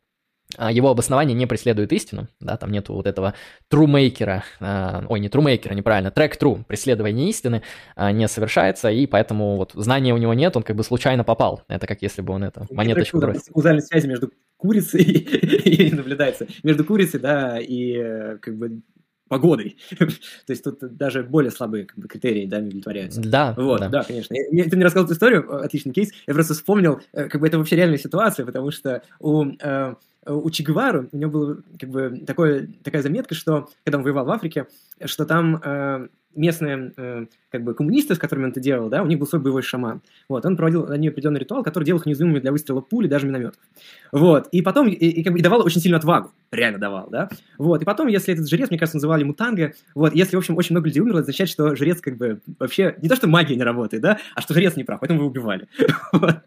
S1: его обоснование не преследует истину, да, там нету вот этого трумейкера, э, ой, не трумейкера, неправильно, трек-тру, преследование истины э, не совершается, и поэтому вот знания у него нет, он как бы случайно попал. Это как если бы он это монеточку бросил.
S2: Каузальной связи между курицей (laughs) и наблюдается, между курицей, да, и э, как бы погодой. (laughs) То есть тут даже более слабые как бы, критерии да, удовлетворяются.
S1: Да,
S2: вот, да. да, конечно. Я, ты мне рассказал эту историю, отличный кейс. Я просто вспомнил, э, как бы это вообще реальная ситуация, потому что у э, у Че Гевары, у него была как бы такое, такая заметка, что когда он воевал в Африке, что там э, местные э, как бы коммунисты, с которыми он это делал, да, у них был свой боевой шаман. Вот, он проводил на нее определенный ритуал, который делал их неуязвимыми для выстрела пули, даже минометов. Вот, и потом, и, и, как бы, и давал очень сильную отвагу, реально давал, да. Вот, и потом, если этот жрец, мне кажется, называли мутанга, вот, если, в общем, очень много людей умерло, это означает, что жрец как бы вообще, не то, что магия не работает, да, а что жрец не прав, поэтому вы убивали. (laughs)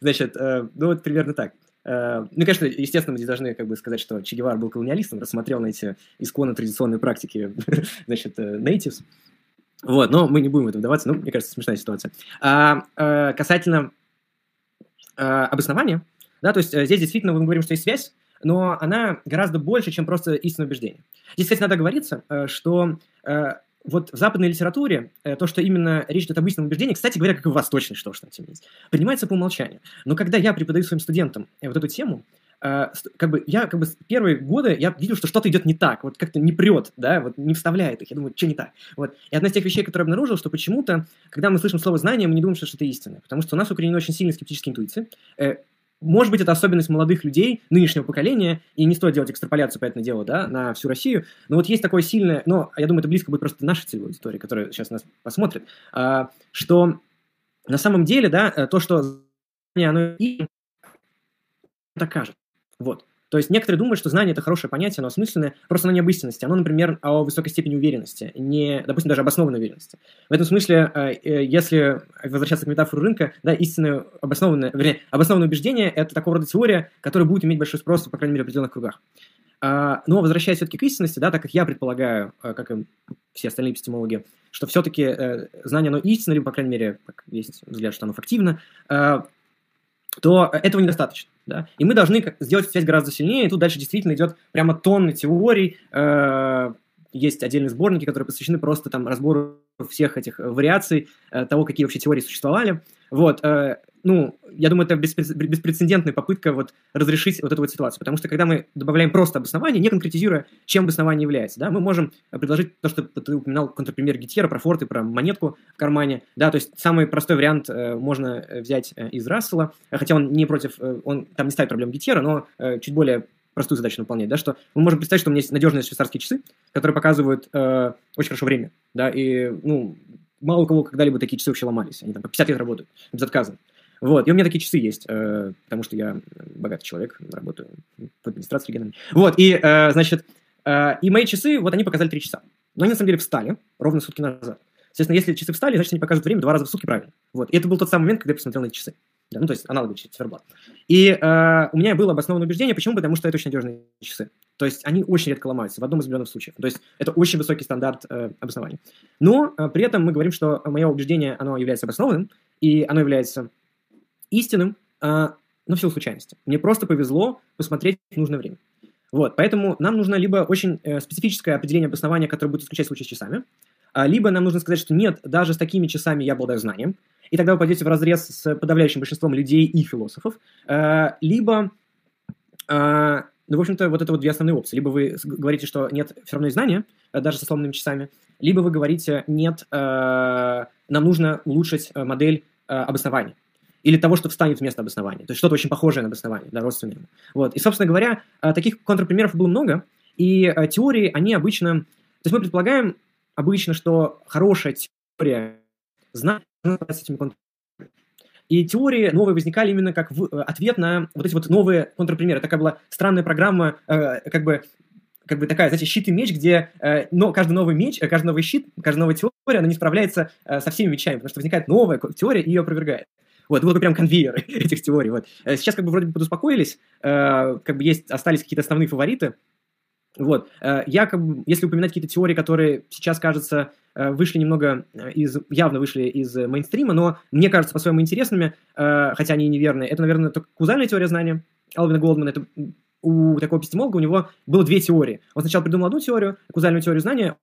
S2: Значит, э, ну вот примерно так. Э, ну, конечно, естественно, мы здесь должны как бы сказать, что Че Гевара был колониалистом, рассмотрел на эти исконно традиционные практики, (laughs) значит, э, natives. Вот, но мы не будем в это вдаваться, ну, мне кажется, смешная ситуация. А, а касательно а, обоснования, да, то есть здесь действительно мы говорим, что есть связь, но она гораздо больше, чем просто истинное убеждение. Здесь, кстати, надо говориться, что вот в западной литературе э, то, что именно речь идет об истинном убеждении, кстати говоря, как и в восточной, что уж там тем есть, принимается по умолчанию. Но когда я преподаю своим студентам э, вот эту тему, э, как бы я как бы первые годы я видел, что что-то идет не так, вот как-то не прет, да, вот не вставляет их. Я думаю, что не так. Вот. И одна из тех вещей, которые обнаружил, что почему-то, когда мы слышим слово знание, мы не думаем, что это истина, потому что у нас укоренены очень сильные скептические интуиции. Может быть, это особенность молодых людей нынешнего поколения, и не стоит делать экстраполяцию, по этому делу, да, на всю Россию. Но вот есть такое сильное, но я думаю, это близко будет просто нашей целевой аудитории, которая сейчас нас посмотрит, а, что на самом деле, да, то, что оно и так кажет. Вот. То есть некоторые думают, что знание – это хорошее понятие, оно осмысленное, просто оно не об истинности, оно, например, о высокой степени уверенности, не, допустим, даже обоснованной уверенности. В этом смысле, э, э, если возвращаться к метафоре рынка, да, истинное обоснованное, вернее, обоснованное убеждение – это такого рода теория, которая будет иметь большой спрос, по крайней мере, в определенных кругах. А, но возвращаясь все-таки к истинности, да, так как я предполагаю, э, как и все остальные эпистемологи, что все-таки знание, оно истинно, либо, по крайней мере, есть взгляд, что оно фактивно, то этого недостаточно. Да? И мы должны сделать связь гораздо сильнее, и тут дальше действительно идет прямо тонны теорий, э, есть отдельные сборники, которые посвящены просто там разбору всех этих вариаций, э, того, какие вообще теории существовали. Вот, э, ну, я думаю, это беспрецедентная попытка вот разрешить вот эту вот ситуацию, потому что когда мы добавляем просто обоснование, не конкретизируя, чем обоснование является, да, мы можем предложить то, что ты упоминал контрпример Гетьера про форты, про монетку в кармане, да, то есть самый простой вариант э, можно взять э, из Рассела, хотя он не против, э, он там не ставит проблему Гетьера, но э, чуть более простую задачу выполнять, да, что мы можем представить, что у меня есть надежные швейцарские часы, которые показывают э, очень хорошо время, да, и, ну, мало у кого когда-либо такие часы вообще ломались, они там по 50 лет работают, безотказно. Вот, и у меня такие часы есть, э, потому что я богатый человек, работаю в администрации региональной. Вот, и, э, значит, э, и мои часы, вот они показали 3 часа. Но они на самом деле встали ровно сутки назад. Соответственно, если часы встали, значит, они покажут время два раза в сутки правильно. Вот, и это был тот самый момент, когда я посмотрел на эти часы. Да, ну, то есть аналоговый циферблат. И э, у меня было обоснованное убеждение, почему? Потому что это очень надежные часы. То есть они очень редко ломаются, в одном из миллионов случаев. То есть это очень высокий стандарт э, обоснования. Но э, при этом мы говорим, что мое убеждение, оно является обоснованным, и оно является истинным, э, но в силу случайности. Мне просто повезло посмотреть в нужное время. Вот, поэтому нам нужно либо очень э, специфическое определение обоснования, которое будет исключать случай с часами, э, либо нам нужно сказать, что нет, даже с такими часами я обладаю знанием, и тогда вы пойдете в разрез с подавляющим большинством людей и философов, э, либо, э, ну, в общем-то, вот это вот две основные опции. Либо вы говорите, что нет все равно и знания, э, даже со сломанными часами, либо вы говорите, нет, нам нужно улучшить модель обоснования или того, что встанет вместо обоснования. То есть что-то очень похожее на обоснование, да, родственное. Вот. И, собственно говоря, таких контрпримеров было много, и теории, они обычно... То есть мы предполагаем обычно, что хорошая теория знания с этими И теории новые возникали именно как в, э, ответ на вот эти вот новые контрпримеры. Такая была странная программа, э, как бы как бы такая, знаете, щит и меч, где э, но каждый новый меч, э, каждый новый щит, каждая новая теория, она не справляется э, со всеми мечами, потому что возникает новая теория и ее опровергает. Вот, был бы прям конвейер (laughs) этих теорий. Вот. Э, сейчас как бы вроде бы подуспокоились, э, как бы есть, остались какие-то основные фавориты, вот. Э, я, как бы, если упоминать какие-то теории, которые сейчас, кажется, э, вышли немного из, явно вышли из мейнстрима, но мне кажется по-своему интересными, хотя они и неверные, это, наверное, только каузальная теория знания Алвина Голдмана, это у такого эпистемолога у него было две теории. Он сначала придумал одну теорию, каузальную теорию знания,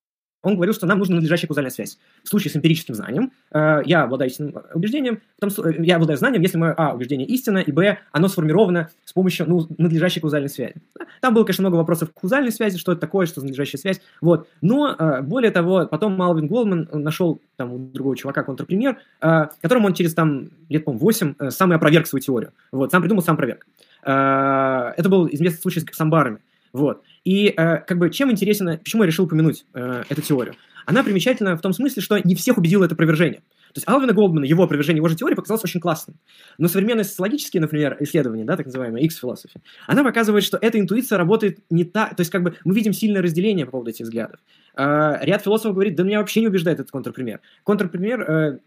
S2: он говорил, что нам нужна надлежащая каузальная связь. В случае с эмпирическим знанием, э, я обладаю истинным убеждением, том, э, я обладаю знанием, если мое А убеждение истинно, и Б оно сформировано с помощью ну, надлежащей каузальной связи. Там было, конечно, много вопросов к каузальной связи, что это такое, что за надлежащая связь. Вот. Но, э, более того, потом Малвин Голдман нашел там у другого чувака контрпример, э, которому он через там лет, по 8 э, сам и опроверг свою теорию. Вот. Сам придумал, сам проверг. Э, это был известный случай с самбарами. Вот. И э, как бы чем интересно, почему я решил упомянуть э, эту теорию? Она примечательна в том смысле, что не всех убедило это опровержение. То есть Алвина Голдмана, его опровержение его же теории показалось очень классным. Но современные социологические, например, исследования, да, так называемые X-философия, она показывает, что эта интуиция работает не так. То есть как бы мы видим сильное разделение по поводу этих взглядов. Э, ряд философов говорит, да меня вообще не убеждает этот контрпример. Контрпример, э,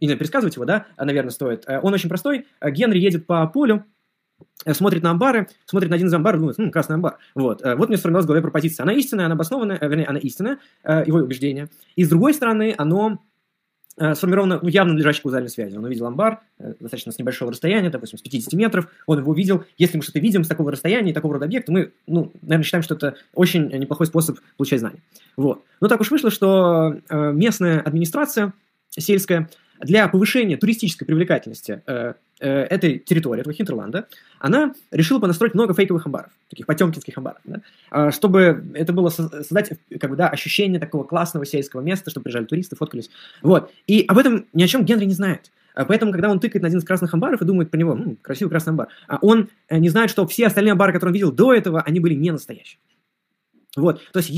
S2: не знаю, пересказывать его, да, наверное, стоит. Э, он очень простой. Генри едет по полю, смотрит на амбары, смотрит на один из амбаров, думает, ну, красный амбар. Вот, вот мне сформировалась в голове пропозиция. Она истинная, она обоснованная, вернее, она истинная, его убеждение. И с другой стороны, оно Э, сформировано ну, явно надлежащей каузальной связи. Он увидел амбар э, достаточно с небольшого расстояния, допустим, с 50 метров, он его увидел. Если мы что-то видим с такого расстояния, такого рода объекта, мы, ну, наверное, считаем, что это очень неплохой способ получать знания. Вот. Но так уж вышло, что э, местная администрация сельская для повышения туристической привлекательности э, э, этой территории, этого Хинтерланда, она решила понастроить много фейковых амбаров, таких потемкинских амбаров, да, а, чтобы это было создать как бы, да, ощущение такого классного сельского места, чтобы приезжали туристы, фоткались. Вот. И об этом ни о чем Генри не знает. А поэтому, когда он тыкает на один из красных амбаров и думает про него, ну, красивый красный амбар, а он э, не знает, что все остальные амбары, которые он видел до этого, они были не настоящие. Вот. То есть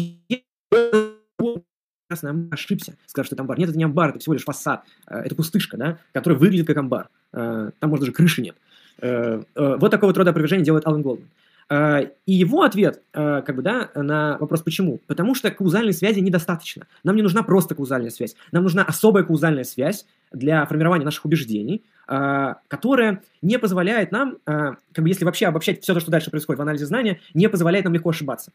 S2: амбар ошибся, сказав, что это амбар. Нет, это не амбар, это всего лишь фасад. Э, это пустышка, да, которая выглядит как амбар. Э, там, может, даже крыши нет. Э, вот такого вот рода опровержение делает Алан Голдман. И его ответ, как бы, да, на вопрос почему? Потому что каузальной связи недостаточно. Нам не нужна просто каузальная связь. Нам нужна особая каузальная связь для формирования наших убеждений, которая не позволяет нам, как бы, если вообще обобщать все то, что дальше происходит в анализе знания, не позволяет нам легко ошибаться.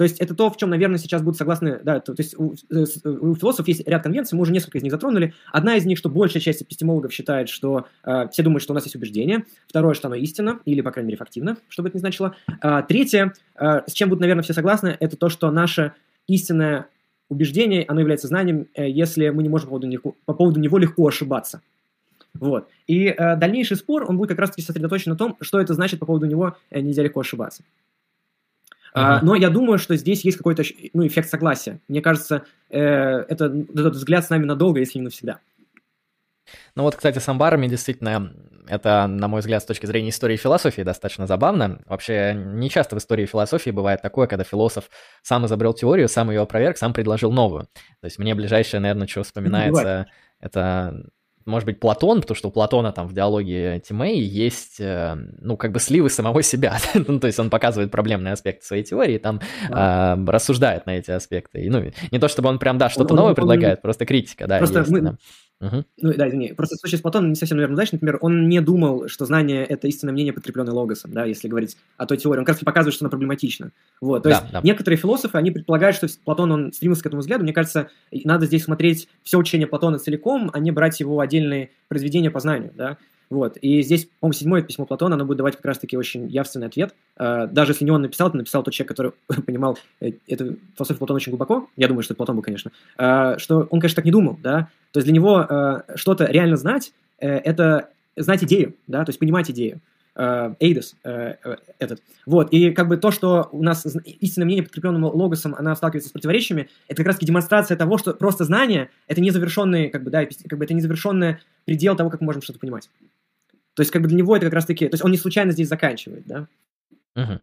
S2: То есть это то, в чем, наверное, сейчас будут согласны, да, то, то есть у, э, у философов есть ряд конвенций, мы уже несколько из них затронули. Одна из них, что большая часть эпистемологов считает, что э, все думают, что у нас есть убеждение. Второе, что оно истина, или, по крайней мере, фактивно, что бы это ни значило. А, третье, э, с чем будут, наверное, все согласны, это то, что наше истинное убеждение, оно является знанием, э, если мы не можем по поводу, него, по поводу него легко ошибаться. Вот. И э, дальнейший спор, он будет как раз-таки сосредоточен на том, что это значит по поводу него э, нельзя легко ошибаться. Uh-huh. Но я думаю, что здесь есть какой-то ну, эффект согласия. Мне кажется, э, это, этот взгляд с нами надолго, если не навсегда.
S1: Ну вот, кстати, с амбарами действительно, это, на мой взгляд, с точки зрения истории и философии достаточно забавно. Вообще, не часто в истории философии бывает такое, когда философ сам изобрел теорию, сам ее опроверг, сам предложил новую. То есть мне ближайшее, наверное, что вспоминается, это может быть, Платон, потому что у Платона там в диалоге Тимей есть, э, ну, как бы сливы самого себя. (laughs) ну, то есть он показывает проблемные аспекты своей теории, там да. э, рассуждает на эти аспекты. И, ну, не то чтобы он прям, да, что-то новое он, предлагает, он, просто критика, да,
S2: просто. Мы, Угу. Ну, да, извини. Просто в случае с Платоном не совсем, наверное, удачно. Например, он не думал, что знание — это истинное мнение, подкрепленное логосом, да, если говорить о той теории. Он как раз показывает, что она проблематична. Вот. То да, есть да. некоторые философы, они предполагают, что Платон, он стремился к этому взгляду. Мне кажется, надо здесь смотреть все учение Платона целиком, а не брать его отдельные произведения по знанию, да. Вот. И здесь, по-моему, седьмое письмо Платона, оно будет давать как раз-таки очень явственный ответ. А, даже если не он написал, это написал тот человек, который (laughs) понимал э, эту философию Платона очень глубоко. Я думаю, что это Платон был, конечно. А, что он, конечно, так не думал, да. То есть для него а, что-то реально знать э, – это знать идею, да, то есть понимать идею. Эйдос этот. Вот, и как бы то, что у нас истинное мнение, подкрепленным логосом, она сталкивается с противоречиями, это как раз демонстрация того, что просто знание – это незавершенный, как бы, да, как бы это незавершенный предел того, как мы можем что-то понимать. То есть, как бы для него это как раз-таки... То есть, он не случайно здесь заканчивает, да?
S1: Uh-huh.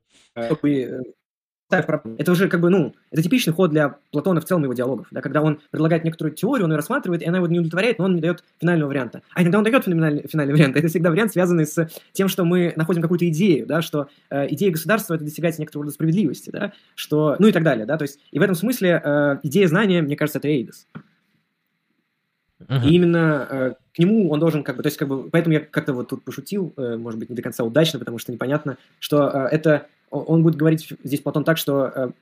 S2: Это уже как бы, ну, это типичный ход для Платона в целом его диалогов, да, когда он предлагает некоторую теорию, он ее рассматривает, и она его не удовлетворяет, но он не дает финального варианта. А иногда он дает финальный, финальный вариант. (laughs) Это всегда вариант, связанный с тем, что мы находим какую-то идею, да, что э, идея государства – это достигать некоторого рода справедливости, да, что, ну и так далее, да, то есть, и в этом смысле э, идея знания, мне кажется, это эйдос. Uh-huh. И именно э, к нему он должен как бы, то есть как бы, поэтому я как-то вот тут пошутил, э, может быть, не до конца удачно, потому что непонятно, что э, это, он будет говорить здесь Платон так, что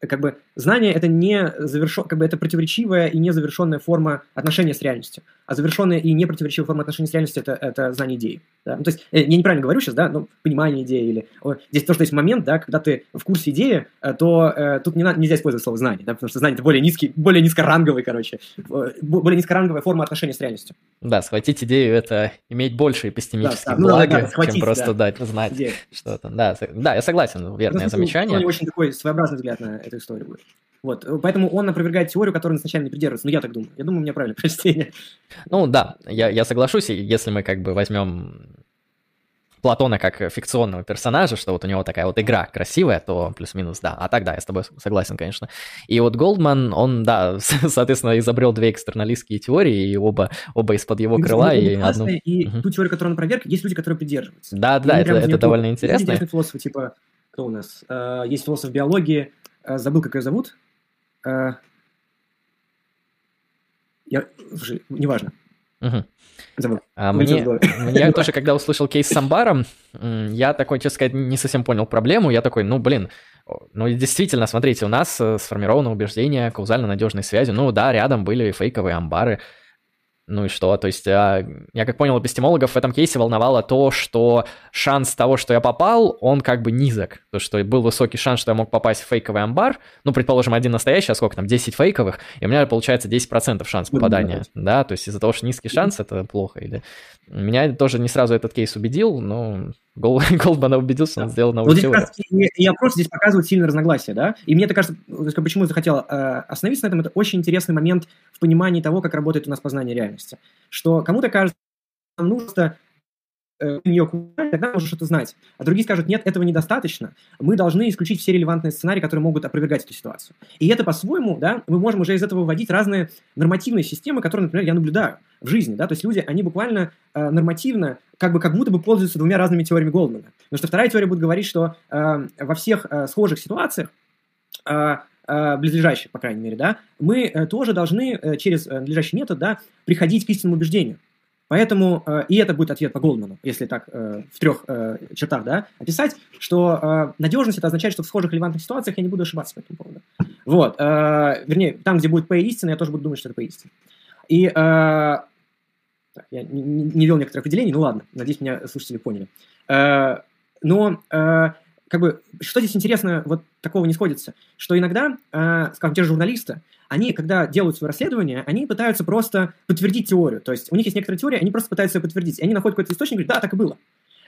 S2: э, как бы знание это не завершен, как бы это противоречивая и незавершенная форма отношения с реальностью. А завершенная и непротиворечивая форма отношения с реальностью это, это знание идеи. Да? Ну, то есть, э, я неправильно говорю сейчас, да, но понимание идеи или о, здесь то, что есть момент, да, когда ты в курсе идеи, э, то э, тут не надо, нельзя использовать слово знание, да, потому что знание это более низкий, более низкоранговый, короче, э, более низкоранговая форма отношения с реальностью.
S1: Да, схватить идею это иметь больше эпистемические да, да, благи, ну, да, схватить, чем просто да. дать знать что-то. Да, да, я согласен, верное ну, замечание.
S2: У него очень такой своеобразный взгляд на эту историю будет. Вот, поэтому он опровергает теорию, которой он изначально не придерживается. Ну, я так думаю. Я думаю, у меня правильное (laughs) прочтение.
S1: Ну, да, я, я соглашусь, если мы как бы возьмем Платона как фикционного персонажа, что вот у него такая вот игра красивая, то плюс-минус, да. А так, да, я с тобой согласен, конечно. И вот Голдман, он, да, соответственно, изобрел две экстерналистские теории, и оба, оба из-под его крыла. И,
S2: одну... и угу. ту теорию, которую он проверк, есть люди, которые придерживаются.
S1: Да, да, это, это довольно интересно.
S2: Есть философы, типа, кто у нас? Uh, есть философ биологии, uh, забыл, как ее зовут. Я, слушай, неважно.
S1: Угу. А мне, (laughs) мне тоже, когда услышал кейс с амбаром, я такой, честно сказать, не совсем понял проблему. Я такой, ну, блин, ну, действительно, смотрите, у нас э, сформировано убеждение каузально надежной связи. Ну, да, рядом были фейковые амбары. Ну и что? То есть, а, я как понял, эпистемологов в этом кейсе волновало то, что шанс того, что я попал, он как бы низок. То, что был высокий шанс, что я мог попасть в фейковый амбар. Ну, предположим, один настоящий, а сколько там, 10 фейковых, и у меня получается 10% шанс попадания. Да, то есть из-за того, что низкий шанс, это плохо. Или... Меня тоже не сразу этот кейс убедил, но Гол, (laughs) Голдман убедился, он сделал новую вот теорию.
S2: Раз, я просто здесь показываю сильное разногласие, да, и мне это кажется, почему я захотел э, остановиться на этом, это очень интересный момент в понимании того, как работает у нас познание реальности. Что кому-то кажется, нам нужно э, нее тогда можешь это знать. А другие скажут, нет, этого недостаточно. Мы должны исключить все релевантные сценарии, которые могут опровергать эту ситуацию. И это по-своему, да, мы можем уже из этого выводить разные нормативные системы, которые, например, я наблюдаю в жизни, да, то есть люди, они буквально э, нормативно, как бы как будто бы пользуются двумя разными теориями Голдмана. Потому что вторая теория будет говорить, что э, во всех э, схожих ситуациях э, э близлежащих, по крайней мере, да, мы э, тоже должны э, через надлежащий метод, да, приходить к истинному убеждению. Поэтому, и это будет ответ по Голдману, если так в трех чертах да, описать, что надежность это означает, что в схожих релевантных ситуациях я не буду ошибаться по этому поводу. Вот, вернее, там, где будет P истина, я тоже буду думать, что это P истина. И э, я не, не вел некоторых выделений, ну ладно, надеюсь, меня слушатели поняли. Э, но э, как бы, что здесь интересно, вот такого не сходится, что иногда, э, скажем, те же журналисты, они, когда делают свое расследование, они пытаются просто подтвердить теорию. То есть у них есть некоторая теория, они просто пытаются ее подтвердить. И они находят какой-то источник и говорят, да, так и было.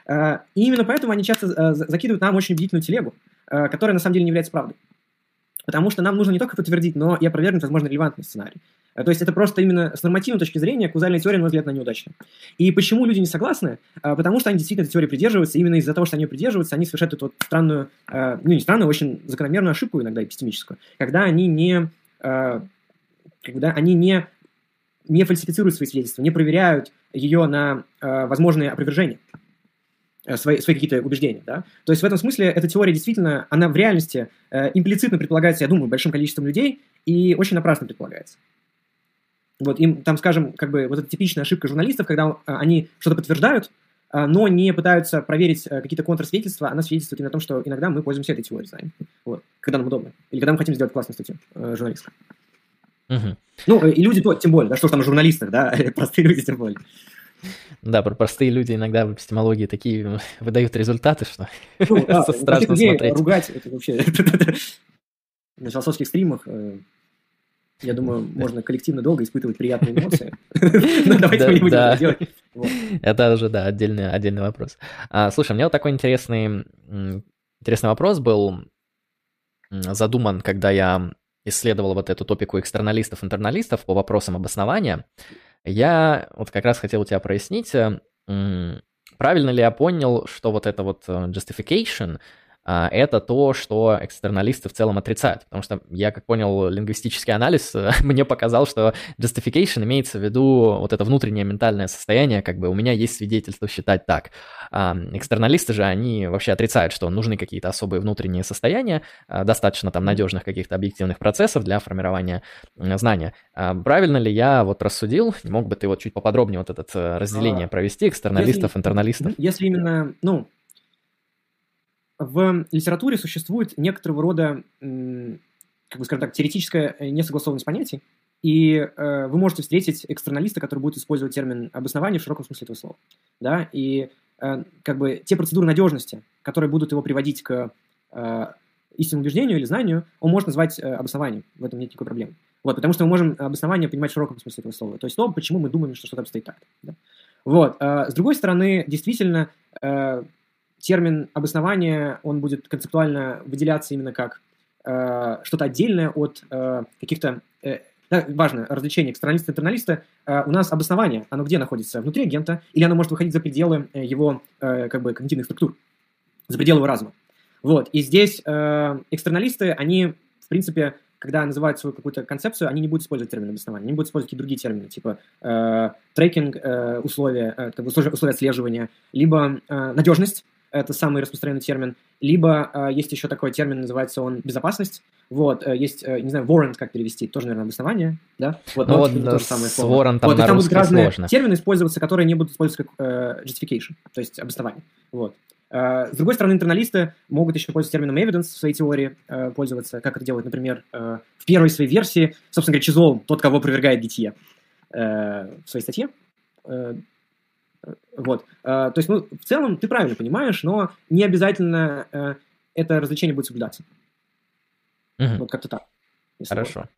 S2: Э, и именно поэтому они часто э, закидывают нам очень убедительную телегу, э, которая на самом деле не является правдой. Потому что нам нужно не только подтвердить, но и опровергнуть, возможно, релевантный сценарий. Э, то есть это просто именно с нормативной точки зрения каузальная теория, на мой взгляд, она неудачна. И почему люди не согласны? Э, потому что они действительно этой теории придерживаются, именно из-за того, что они придерживаются, они совершают эту вот странную, э, ну не странную, очень закономерную ошибку иногда эпистемическую, когда они не, когда они не, не фальсифицируют свои свидетельства, не проверяют ее на возможные опровержения свои, свои какие-то убеждения. Да? То есть в этом смысле эта теория действительно, она в реальности э, имплицитно предполагается, я думаю, большим количеством людей и очень напрасно предполагается. Вот им там, скажем, как бы вот эта типичная ошибка журналистов, когда а, они что-то подтверждают, а, но не пытаются проверить а, какие-то контрсвидетельства, она свидетельствует именно о том, что иногда мы пользуемся этой теорией знаем. Вот. Когда нам удобно. Или когда мы хотим сделать классную статью э, журналистскую. Угу. Ну, э, и люди то, тем более, да, что ж там о журналистах, да, (laughs) простые люди тем более.
S1: Да, простые люди иногда в эпистемологии такие (laughs) выдают результаты, что ну, да, (laughs) страшно смотреть.
S2: ругать, это вообще... На философских стримах э, я думаю, (laughs) можно коллективно долго испытывать приятные эмоции. (laughs) (laughs) Давайте мы не будем это делать.
S1: Это уже, да, отдельный, вопрос. А, слушай, у меня вот такой интересный, вопрос был задуман, когда я исследовал вот эту топику экстерналистов, интерналистов по вопросам обоснования. Я вот как раз хотел у тебя прояснить, правильно ли я понял, что вот это вот э, justification — это то, что экстерналисты в целом отрицают. Потому что я, как понял, лингвистический анализ (laughs) мне показал, что justification имеется в виду вот это внутреннее ментальное состояние, как бы у меня есть свидетельство считать так. А экстерналисты же, они вообще отрицают, что нужны какие-то особые внутренние состояния, а, достаточно там надежных каких-то объективных процессов для формирования знания. Правильно ли я вот рассудил? Мог бы ты вот чуть поподробнее вот это э, разделение провести экстерналистов,
S2: если,
S1: интерналистов?
S2: Если именно, ну, в литературе существует некоторого рода, как бы скажем так, теоретическая несогласованность понятий, и э, вы можете встретить экстерналиста, который будет использовать термин обоснования в широком смысле этого слова. Да? И э, как бы те процедуры надежности, которые будут его приводить к э, истинному убеждению или знанию, он может назвать э, обоснованием. В этом нет никакой проблемы. Вот, потому что мы можем обоснование понимать в широком смысле этого слова. То есть то, почему мы думаем, что что-то обстоит так. Да? Вот. Э, с другой стороны, действительно, э, термин обоснования, он будет концептуально выделяться именно как э, что-то отдельное от э, каких-то... Э, да, важно, развлечение экстерналиста интерналиста. Э, у нас обоснование, оно где находится? Внутри агента, или оно может выходить за пределы э, его э, как бы когнитивных структур, за пределы его разума. Вот, и здесь э, экстерналисты, они, в принципе, когда называют свою какую-то концепцию, они не будут использовать термин обоснования, они будут использовать какие-то другие термины, типа э, трекинг, э, условия, э, условия, условия отслеживания, либо э, надежность, это самый распространенный термин, либо э, есть еще такой термин, называется он безопасность. Вот, э, есть, э, не знаю, warrant, как перевести, тоже, наверное, обоснование, да?
S1: Вот, ну, вот то же самое с слово. warrant там вот, на там будут разные сложно.
S2: термины использоваться, которые не будут использоваться как э, justification, то есть обоснование. Вот. С другой стороны, интерналисты могут еще пользоваться термином evidence в своей теории, пользоваться, как это делают, например, в первой своей версии, собственно говоря, Чизол, тот, кого опровергает Гитье в своей статье. Вот. То есть, ну, в целом, ты правильно понимаешь, но не обязательно это развлечение будет соблюдаться.
S1: Угу.
S2: Вот как-то так.
S1: Хорошо. Можно.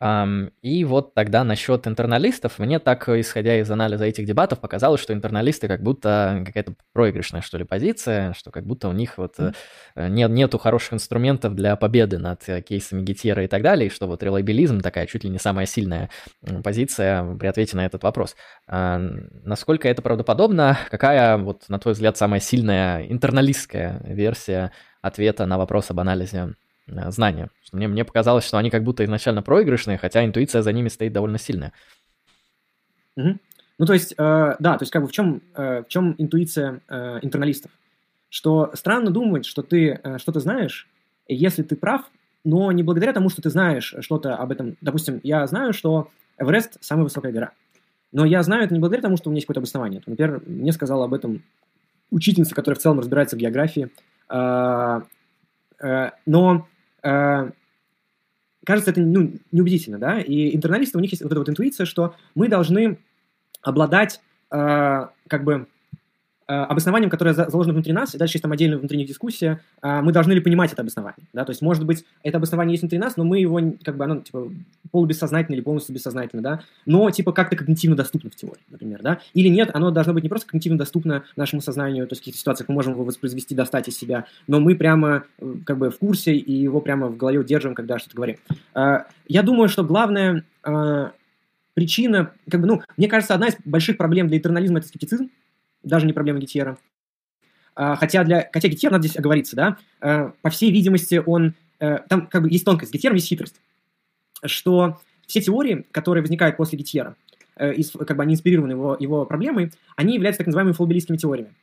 S1: И вот тогда насчет интерналистов, мне так, исходя из анализа этих дебатов, показалось, что интерналисты как будто какая-то проигрышная, что ли, позиция, что как будто у них вот mm-hmm. нет, нету хороших инструментов для победы над э, кейсами Гетьера и так далее, и что вот релабилизм такая чуть ли не самая сильная позиция при ответе на этот вопрос. А, насколько это правдоподобно? Какая, вот, на твой взгляд, самая сильная интерналистская версия ответа на вопрос об анализе Э, знания. Что мне, мне показалось, что они как будто изначально проигрышные, хотя интуиция за ними стоит довольно сильная.
S2: Угу. Ну, то есть, э, да, то есть, как бы в чем, э, в чем интуиция э, интерналистов? Что странно думать, что ты э, что-то знаешь, если ты прав, но не благодаря тому, что ты знаешь что-то об этом. Допустим, я знаю, что Эверест – самая высокая гора. Но я знаю это не благодаря тому, что у меня есть какое-то обоснование. Например, мне сказала об этом учительница, которая в целом разбирается в географии. Э, э, но Э, кажется, это ну, неубедительно, да, и интерналисты, у них есть вот эта вот интуиция, что мы должны обладать э, как бы Э, обоснованием, которое заложено внутри нас, и дальше есть там отдельная внутренняя дискуссия, э, мы должны ли понимать это обоснование, да, то есть, может быть, это обоснование есть внутри нас, но мы его, как бы, оно, типа, полубессознательно или полностью бессознательно, да, но, типа, как-то когнитивно доступно в теории, например, да, или нет, оно должно быть не просто когнитивно доступно нашему сознанию, то есть в каких-то ситуациях мы можем его воспроизвести, достать из себя, но мы прямо, э, как бы, в курсе и его прямо в голове удерживаем, когда что-то говорим. Я думаю, что главная причина, как бы, ну, мне кажется, одна из больших проблем для интернализма – это скептицизм, даже не проблема Гетьера. А, хотя, для, хотя Гетьер, надо здесь оговориться, да, а, по всей видимости, он, а, там как бы есть тонкость, с Гетьером есть хитрость, что все теории, которые возникают после Гетьера, э, как бы они инспирированы его, его проблемой, они являются так называемыми фалбилистскими теориями.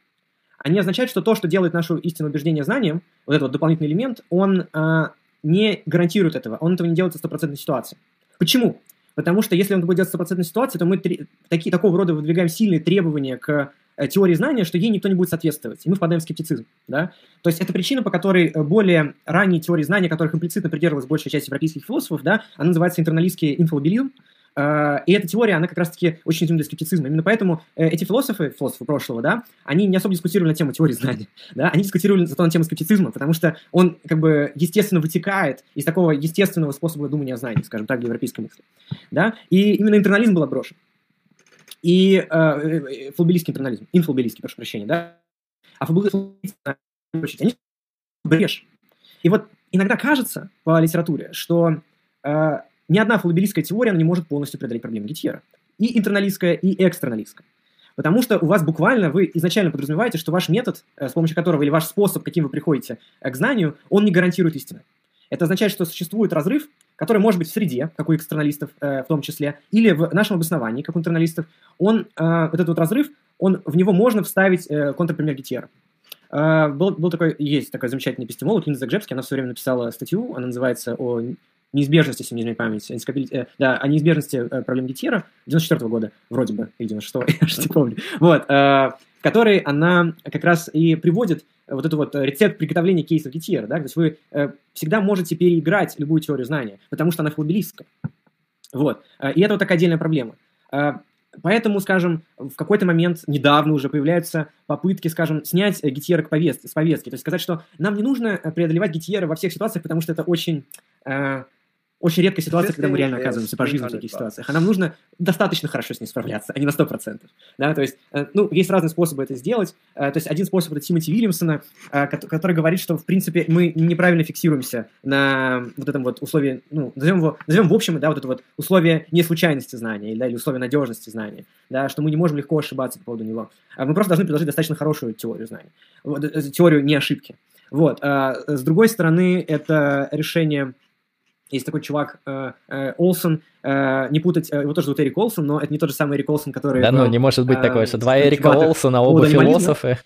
S2: Они означают, что то, что делает нашу истинное убеждение знанием, вот этот вот дополнительный элемент, он а, не гарантирует этого, он этого не делает в стопроцентной ситуации. Почему? Потому что если он будет делать в стопроцентной ситуации, то мы такие, такого рода выдвигаем сильные требования к Э, теории знания, что ей никто не будет соответствовать, и мы впадаем в скептицизм. Да? То есть это причина, по которой э, более ранние теории знания, которых имплицитно придерживалась большая часть европейских философов, да, она называется интерналистский инфобилизм, э, и эта теория, она как раз-таки очень для скептицизма. Именно поэтому эти философы, философы прошлого, да, они не особо дискутировали на тему теории знания, (laughs) да, они дискутировали зато на тему скептицизма, потому что он как бы естественно вытекает из такого естественного способа думания о знании, скажем так, в европейской мысли, да, и именно интернализм был отброшен и э, э флобелийский интернализм, инфлобелийский, прошу прощения, да, а флобелийский они брешь. И вот иногда кажется по литературе, что э, ни одна флобелийская теория не может полностью преодолеть проблему Гитьера. И интерналистская, и экстраналистская. Потому что у вас буквально, вы изначально подразумеваете, что ваш метод, э, с помощью которого, или ваш способ, каким вы приходите э, к знанию, он не гарантирует истины. Это означает, что существует разрыв, который может быть в среде, как у экстерналистов э, в том числе, или в нашем обосновании, как у интерналистов, он, э, вот этот вот разрыв, он, в него можно вставить э, контрпример Гетьера. Э, был, был такой, есть такой замечательный эпистемолог Линза Гжебский, она в свое время написала статью, она называется о неизбежности, если память, э, да, о неизбежности э, проблем Гетьера 94 -го года, вроде бы, или 96-го, (laughs) я же не помню. Вот, э, которой она как раз и приводит вот этот вот рецепт приготовления кейсов Гетьера, да, то есть вы э, всегда можете переиграть любую теорию знания, потому что она флобелистская. Вот, э, и это вот такая отдельная проблема. Э, Поэтому, скажем, в какой-то момент недавно уже появляются попытки, скажем, снять Гетьера к повестке, с повестки. То есть сказать, что нам не нужно преодолевать Гетьера во всех ситуациях, потому что это очень э, очень редкая ситуация, когда мы реально оказываемся по жизни в таких ситуациях. А нам нужно достаточно хорошо с ней справляться, а не на 100%. Да? То есть, э, ну, есть разные способы это сделать. Э, то есть, один способ – это Тимоти Вильямсона, э, который говорит, что, в принципе, мы неправильно фиксируемся на вот этом вот условии, ну, назовем его, назовем в общем, да, вот это вот условие не случайности знания, да, или условие надежности знания, да, что мы не можем легко ошибаться по поводу него. Мы просто должны предложить достаточно хорошую теорию знаний, теорию не ошибки. Вот. С другой стороны, это решение Есть такой чувак э, э, Олсон, э, не путать, э, его тоже зовут Эрик Олсон, но это не тот же самый Эрик Олсон, который...
S1: Да, ну, не может быть э, такое, что два Эрика Олсона, оба философы,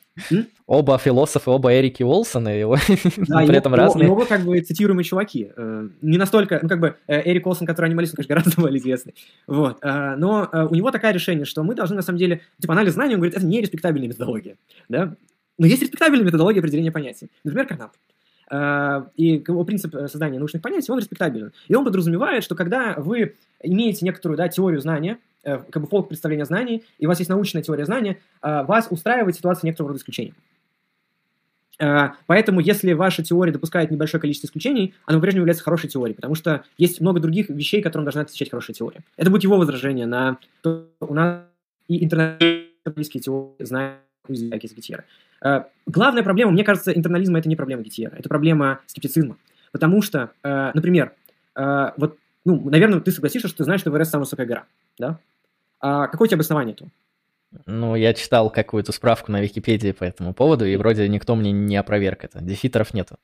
S1: оба философы, оба Эрики Олсона, его (laughs) да, при этом разные.
S2: Его как бы цитируемые чуваки. Э, не настолько, ну, как бы, э, Эрик Олсон, который анималист, он, конечно, гораздо более известный. Вот. Э, но э, у него такое решение, что мы должны, на самом деле, типа, анализ знаний, он говорит, это не респектабельная методология, да? Но есть респектабельная методология определения понятий. Например, Карнап. Э, и его принцип э, создания научных понятий, он респектабелен. И он подразумевает, что когда вы имеете некоторую да, теорию знания, э, как бы фолк представления знаний, и у вас есть научная теория знания, вас устраивает ситуация некоторого рода исключения. Поэтому, если ваша теория допускает небольшое количество исключений, она по-прежнему является хорошей теорией, потому что есть много других вещей, которым должна отвечать хорошая теория. Это будет его возражение на то, у нас и интернет-теории знания из Гетьера. Э, главная проблема, мне кажется, интернализма это не проблема Гетьера, это проблема скептицизма. Потому что, э, например, э, вот, ну, наверное, ты согласишься, что ты знаешь, что Эверест самая высокая гора, да? А какое у тебя обоснование этого?
S1: Ну, я читал какую-то справку на Википедии по этому поводу, и вроде никто мне не опроверг это. Дефитеров нету.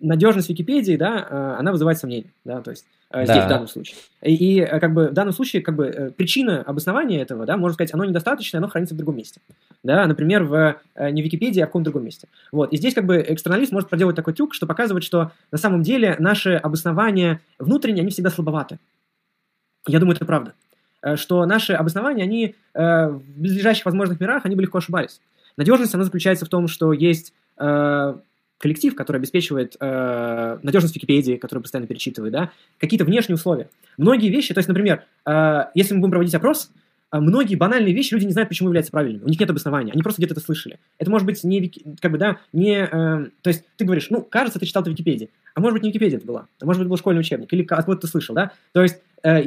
S2: Надежность Википедии, да, она вызывает сомнения, да, то есть э, здесь да. в данном случае. И, и как бы в данном случае как бы причина обоснования этого, да, можно сказать, оно недостаточно, оно хранится в другом месте. Да, например, в не в Википедии, а в каком-то другом месте. Вот. И здесь как бы экстерналист может проделать такой трюк, что показывает, что на самом деле наши обоснования внутренние, они всегда слабоваты. Я думаю, это правда. Э, что наши обоснования, они э, в ближайших возможных мирах, они бы легко ошибались. Надежность, она заключается в том, что есть э, коллектив, который обеспечивает э, надежность Википедии, который постоянно перечитывает, да, какие-то внешние условия. Многие вещи, то есть, например, э, если мы будем проводить опрос, э, многие банальные вещи люди не знают, почему являются правильными. У них нет обоснования, они просто где-то это слышали. Это может быть не, как бы, да, не, э, то есть ты говоришь, ну, кажется, ты читал это в Википедии, а может быть не Википедия это была, а может быть был школьный учебник, или откуда ты слышал, да, то есть э,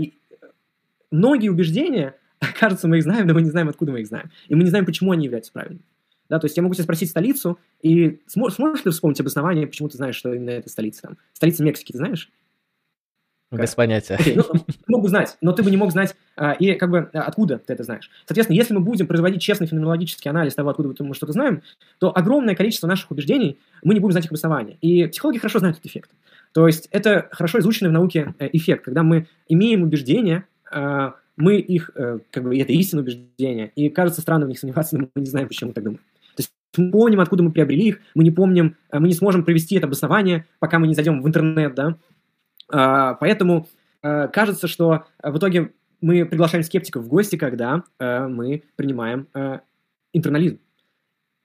S2: многие убеждения, (laughs) кажется, мы их знаем, но мы не знаем, откуда мы их знаем. И мы не знаем, почему они являются правильными. Да, то есть я могу тебя спросить столицу, и сможешь, сможешь ли вспомнить обоснование, почему ты знаешь, что именно это столица? Там? Столица Мексики, ты знаешь?
S1: Без как? понятия.
S2: Okay, ну, мог бы знать, но ты бы не мог знать, а, и как бы а, откуда ты это знаешь. Соответственно, если мы будем производить честный феноменологический анализ того, откуда мы что-то знаем, то огромное количество наших убеждений мы не будем знать их обоснования. И психологи хорошо знают этот эффект. То есть это хорошо изученный в науке э, эффект, когда мы имеем убеждения, а, мы их, э, как бы, это истинное убеждение, и кажется странно в них сомневаться, но мы не знаем, почему мы так думаем. То есть мы помним, откуда мы приобрели их, мы не помним, мы не сможем провести это обоснование, пока мы не зайдем в интернет, да. А, поэтому э, кажется, что в итоге мы приглашаем скептиков в гости, когда мы принимаем интернализм.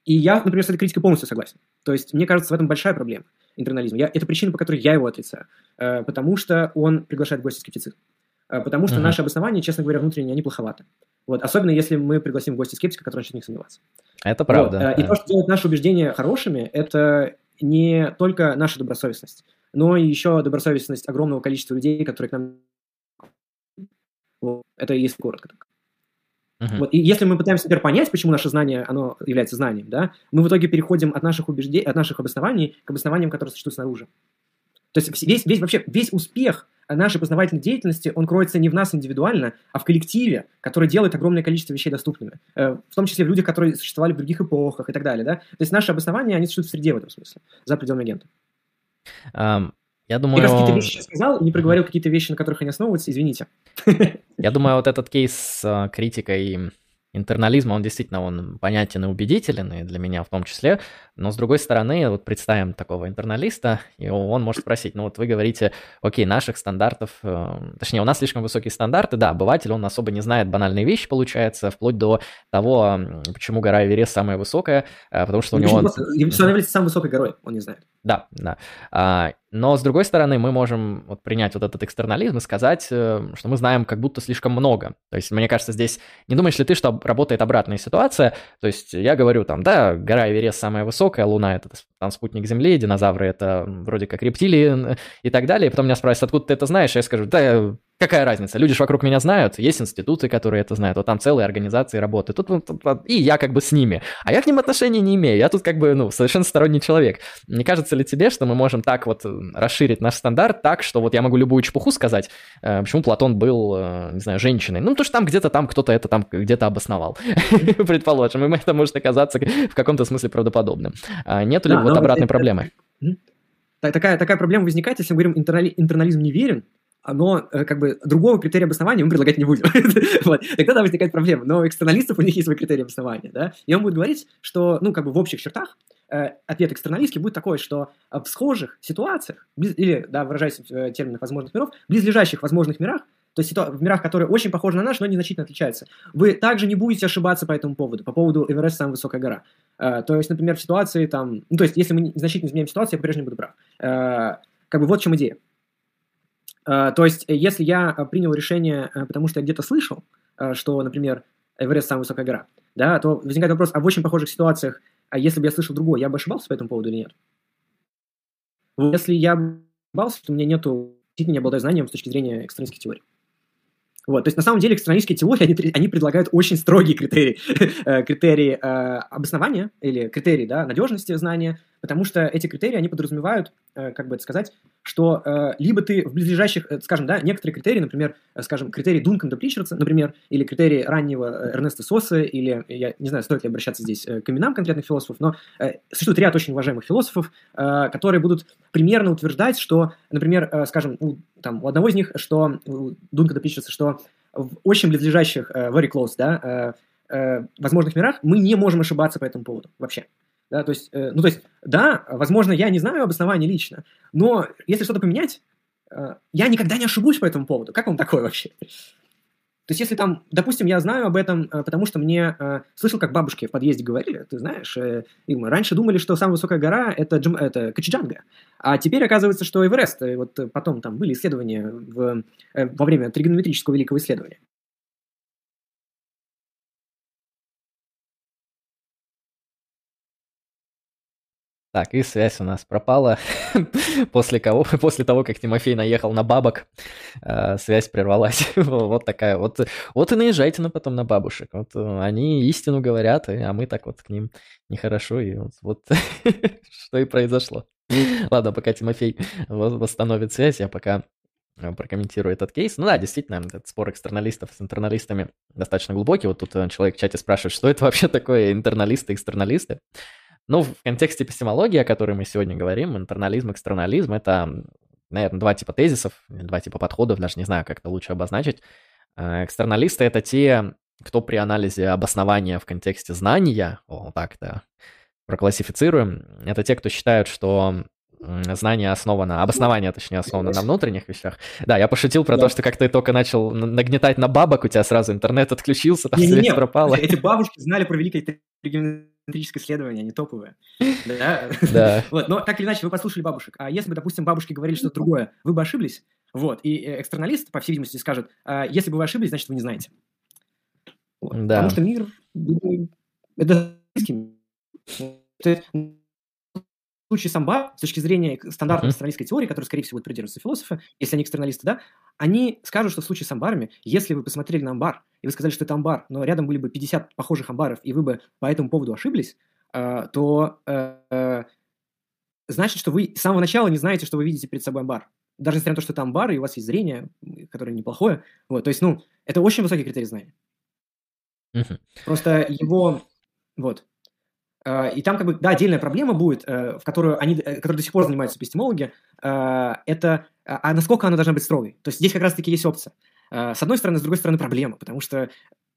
S2: И я, например, с этой критикой полностью согласен. То есть, мне кажется, в этом большая проблема интернализма. Я, это причина, по которой я его отрицаю. Потому что он приглашает в гости скептицизм. Э, потому что uh-huh. наши обоснования, честно говоря, внутренние, они плоховаты. Вот, особенно если мы пригласим в гости скептика, который начнет в них сомневаться.
S1: Это правда. Вот.
S2: Э, и то, что делает наши убеждения хорошими, это не только наша добросовестность, но и еще добросовестность огромного количества людей, которые к нам... Вот. Это если коротко так. Uh-huh. Вот. И если мы пытаемся теперь понять, почему наше знание, оно является знанием, да, мы в итоге переходим от наших убеждений, от наших обоснований к обоснованиям, которые существуют снаружи. То есть весь, весь вообще весь успех нашей познавательной деятельности, он кроется не в нас индивидуально, а в коллективе, который делает огромное количество вещей доступными. Э, в том числе в людях, которые существовали в других эпохах и так далее. Да? То есть наши обоснования, они существуют в среде в этом смысле, за пределами агента.
S1: Я думаю...
S2: Я какие-то вещи сказал не проговорил какие-то вещи, на которых они основываются, извините.
S1: Я думаю, вот этот кейс с а, критикой интернализма, он действительно он понятен и убедителен, и для меня в том числе. Но с другой стороны, вот представим такого интерналиста, и он может спросить, ну вот вы говорите, окей, наших стандартов, э, точнее, у нас слишком высокие стандарты, да, обыватель, он особо не знает банальные вещи, получается, вплоть до того, почему гора Эверест самая высокая, э, потому что у него... Просто,
S2: что она является самой высокой горой, он не знает.
S1: Да, да. А, но с другой стороны, мы можем вот принять вот этот экстернализм и сказать, э, что мы знаем как будто слишком много. То есть, мне кажется, здесь не думаешь ли ты, что работает обратная ситуация? То есть, я говорю там, да, гора Эверест самая высокая, Луна это там спутник Земли, динозавры это вроде как рептилии и так далее. И потом меня спросят, откуда ты это знаешь? Я скажу, да, какая разница? Люди же вокруг меня знают, есть институты, которые это знают, вот там целые организации работают. Тут, вот, и я как бы с ними. А я к ним отношения не имею. Я тут как бы, ну, совершенно сторонний человек. Не кажется ли тебе, что мы можем так вот расширить наш стандарт так, что вот я могу любую чепуху сказать, э, почему Платон был, э, не знаю, женщиной? Ну, то что там где-то там кто-то это там где-то обосновал, (laughs) предположим, и это может оказаться в каком-то смысле правдоподобным. А нету ли вот обратной проблемы?
S2: такая, такая проблема возникает, если мы говорим, интернали, интернализм неверен, но как бы другого критерия обоснования мы предлагать не будем. (laughs) вот. Тогда возникает проблема. Но экстерналистов у них есть свой критерий обоснования, да, и он будет говорить, что, ну, как бы в общих чертах э, ответ экстерналистский будет такой, что в схожих ситуациях, или, да, выражаясь в терминах возможных миров, близлежащих возможных мирах, то есть в мирах, которые очень похожи на наш, но незначительно отличаются. Вы также не будете ошибаться по этому поводу, по поводу Эверест самая высокая гора. Uh, то есть, например, в ситуации там... Ну, то есть, если мы значительно изменяем ситуацию, я по-прежнему буду прав. Uh, как бы вот в чем идея. Uh, то есть, если я принял решение, потому что я где-то слышал, что, например, Эверест самая высокая гора, да, то возникает вопрос, а в очень похожих ситуациях, а если бы я слышал другое, я бы ошибался по этому поводу или нет? Если я ошибался, то у меня нету, не обладаю знанием с точки зрения экстремистских теорий. Вот, то есть на самом деле экстремистские теории, они, они предлагают очень строгие критерии, (laughs) э, критерии э, обоснования или критерии да, надежности знания, потому что эти критерии, они подразумевают, э, как бы это сказать, что э, либо ты в близлежащих, э, скажем, да, некоторые критерии, например, скажем, критерий Дункана Причерца, например, или критерии раннего Эрнеста Соса, или, я не знаю, стоит ли обращаться здесь к именам конкретных философов, но существует ряд очень уважаемых философов, которые будут примерно утверждать, что, например, скажем, у, там, у одного из них, что у Дункана Причерца, что в очень близлежащих, very close, да, возможных мирах мы не можем ошибаться по этому поводу вообще. Да, то есть, э, ну, то есть, да, возможно, я не знаю обоснования лично, но если что-то поменять, э, я никогда не ошибусь по этому поводу. Как вам такое вообще? То есть, если там, допустим, я знаю об этом, э, потому что мне э, слышал, как бабушки в подъезде говорили, ты знаешь, э, мы раньше думали, что самая высокая гора это, Джим, это Качиджанга, а теперь оказывается, что Эверест. И вот потом там были исследования в, э, во время тригонометрического великого исследования.
S1: Так, и связь у нас пропала. (laughs) после, кого, (laughs) после того, как Тимофей наехал на бабок, э, связь прервалась. (laughs) вот такая вот. Вот и наезжайте на потом на бабушек. Вот э, они истину говорят, а мы так вот к ним нехорошо. И вот, вот что и произошло. Ладно, пока Тимофей восстановит связь, я пока э, прокомментирую этот кейс. Ну да, действительно, этот спор экстерналистов с интерналистами достаточно глубокий. Вот тут человек в чате спрашивает, что это вообще такое интерналисты, экстерналисты. Ну, в контексте эпистемологии, о которой мы сегодня говорим, интернализм, экстернализм, это, наверное, два типа тезисов, два типа подходов, даже не знаю, как это лучше обозначить. Э, экстерналисты — это те, кто при анализе обоснования в контексте знания, о, так это проклассифицируем, это те, кто считают, что знание основано, обоснование, точнее, основано на внутренних вещах. Да, я пошутил про да. то, что как ты только начал нагнетать на бабок, у тебя сразу интернет отключился, там не, связь не, не. пропала.
S2: Эти бабушки знали про великое геометрическое исследование, они топовые. (laughs) Да?
S1: Да.
S2: Вот, но так или иначе, вы послушали бабушек. А если бы, допустим, бабушки говорили что-то другое, вы бы ошиблись? Вот, и э, экстерналист, по всей видимости, скажет, а, если бы вы ошиблись, значит, вы не знаете. Вот. Да. Потому что мир это в случае самба, с точки зрения стандартной uh-huh. экстерналистской теории, которой, скорее всего, будут придерживаться философы, если они экстерналисты, да, они скажут, что в случае с амбарами, если вы посмотрели на амбар, и вы сказали, что это амбар, но рядом были бы 50 похожих амбаров, и вы бы по этому поводу ошиблись, э, то э, значит, что вы с самого начала не знаете, что вы видите перед собой амбар. Даже несмотря на то, что это амбар, и у вас есть зрение, которое неплохое. Вот, то есть, ну, это очень высокий критерий знания. Uh-huh. Просто его... Вот. Э, и там как бы, да, отдельная проблема будет, э, в которую они, э, которой до сих пор занимаются эпистемологи, это а насколько она должна быть строгой. То есть здесь как раз-таки есть опция. С одной стороны, с другой стороны проблема, потому что,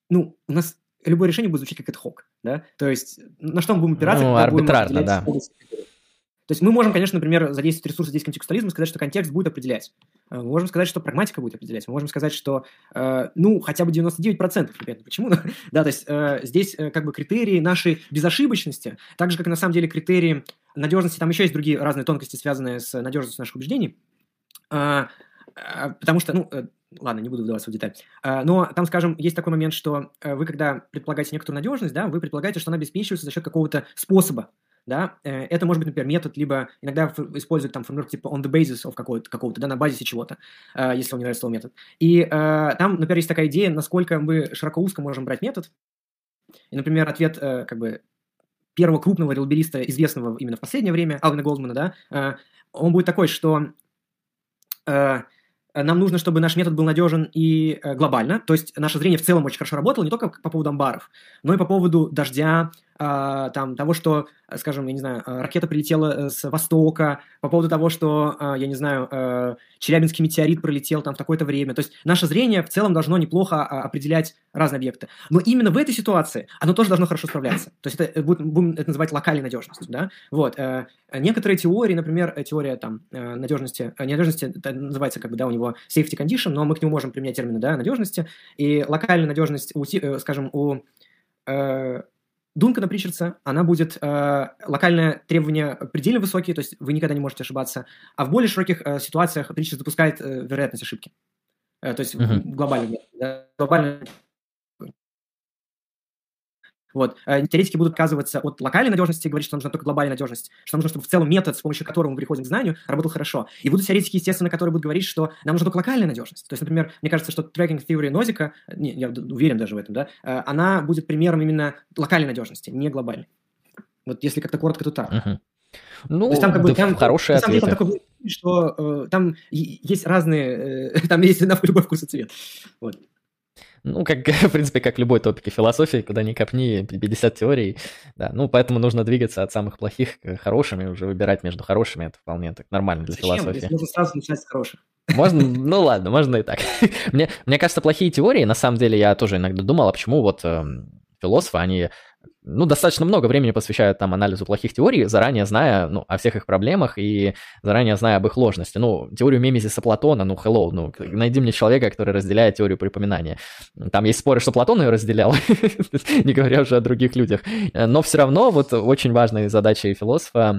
S2: ну, у нас любое решение будет звучать как это хок, да? То есть на что мы будем опираться?
S1: Ну, арбитражно, да.
S2: То есть мы можем, конечно, например, задействовать ресурсы здесь контекстуализма, сказать, что контекст будет определять. Э, можем сказать, что прагматика будет определять. Мы можем сказать, что, э, ну, хотя бы 99%, ребята, почему? (laughs) да, то есть э, здесь э, как бы критерии нашей безошибочности, так же, как и на самом деле критерии надежности, там еще есть другие разные тонкости, связанные с надежностью наших убеждений. Э, э, потому что, ну, э, ладно, не буду вдаваться в деталь. Э, но там, скажем, есть такой момент, что э, вы, когда предполагаете некоторую надежность, да, вы предполагаете, что она обеспечивается за счет какого-то способа да, э, это может быть, например, метод, либо иногда используют там формулировку типа on the basis of какого-то, какого-то да, на базе чего-то, э, если вам не нравится слово метод. И э, там, например, есть такая идея, насколько мы широко-узко можем брать метод. И, например, ответ как бы первого крупного релбериста, известного именно в последнее время, Алвина Голдмана, да, он будет такой, что нам нужно, чтобы наш метод был надежен и глобально, то есть наше зрение в целом очень хорошо работало, не только по поводу амбаров, но и по поводу дождя, там, того, что, скажем, я не знаю, ракета прилетела с востока, по поводу того, что, э, я не знаю, э, Челябинский метеорит пролетел там в такое-то время. То есть наше зрение в целом должно неплохо определять разные объекты. Но именно в этой ситуации оно тоже должно хорошо справляться. То есть это будем это называть локальной надежностью, да? Вот. Некоторые теории, например, теория там надежности, надежности называется как бы, да, у него safety condition, но мы к нему можем применять термины, да, надежности. И локальная надежность, у, скажем, у э, Дункана Причардса, она будет э, локальное требование предельно высокие, то есть вы никогда не можете ошибаться, а в более широких э, ситуациях Причардс допускает э, вероятность ошибки. Э, то есть uh-huh. глобально, да, глобально вот. Э, теоретики будут отказываться от локальной надежности, говорить, что нужна только глобальная надежность, что нужно, чтобы в целом метод, с помощью которого мы приходим к знанию, работал хорошо. И будут теоретики, естественно, которые будут говорить, что нам нужна только локальная надежность. То есть, например, мне кажется, что tracking theory Нозика, не, я уверен даже в этом, да, э, она будет примером именно локальной надежности, не глобальной. Вот если как-то коротко, то так. Uh-huh.
S1: Ну, то есть там как бы да там, хорошие ответы. Деле, там, такой,
S2: что э, там есть разные, э, (laughs) там есть на любой вкус и цвет. Вот.
S1: Ну, как, (laughs) в принципе, как любой топике философии, куда ни копни, 50 теорий, да, ну, поэтому нужно двигаться от самых плохих к хорошим и уже выбирать между хорошими, это вполне так нормально для Зачем? философии.
S2: Можно сразу начать с хороших.
S1: Можно, (laughs) ну ладно, можно и так. (laughs) мне, мне кажется, плохие теории, на самом деле, я тоже иногда думал, а почему вот э, философы, они ну, достаточно много времени посвящают там анализу плохих теорий, заранее зная, ну, о всех их проблемах и заранее зная об их ложности. Ну, теорию мемезиса Платона, ну, hello, ну, найди мне человека, который разделяет теорию припоминания. Там есть споры, что Платон ее разделял, (laughs) не говоря уже о других людях. Но все равно вот очень важной задачей философа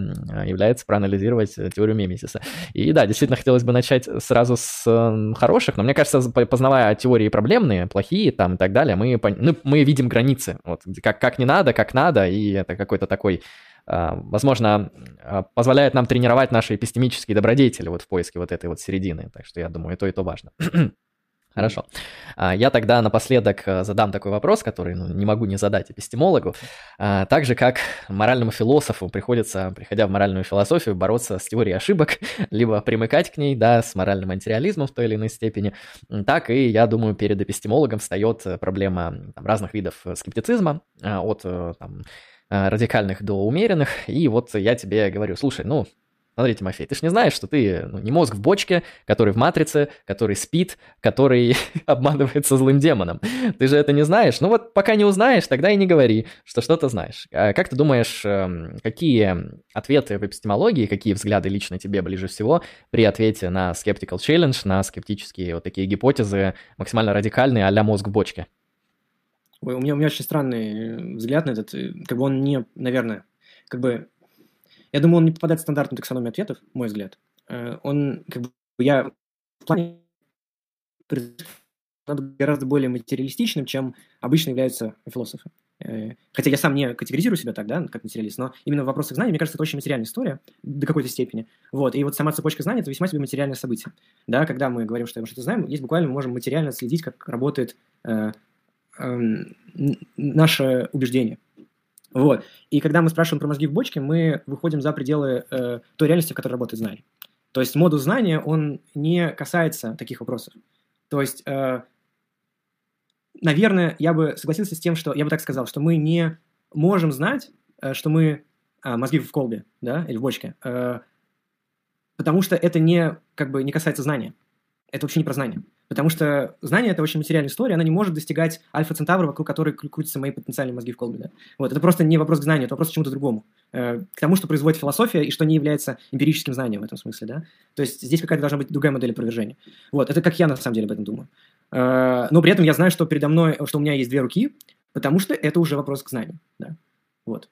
S1: является проанализировать теорию мемезиса. И да, действительно хотелось бы начать сразу с хороших, но мне кажется, познавая теории проблемные, плохие там и так далее, мы, мы видим границы, вот, как, как не надо, как надо, и это какой-то такой, а, возможно, а, позволяет нам тренировать наши эпистемические добродетели вот в поиске вот этой вот середины. Так что я думаю, и то, и то важно. (clears throat) Хорошо. А, я тогда напоследок задам такой вопрос, который ну, не могу не задать эпистемологу. Так же, как моральному философу приходится, приходя в моральную философию, бороться с теорией ошибок, (laughs) либо примыкать к ней, да, с моральным материализмом в той или иной степени, так и, я думаю, перед эпистемологом встает проблема там, разных видов скептицизма, от там, радикальных до умеренных. И вот я тебе говорю, слушай, ну, Смотри, Тимофей, ты же не знаешь, что ты ну, не мозг в бочке, который в матрице, который спит, который (laughs) обманывается злым демоном. Ты же это не знаешь. Ну вот пока не узнаешь, тогда и не говори, что что-то знаешь. А как ты думаешь, эм, какие ответы в эпистемологии, какие взгляды лично тебе ближе всего при ответе на skeptical challenge, на скептические вот такие гипотезы, максимально радикальные а мозг в бочке?
S2: Ой, у меня, у меня очень странный взгляд на этот, э, как бы он не, наверное, как бы я думаю, он не попадает в стандартную таксономию ответов, мой взгляд. Э, он, как бы, я в плане гораздо более материалистичным, чем обычно являются философы. Э, хотя я сам не категоризирую себя так, да, как материалист, но именно в вопросах знаний, мне кажется, это очень материальная история до какой-то степени. Вот, и вот сама цепочка знаний – это весьма себе материальное событие. Да, когда мы говорим, что мы что-то знаем, есть буквально мы можем материально следить, как работает э, э, наше убеждение. Вот. И когда мы спрашиваем про мозги в бочке, мы выходим за пределы э, той реальности, в которой работает знание. То есть модус знания, он не касается таких вопросов. То есть, э, наверное, я бы согласился с тем, что, я бы так сказал, что мы не можем знать, э, что мы э, мозги в колбе, да, или в бочке, э, потому что это не, как бы, не касается знания. Это вообще не про знание. Потому что знание – это очень материальная история, она не может достигать альфа-центавра, вокруг которой крутятся мои потенциальные мозги в колбе. Да? Вот, это просто не вопрос к знанию, это вопрос к чему-то другому. Э, к тому, что производит философия и что не является эмпирическим знанием в этом смысле. Да? То есть здесь какая-то должна быть другая модель опровержения. Вот, это как я на самом деле об этом думаю. Э, но при этом я знаю, что передо мной, что у меня есть две руки, потому что это уже вопрос к знанию. Да? Вот.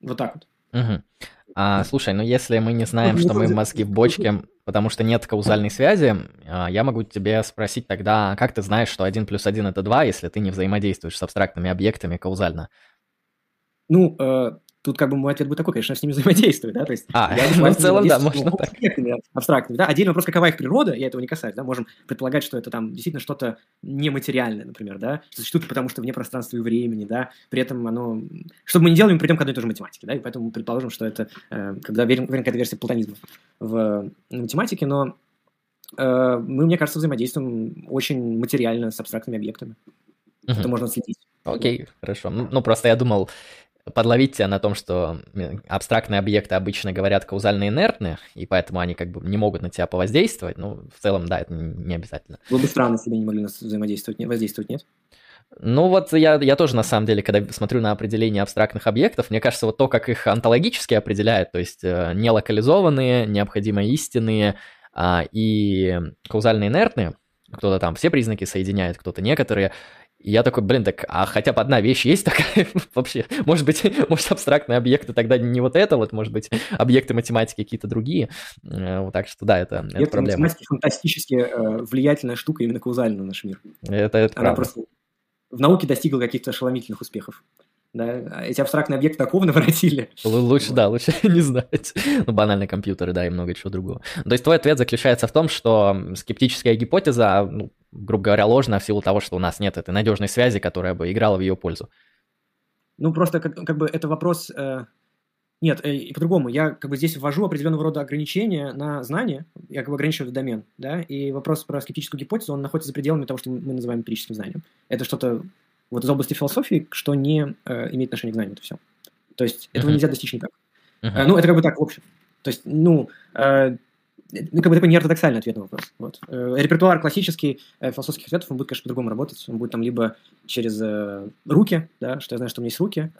S2: Вот так вот.
S1: Угу. А, слушай, ну если мы не знаем, что мы мозги (laughs) в бочке, потому что нет каузальной связи, а, я могу тебе спросить тогда, как ты знаешь, что 1 плюс 1 это 2, если ты не взаимодействуешь с абстрактными объектами каузально?
S2: Ну, э, Тут как бы мой ответ будет такой, конечно, с ними (laughs) взаимодействую, да, то есть...
S1: А, ну, (laughs) в целом, да, можно так.
S2: абстрактными, да. Отдельный вопрос, какова их природа, я этого не касаюсь, да, можем предполагать, что это там действительно что-то нематериальное, например, да, существует потому что вне пространства и времени, да, при этом оно... Что бы мы ни делали, мы придем к одной и той же математике, да, и поэтому мы предположим, что это, э, когда верим, верим какая-то версия платонизма в математике, но э, мы, мне кажется, взаимодействуем очень материально с абстрактными объектами. Это можно следить.
S1: Окей, хорошо. Ну, просто я думал, подловить тебя на том, что абстрактные объекты обычно говорят каузально инертны, и поэтому они как бы не могут на тебя повоздействовать, ну, в целом, да, это не обязательно.
S2: Было бы странно, если бы они не могли взаимодействовать, воздействовать, нет?
S1: Ну вот я, я тоже на самом деле, когда смотрю на определение абстрактных объектов, мне кажется, вот то, как их онтологически определяют, то есть э, не локализованные, необходимо истинные а, и каузально инертные, кто-то там все признаки соединяет, кто-то некоторые, и я такой, блин, так а хотя бы одна вещь есть такая (laughs) вообще? Может быть, (laughs) может абстрактные объекты тогда не вот это, вот, может быть, объекты математики какие-то другие. Э, так что да, это, это проблема.
S2: Математика фантастически э, влиятельная штука именно каузально на наш мир.
S1: Это, это
S2: Она правда. просто в науке достигла каких-то ошеломительных успехов. Да, эти абстрактные объекты такого наворотили.
S1: Лучше, да, лучше (laughs) не знать. Ну, банальные компьютеры, да, и много чего другого. То есть твой ответ заключается в том, что скептическая гипотеза, ну, грубо говоря, ложна в силу того, что у нас нет этой надежной связи, которая бы играла в ее пользу.
S2: Ну, просто как, как бы это вопрос... Э, нет, э, по-другому. Я как бы здесь ввожу определенного рода ограничения на знания, я как бы ограничиваю домен, да, и вопрос про скептическую гипотезу, он находится за пределами того, что мы называем эмпирическим знанием. Это что-то вот из области философии, что не э, имеет отношения к знанию, это все. То есть этого uh-huh. нельзя достичь никак. Uh-huh. Э, ну, это как бы так, в общем. То есть, ну, э, ну, как бы такой неортодоксальный ответ на вопрос. Вот. Э, репертуар классический э, философских ответов, он будет, конечно, по-другому работать. Он будет там либо через э, руки, да, что я знаю, что у меня есть руки.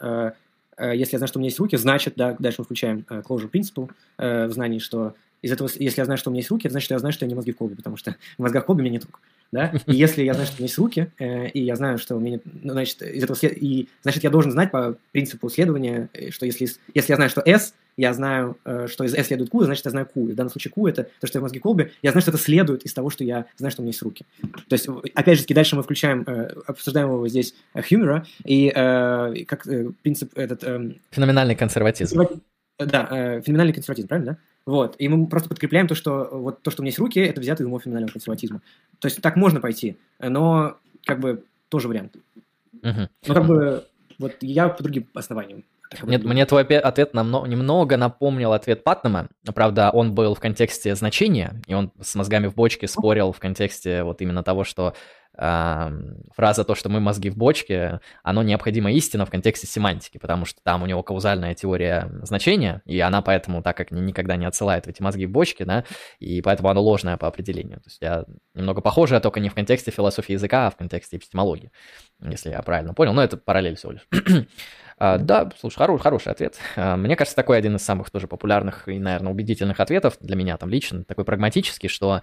S2: Если я знаю, что у меня есть руки, значит, да, дальше мы включаем э, closure principle в знании, что из этого, если я знаю, что у меня есть руки, это значит, что я знаю, что я не мозги в колбе, потому что (laughs) в мозгах в колбе у меня нет рук да, (laughs) и если я знаю, что у меня есть руки, э, и я знаю, что у меня, ну, значит, из этого след... и, значит, я должен знать по принципу следования, э, что если, если я знаю, что S, я знаю, э, что из S следует Q, значит, я знаю Q. И в данном случае Q – это то, что я в мозге колбе, я знаю, что это следует из того, что я знаю, что у меня есть руки. То есть, опять же, дальше мы включаем, э, обсуждаем его здесь Хьюмера, и э, как э, принцип этот… Э,
S1: Феноменальный консерватизм.
S2: Да, э, феноменальный консерватизм, правильно, да? Вот. И мы просто подкрепляем то, что вот то, что у меня есть руки, это взято из моего феноменального консерватизма. То есть так можно пойти, но как бы тоже вариант. Угу. Но как бы вот я по другим основаниям.
S1: Нет, мне твой ответ намного, немного напомнил ответ Патнама. Правда, он был в контексте значения, и он с мозгами в бочке спорил в контексте вот именно того, что фраза то, что мы мозги в бочке, оно необходимо истина в контексте семантики, потому что там у него каузальная теория значения, и она поэтому так как никогда не отсылает эти мозги в бочке, да, и поэтому оно ложное по определению. То есть я немного похожее, только не в контексте философии языка, а в контексте эпистемологии, если я правильно понял, но это параллель всего лишь. (clears throat) А, да, слушай, хороший, хороший ответ. А, мне кажется, такой один из самых тоже популярных и, наверное, убедительных ответов для меня там лично, такой прагматический, что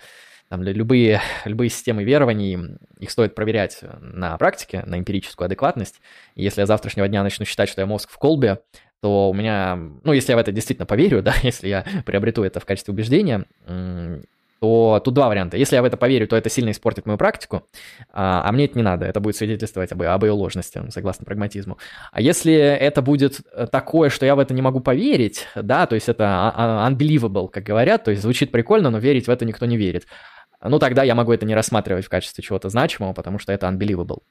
S1: там, любые, (laughs) любые системы верований, их стоит проверять на практике, на эмпирическую адекватность. И если я завтрашнего дня начну считать, что я мозг в колбе, то у меня, ну, если я в это действительно поверю, (laughs) да, если я приобрету это в качестве убеждения, то тут два варианта. Если я в это поверю, то это сильно испортит мою практику, а, а мне это не надо, это будет свидетельствовать об, об ее ложности, согласно прагматизму. А если это будет такое, что я в это не могу поверить, да, то есть это а, а, unbelievable, как говорят, то есть звучит прикольно, но верить в это никто не верит, ну тогда я могу это не рассматривать в качестве чего-то значимого, потому что это unbelievable.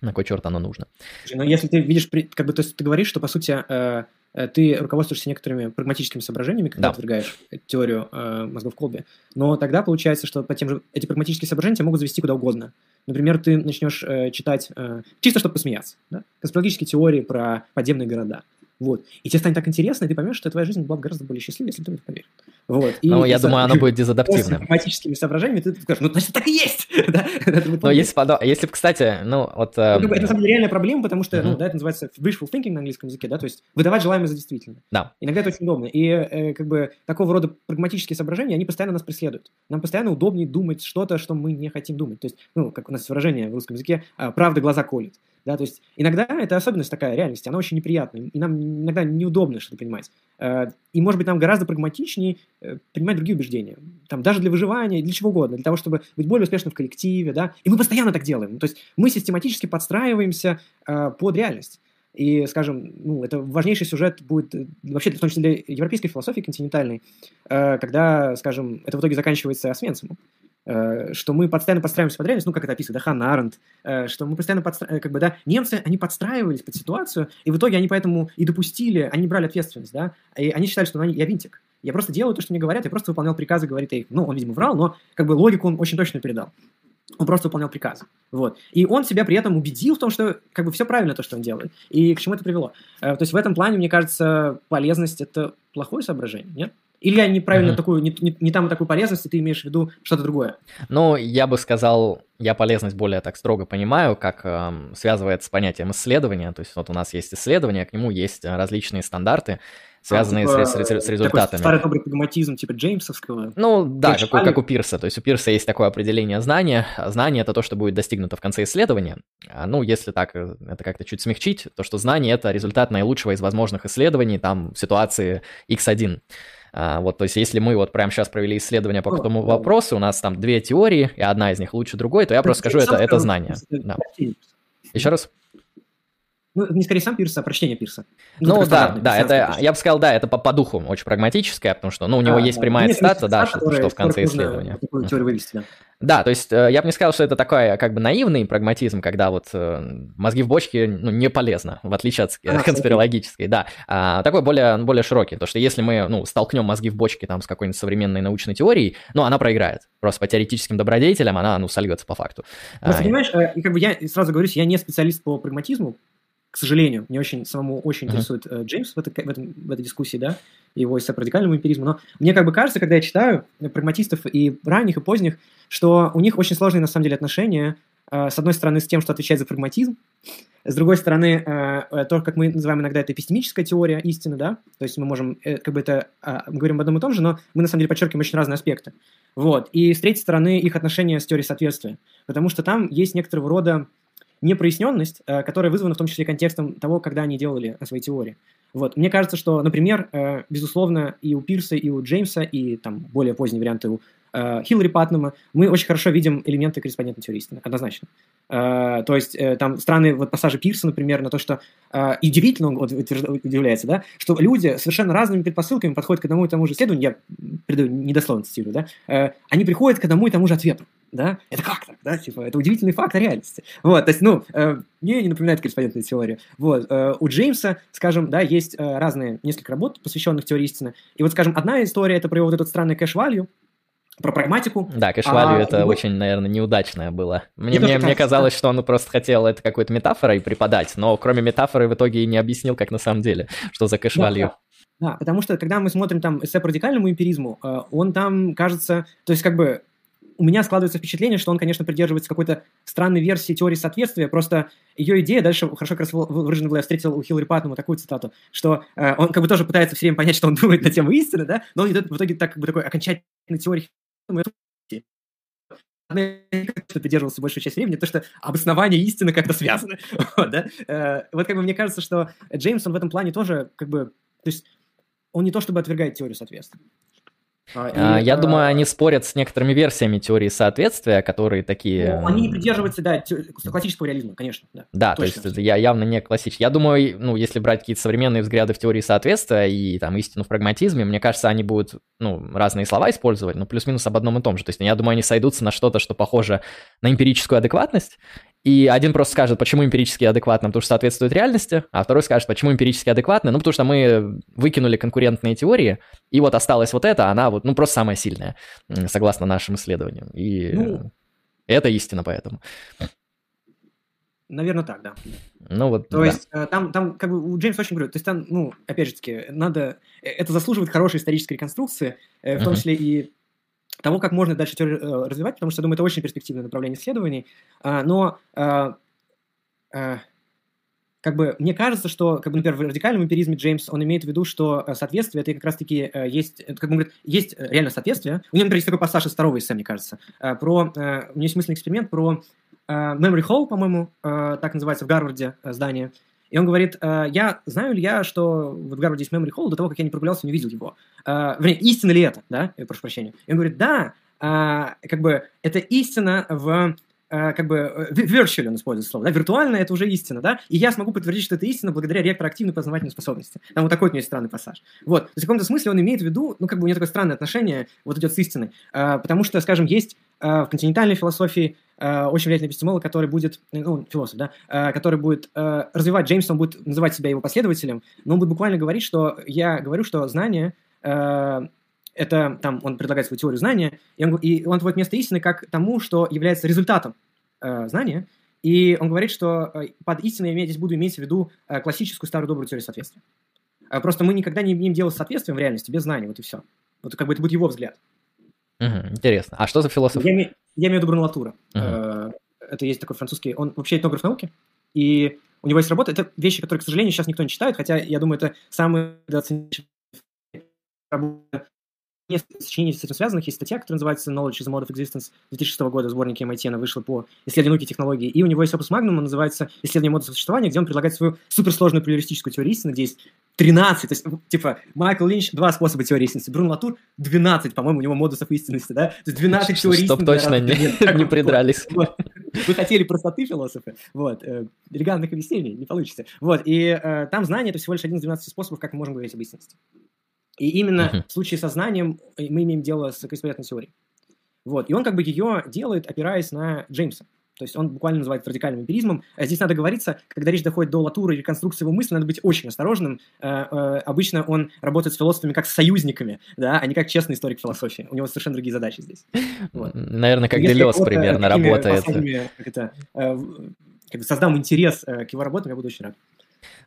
S1: На кой черт оно нужно?
S2: Но если ты видишь, как бы, то есть ты говоришь, что, по сути, э, э, ты руководствуешься некоторыми прагматическими соображениями, когда да. отвергаешь теорию э, мозгов Колби, но тогда получается, что по тем же эти прагматические соображения тебя могут завести куда угодно. Например, ты начнешь э, читать, э, чисто чтобы посмеяться, да? конспирологические теории про подземные города. Вот. И тебе станет так интересно, и ты поймешь, что твоя жизнь была бы гораздо более счастливой, если бы ты в это поверил. Вот. И,
S1: ну, я думаю, оно будет дезадаптивным. С
S2: математическими соображениями ты скажешь, ну, значит, так и есть. (laughs)
S1: Но если, если бы, кстати, ну, вот...
S2: Ну, это, на самом деле, реальная проблема, потому что, ну, да, это называется wishful thinking на английском языке, да, то есть выдавать желаемое за действительное.
S1: Да.
S2: Иногда это очень удобно. И, э, как бы, такого рода прагматические соображения, они постоянно нас преследуют. Нам постоянно удобнее думать что-то, что мы не хотим думать. То есть, ну, как у нас выражение в русском языке, а, правда глаза колет. Да, то есть иногда это особенность такая реальности, она очень неприятная, и нам иногда неудобно что-то понимать. Э, и, может быть, нам гораздо прагматичнее э, принимать другие убеждения. Там, даже для выживания, для чего угодно, для того, чтобы быть более успешным в коллективе, да. И мы постоянно так делаем. То есть мы систематически подстраиваемся э, под реальность. И, скажем, ну, это важнейший сюжет будет вообще, в том числе для европейской философии континентальной, когда, скажем, это в итоге заканчивается Освенцимом. Э, что мы постоянно подстраиваемся под реальность, ну, как это описывает, да, Ханна Аренд, э, что мы постоянно подстраиваемся, э, как бы, да, немцы, они подстраивались под ситуацию, и в итоге они поэтому и допустили, они брали ответственность, да, и они считали, что ну, я винтик, я просто делаю то, что мне говорят, я просто выполнял приказы, говорит Эйх. Ну, он, видимо, врал, но как бы логику он очень точно передал. он просто выполнял приказ. Вот. И он себя при этом убедил в том, что как бы все правильно то, что он делает. И к чему это привело. То есть в этом плане, мне кажется, полезность – это плохое соображение, нет? Или я неправильно mm-hmm. такую, не, не, не там такую полезность, и ты имеешь в виду что-то другое?
S1: Ну, я бы сказал, я полезность более так строго понимаю, как э, связывается с понятием исследования. То есть вот у нас есть исследование, к нему есть различные стандарты, связанные а, типа, с, с, с результатами. Такой
S2: старый добрый прагматизм типа Джеймсовского.
S1: Ну да, как, как у Пирса. То есть у Пирса есть такое определение знания. Знание — это то, что будет достигнуто в конце исследования. А, ну, если так э, это как-то чуть смягчить, то что знание — это результат наилучшего из возможных исследований там в ситуации x1. А, вот, то есть, если мы вот прямо сейчас провели исследование по этому вопросу, у нас там две теории, и одна из них лучше другой, то я просто скажу, это, это знание. Да. Еще раз.
S2: Ну, не скорее сам Пирса, а прочтение Пирса.
S1: Ну, ну да, да, это, я бы сказал, да, это по, по духу очень прагматическое, потому что, ну, у него а, есть прямая да, цитата, да, что, что в конце исследования. Вывести, да. да, то есть э, я бы не сказал, что это такой как бы наивный прагматизм, когда вот э, мозги в бочке ну, не полезно, в отличие от а, конспирологической, да. А, такой более, более широкий, то что если мы, ну, столкнем мозги в бочке там с какой-нибудь современной научной теорией, ну, она проиграет. Просто по теоретическим добродетелям она, ну, сольется по факту.
S2: Просто, а, понимаешь, и... Э, как бы я сразу говорю, я не специалист по прагматизму, к сожалению, мне очень самому очень uh-huh. интересует э, Джеймс в, это, в, этом, в этой дискуссии, да, его из радикальному эмпиризму, но мне как бы кажется, когда я читаю прагматистов и ранних, и поздних, что у них очень сложные на самом деле отношения, э, с одной стороны, с тем, что отвечает за прагматизм, с другой стороны, э, э, то, как мы называем иногда это эпистемическая теория истины, да, то есть мы можем, э, как бы это, э, говорим об одном и том же, но мы на самом деле подчеркиваем очень разные аспекты. Вот. И с третьей стороны, их отношения с теорией соответствия, потому что там есть некоторого рода непроясненность, э, которая вызвана в том числе контекстом того, когда они делали свои теории. Вот. Мне кажется, что, например, э, безусловно, и у Пирса, и у Джеймса, и там более поздние варианты у э, Хиллари Патнама, мы очень хорошо видим элементы корреспондентной теории однозначно. То есть там странные вот пассажи Пирса, например, на то, что и удивительно он удивляется, да, что люди совершенно разными предпосылками подходят к одному и тому же исследованию, я передаю недословно цитирую, да, они приходят к одному и тому же ответу да, это как так, да, типа, это удивительный факт о реальности. Вот, то есть, ну, э, мне не напоминает корреспондентная теория. Вот, э, у Джеймса, скажем, да, есть э, разные, несколько работ, посвященных теории истины, и вот, скажем, одна история, это про его вот этот странный кэш-валью, про прагматику.
S1: Да, кэш-валью а, это его... очень, наверное, неудачное было. Мне, мне, мне казалось, да. что он просто хотел это какой-то метафорой преподать, но кроме метафоры в итоге и не объяснил, как на самом деле, что за кэш-валью. Да,
S2: да. да, потому что когда мы смотрим там эссе по радикальному эмпиризму, э, он там кажется, то есть как бы у меня складывается впечатление, что он, конечно, придерживается какой-то странной версии теории соответствия, просто ее идея дальше хорошо как раз выражена была, я встретил у Хиллари Паттема такую цитату, что э, он как бы тоже пытается все время понять, что он (laughs) думает на тему истины, да, но он не в итоге так, как бы такой окончательной теории что придерживался большую часть времени, то, что обоснование истины как-то связано. (laughs) вот, да? э, вот как бы мне кажется, что Джеймсон в этом плане тоже как бы, то есть он не то чтобы отвергает теорию соответствия,
S1: а, и, Я думаю, они спорят с некоторыми версиями теории соответствия, которые такие...
S2: Ну, они не придерживаются, да, классического реализма, конечно. Да,
S1: да то есть это я, явно не классический. Я думаю, ну, если брать какие-то современные взгляды в теории соответствия и там истину в прагматизме, мне кажется, они будут, ну, разные слова использовать, но плюс-минус об одном и том же. То есть я думаю, они сойдутся на что-то, что похоже на эмпирическую адекватность, и один просто скажет, почему эмпирически адекватно, потому что соответствует реальности, а второй скажет, почему эмпирически адекватно, ну, потому что мы выкинули конкурентные теории, и вот осталась вот эта, она вот, ну, просто самая сильная, согласно нашим исследованиям. И ну, это истина поэтому.
S2: Наверное, так, да.
S1: Ну вот.
S2: То да. есть э, там, там, как бы у Джеймса очень говорю, то есть там, ну, опять же таки, надо, э, это заслуживает хорошей исторической реконструкции, э, в том числе и того, как можно дальше теорию э, развивать, потому что, я думаю, это очень перспективное направление исследований. А, но а, а, как бы мне кажется, что, как бы, например, в радикальном эмпиризме Джеймс, он имеет в виду, что э, соответствие это как раз-таки есть, как он говорит, есть реально соответствие. У него, например, есть такой пассаж из второго эссе, мне кажется, про, у него есть смысленный эксперимент про Memory Hall, по-моему, так называется в Гарварде здание, и он говорит, э, я знаю ли я, что в Гарварде есть Memory Hall до того, как я не прогулялся, не видел его. Э, вернее, истина ли это, да? Я прошу прощения. И он говорит, да, э, как бы это истина в как бы virtual он использует слово, да, виртуально это уже истина, да, и я смогу подтвердить, что это истина благодаря реактивной познавательной способности. Там вот такой у него есть странный пассаж. Вот, в каком-то смысле он имеет в виду, ну, как бы у него такое странное отношение вот идет с истиной, потому что, скажем, есть в континентальной философии Э, очень влиятельный эпистемолог, который будет, ну, философ, да, э, который будет э, развивать Джеймса, он будет называть себя его последователем, но он будет буквально говорить, что я говорю, что знание это там он предлагает свою теорию знания, и он, и он отводит место истины как тому, что является результатом э, знания, и он говорит, что э, под истиной я здесь буду иметь в виду э, классическую старую добрую теорию соответствия. Э, просто мы никогда не имеем дела с соответствием в реальности без знаний, вот и все. Вот как бы это будет его взгляд.
S1: Угу, интересно. А что за философ?
S2: Я, я имею в виду Бруно Латура. Угу. Это есть такой французский, он вообще этнограф науки, и у него есть работа, это вещи, которые, к сожалению, сейчас никто не читает, хотя я думаю, это самые работа несколько сочинений с этим связанных. Есть статья, которая называется Knowledge is a Mode of Existence 2006 года в сборнике MIT, она вышла по исследованию науки и технологий. И у него есть опус магнум, он называется «Исследование мода существования», где он предлагает свою суперсложную плюристическую теорию истины, где есть 13, то есть, типа, Майкл Линч, два способа теории истинности, Брун Латур, 12, по-моему, у него модусов истинности, да? То есть 12 теорий.
S1: Чтоб точно не, (laughs) не придрались.
S2: Вы хотели простоты, философы, вот, э, элегантных объяснений, не получится. Вот, и э, там знание – это всего лишь один из 12 способов, как мы можем говорить об истинности. И именно uh-huh. в случае со знанием мы имеем дело с экспериментной теорией. Вот. И он как бы ее делает, опираясь на Джеймса. То есть он буквально называет радикальным эмпиризмом. А здесь надо говориться, когда речь доходит до латуры и реконструкции его мысли, надо быть очень осторожным. Э, э, обычно он работает с философами как с союзниками, да, а не как честный историк философии. У него совершенно другие задачи здесь.
S1: Вот. Наверное, как Делес примерно работает. Как это,
S2: э, создам интерес к его работам, я буду очень рад.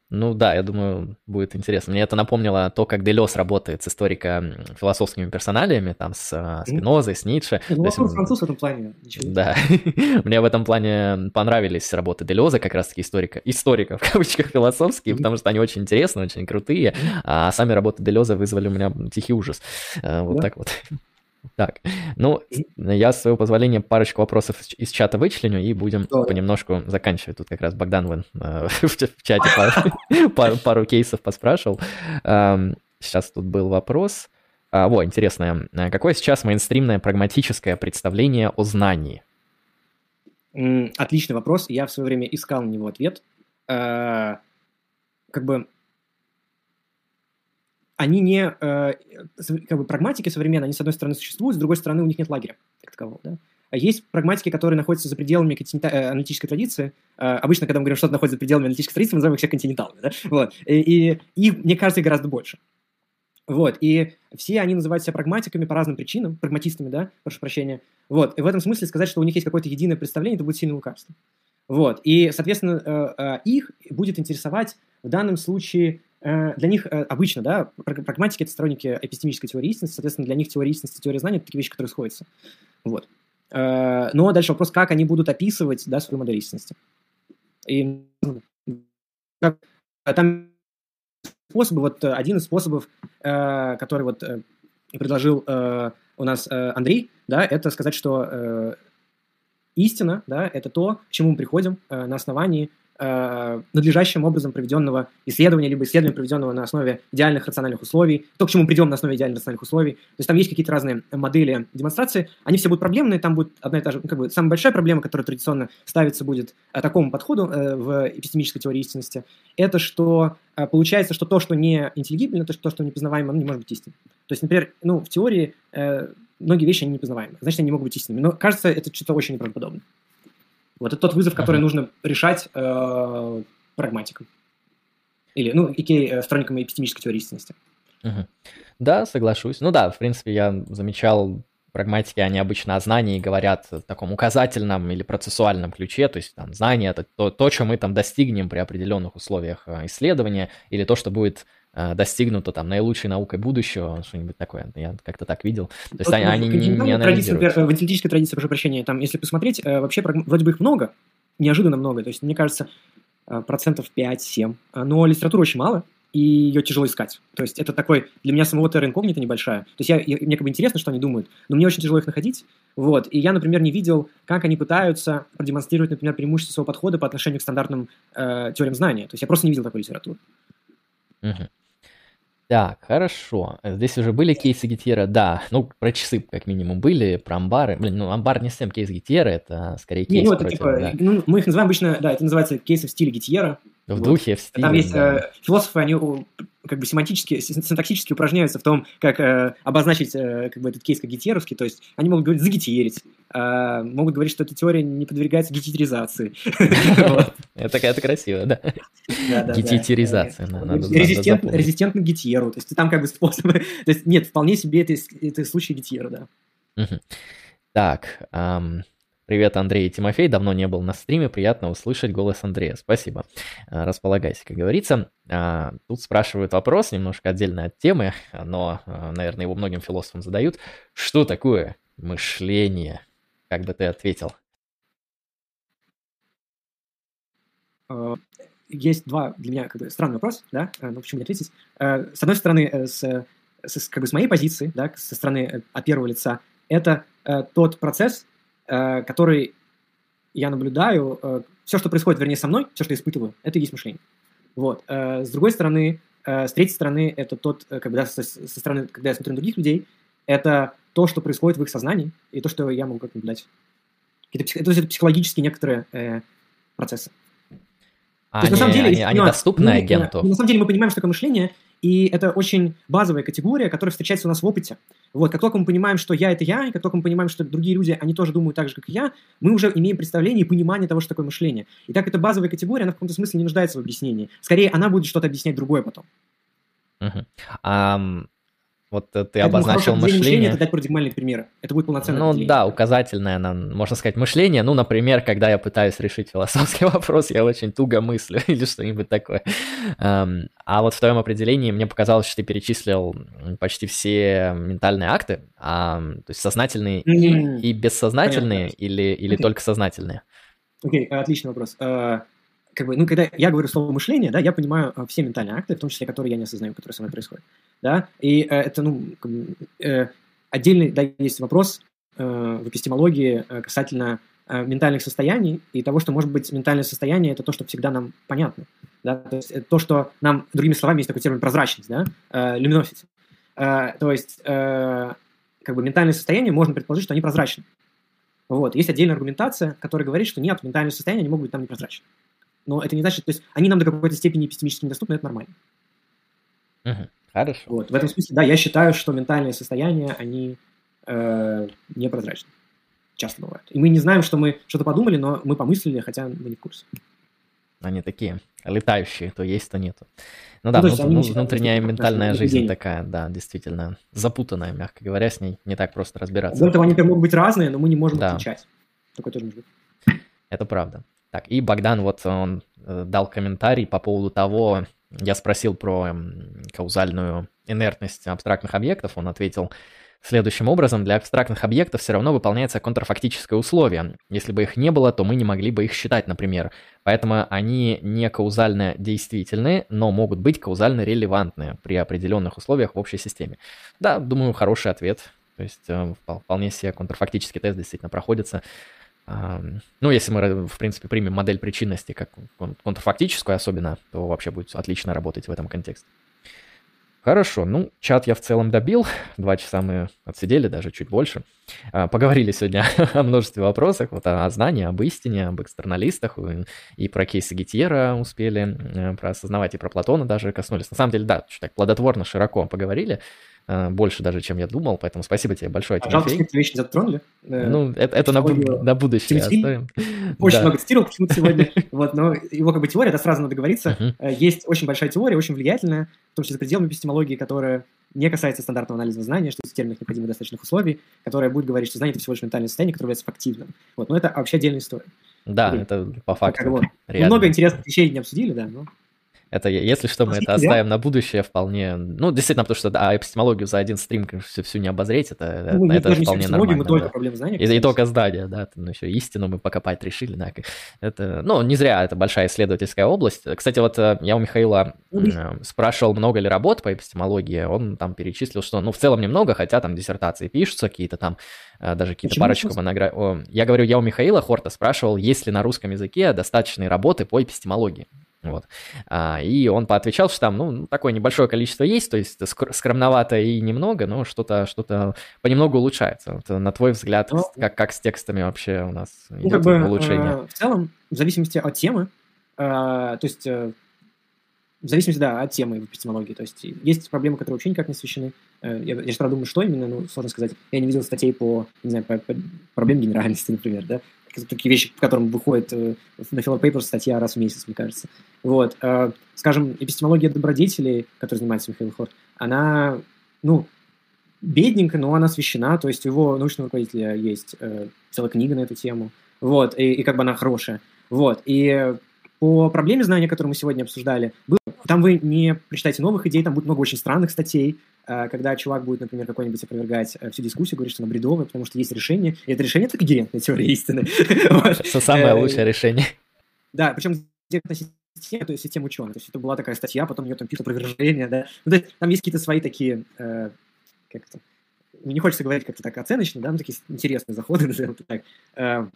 S1: Ну да, я думаю, будет интересно. Мне это напомнило то, как Делес работает с историко-философскими персоналиями, там, с uh, Спинозой, с Ницше.
S2: Ну, есть, француз в этом плане.
S1: Да. (laughs) Мне в этом плане понравились работы Делеза, как раз-таки историка, историка, в кавычках, философские, потому что они очень интересные, очень крутые, а сами работы Делеза вызвали у меня тихий ужас. Э, вот так вот. Так, ну, я, с своего позволения, парочку вопросов из чата вычленю и будем Давай. понемножку заканчивать. Тут как раз Богдан вон, э, (laughs) в чате пару, (laughs) пару кейсов поспрашивал. Э, сейчас тут был вопрос. А, во, интересное. Какое сейчас мейнстримное прагматическое представление о знании?
S2: Отличный вопрос. Я в свое время искал на него ответ. Э, как бы они не, э, как бы прагматики современные, они с одной стороны существуют, с другой стороны у них нет лагеря как такового, да. А есть прагматики, которые находятся за пределами э, аналитической традиции. Э, обычно, когда мы говорим, что-то находится за пределами аналитической традиции, мы называем их все континенталами, да. Вот. И, и мне кажется, их гораздо больше. Вот, и все они называют себя прагматиками по разным причинам, прагматистами, да, прошу прощения. Вот, и в этом смысле сказать, что у них есть какое-то единое представление, это будет сильное лукавство. Вот, и, соответственно, их будет интересовать в данном случае для них э, обычно, да, прагматики – это сторонники эпистемической теории истинности, соответственно, для них теория истинности, теория знания – это такие вещи, которые сходятся. Вот. Э, но дальше вопрос, как они будут описывать, да, свою модель истинности. И как, там способы, вот один из способов, который вот предложил у нас Андрей, да, это сказать, что истина, да, это то, к чему мы приходим на основании э, надлежащим образом проведенного исследования, либо исследования, проведенного на основе идеальных рациональных условий, то, к чему придем на основе идеальных рациональных условий. То есть там есть какие-то разные модели демонстрации, они все будут проблемные, там будет одна и та же, ну, как бы самая большая проблема, которая традиционно ставится будет э, такому подходу э, в эпистемической теории истинности, это что э, получается, что то, что не интеллигибельно, то, что, то, что непознаваемо, оно не может быть истинным. То есть, например, ну, в теории э, многие вещи они непознаваемы, значит, они не могут быть истинными. Но кажется, это что-то очень неправдоподобное. Вот это тот вызов, который uh-huh. нужно решать э, прагматиком. Или, ну, икей, э, сторонникам эпистемической теории истинности.
S1: Uh-huh. Да, соглашусь. Ну да, в принципе, я замечал прагматики, они обычно о знании говорят в таком указательном или процессуальном ключе, то есть там знание это то, то, что мы там достигнем при определенных условиях э, исследования, или то, что будет достигнуто там наилучшей наукой будущего, что-нибудь такое. Я как-то так видел. То есть они, они не, не.
S2: Традиции, в интеллигической традиции, прошу прощения, там, если посмотреть, э, вообще вроде бы их много, неожиданно много. То есть, мне кажется, процентов 5-7. Но литературы очень мало, и ее тяжело искать. То есть это такой, для меня самого терра инкогнита небольшая. То есть я, я, мне как бы интересно, что они думают, но мне очень тяжело их находить. Вот. И я, например, не видел, как они пытаются продемонстрировать, например, преимущество своего подхода по отношению к стандартным э, теориям знания. То есть я просто не видел такой литературы.
S1: Угу. Так, хорошо. Здесь уже были кейсы Гетьера, да. Ну, про часы как минимум были, про амбары. Блин, ну амбар не совсем кейс Гетьера, это скорее кейс не, ну, это, против,
S2: типа, да. ну, мы их называем обычно, да, это называется кейсы в стиле Гетьера.
S1: В вот. духе, в стиле.
S2: Там есть да. э, философы, они как бы семантически, синтаксически упражняются в том, как э, обозначить э, как бы этот кейс как гетьеровский, то есть они могут говорить «загетьерить», э, могут говорить, что эта теория не подвергается гетитеризации. (laughs)
S1: Это красиво, да.
S2: Гетитеризация. Резистентно гетьеру, то есть там как бы способы, (laughs) то есть нет, вполне себе это случай гетьера, да.
S1: Так, Привет, Андрей и Тимофей. Давно не был на стриме. Приятно услышать голос Андрея. Спасибо. А, располагайся, как говорится. А, тут спрашивают вопрос, немножко отдельно от темы, но, а, наверное, его многим философам задают. Что такое мышление? Как бы ты ответил?
S2: Есть два для меня как бы странный вопрос, да, ну почему не ответить? С одной стороны, э, с, с, как бы с моей позиции, да, со стороны э, от первого лица, это э, тот процесс, Э, который я наблюдаю, э, все, что происходит, вернее, со мной, все, что я испытываю, это и есть мышление. Вот. Э, с другой стороны, с третьей стороны, это тот, как бы, да, со, со стороны, когда я смотрю на других людей, это то, что происходит в их сознании, и то, что я могу как наблюдать. Какие-то, то есть это психологические некоторые э, процессы.
S1: А, то есть, они, на самом деле, они, они доступны
S2: мы,
S1: агенту?
S2: На самом деле мы понимаем, что такое мышление, и это очень базовая категория, которая встречается у нас в опыте. Вот, как только мы понимаем, что я – это я, и как только мы понимаем, что другие люди, они тоже думают так же, как и я, мы уже имеем представление и понимание того, что такое мышление. И так эта базовая категория, она в каком-то смысле не нуждается в объяснении. Скорее, она будет что-то объяснять другое потом.
S1: Uh-huh. Um, вот ты Поэтому обозначил мышление. мышление
S2: это дать парадигмальные примеры. Это будет полноценное
S1: Ну
S2: определение.
S1: да, указательное, можно сказать, мышление. Ну, например, когда я пытаюсь решить философский (laughs) вопрос, я очень туго мыслю (laughs) или что-нибудь такое. Um, а вот в твоем определении мне показалось, что ты перечислил почти все ментальные акты, а, то есть сознательные mm-hmm. и, и бессознательные Понятно. или, или okay. только сознательные?
S2: Окей, okay, отличный вопрос. Как бы, ну, когда я говорю слово мышление, да, я понимаю э, все ментальные акты, в том числе, которые я не осознаю, которые со мной происходят, да, и э, это, ну, э, отдельный, да, есть вопрос э, в эпистемологии э, касательно э, ментальных состояний и того, что, может быть, ментальное состояние – это то, что всегда нам понятно, да, то есть это то, что нам, другими словами, есть такой термин прозрачность, да, э, люминосити, э, то есть, э, как бы, ментальное состояние, можно предположить, что они прозрачны, вот, есть отдельная аргументация, которая говорит, что нет, ментальные состояния не могут быть там непрозрачны но это не значит, то есть они нам до какой-то степени эпистемически недоступны, это нормально.
S1: Угу. Хорошо.
S2: Вот, в этом смысле, да, я считаю, что ментальные состояния, они э, непрозрачны. Часто бывают. И мы не знаем, что мы что-то подумали, но мы помыслили, хотя мы не в курсе.
S1: Они такие летающие, то есть, то нету. Ну да, ну, внут, ну, внутренняя ментальная жизнь день. такая, да, действительно, запутанная, мягко говоря, с ней не так просто разбираться.
S2: До этого они могут быть разные, но мы не можем да. отличать. Такое тоже может быть.
S1: Это правда. Так, и Богдан вот он э, дал комментарий по поводу того, я спросил про каузальную инертность абстрактных объектов, он ответил следующим образом, для абстрактных объектов все равно выполняется контрфактическое условие. Если бы их не было, то мы не могли бы их считать, например. Поэтому они не каузально действительны, но могут быть каузально релевантны при определенных условиях в общей системе. Да, думаю, хороший ответ. То есть э, вполне себе контрфактический тест действительно проходится. Ну, если мы, в принципе, примем модель причинности как контрфактическую особенно, то вообще будет отлично работать в этом контексте. Хорошо, ну, чат я в целом добил. Два часа мы отсидели, даже чуть больше. А, поговорили сегодня (laughs) о множестве вопросов, вот о знании, об истине, об экстерналистах, и про кейсы Гитьера успели, э, про осознавать, и про Платона даже коснулись. На самом деле, да, так плодотворно, широко поговорили. Э, больше даже, чем я думал, поэтому спасибо тебе большое,
S2: а Тимофей. Пожалуйста, вещи затронули.
S1: Э, ну, это, это на, на будущее Тимофей
S2: оставим. Очень да. много цитировал почему-то сегодня, (laughs) вот, но его как бы теория, это сразу надо говориться. Uh-huh. Есть очень большая теория, очень влиятельная, в том числе за пределами эпистемологии, которая не касается стандартного анализа знания, что терминах необходимых достаточных условий, которая будет говорить, что знание – это всего лишь ментальное состояние, которое является фактивным. Вот, но это вообще отдельная история.
S1: Да, и, это по факту. Как,
S2: вот. Много интересных вещей не обсудили, да, но
S1: это, если что, мы это оставим на будущее вполне. Ну, действительно, потому что да, эпистемологию за один стрим, конечно, всю не обозреть, это, ну, это, это вполне нормально. Мы
S2: только да. проблемы знания. И,
S1: и только здания, да, там еще истину мы покопать решили, да. Это, ну, не зря, это большая исследовательская область. Кстати, вот э, я у Михаила mm спрашивал, много ли работ по эпистемологии, он там перечислил, что, ну, в целом немного, хотя там диссертации пишутся какие-то там, э, даже какие-то парочку монографий. Я говорю, я у Михаила Хорта спрашивал, есть ли на русском языке достаточные работы по эпистемологии. Вот. А, и он поотвечал, что там, ну, такое небольшое количество есть, то есть скромновато и немного, но что-то что понемногу улучшается. Вот, на твой взгляд, ну, как, как с текстами вообще у нас ну, идет как бы, улучшение?
S2: Э, в целом, в зависимости от темы, э, то есть э, в зависимости, да, от темы в эпистемологии. То есть есть проблемы, которые вообще никак не освещены. Э, я, я сейчас думаю, что именно, ну, сложно сказать. Я не видел статей по, не знаю, по, по проблем генеральности, (laughs) например, да. Такие вещи, по которым выходит э, на Philo Papers статья раз в месяц, мне кажется. Вот. Э, скажем, эпистемология добродетелей, которой занимается Михаил Хорт, она, ну, бедненькая, но она освещена, то есть у его научного руководителя есть э, целая книга на эту тему, вот, и, и как бы она хорошая. Вот, и по проблеме знания, которую мы сегодня обсуждали, было, там вы не прочитаете новых идей, там будет много очень странных статей, э, когда чувак будет, например, какой-нибудь опровергать э, всю дискуссию, говорит, что она бредовая, потому что есть решение, и это решение — это когерентная теория истины. (laughs)
S1: Это самое э, лучшее решение.
S2: Да, причем система, то есть система ученых. То есть это была такая статья, потом у нее там пишут опровержение, да. Ну, то есть там есть какие-то свои такие, э, как то не хочется говорить как-то так оценочно, да, но такие интересные заходы, (laughs) назовем это так. Э,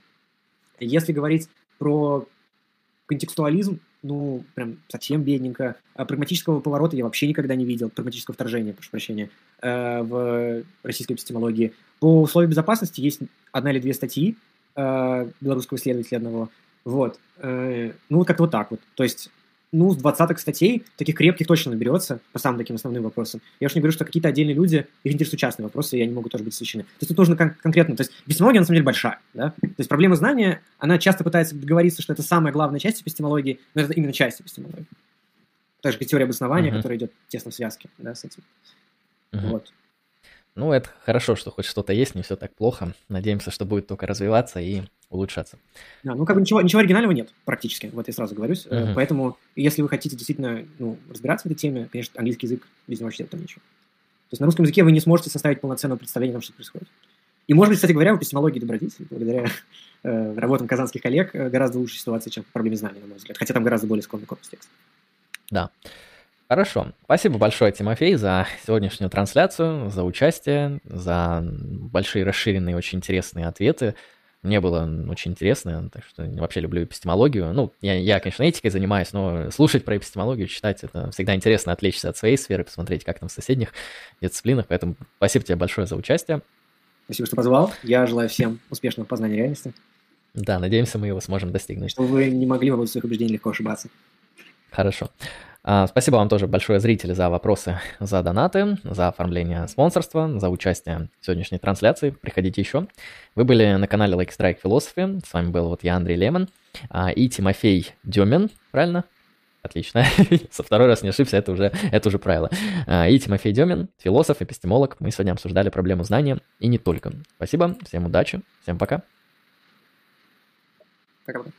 S2: если говорить про контекстуализм, ну, прям совсем бедненько. А прагматического поворота я вообще никогда не видел, прагматического вторжения, прошу прощения, э, в российской эпистемологии. По условию безопасности есть одна или две статьи э, белорусского исследователя одного. Вот. Э, ну, как-то вот так вот. То есть ну, с двадцаток статей таких крепких точно наберется по самым таким основным вопросам. Я уж не говорю, что какие-то отдельные люди, их интересуют частные вопросы, и они могут тоже быть освещены. То есть тут нужно кон- конкретно, то есть эпистемология на самом деле большая, да? То есть проблема знания, она часто пытается договориться, что это самая главная часть эпистемологии, но это именно часть эпистемологии. Так же, как теория обоснования, uh-huh. которая идет тесно в связке, да, с этим. Uh-huh. Вот.
S1: Ну, это хорошо, что хоть что-то есть, не все так плохо. Надеемся, что будет только развиваться и улучшаться.
S2: Да, ну как бы ничего, ничего оригинального нет практически, вот я сразу говорю. Uh-huh. Поэтому, если вы хотите действительно ну, разбираться в этой теме, конечно, английский язык без него вообще там ничего. То есть на русском языке вы не сможете составить полноценного представления о том, что происходит. И, может быть, кстати говоря, в эпистемологии добродетели, благодаря э, работам казанских коллег, э, гораздо лучше ситуация, чем в проблеме знания, на мой взгляд. Хотя там гораздо более скромный корпус текста.
S1: Да. Хорошо. Спасибо большое, Тимофей, за сегодняшнюю трансляцию, за участие, за большие расширенные, очень интересные ответы. Мне было очень интересно, так что вообще люблю эпистемологию. Ну, я, я, конечно, этикой занимаюсь, но слушать про эпистемологию, читать, это всегда интересно отвлечься от своей сферы, посмотреть, как там в соседних дисциплинах. Поэтому спасибо тебе большое за участие.
S2: Спасибо, что позвал. Я желаю всем успешного познания реальности.
S1: Да, надеемся, мы его сможем достигнуть.
S2: Чтобы вы не могли в своих убеждений легко ошибаться.
S1: Хорошо. А, спасибо вам тоже большое, зрители, за вопросы, за донаты, за оформление спонсорства, за участие в сегодняшней трансляции. Приходите еще. Вы были на канале Like Strike Philosophy. С вами был вот я, Андрей Лемон, а, и Тимофей Демин, правильно? Отлично. (laughs) Со второй раз не ошибся, это уже, это уже правило. А, и Тимофей Демин, философ, эпистемолог. Мы сегодня обсуждали проблему знания и не только. Спасибо, всем удачи, всем пока.
S2: Пока-пока.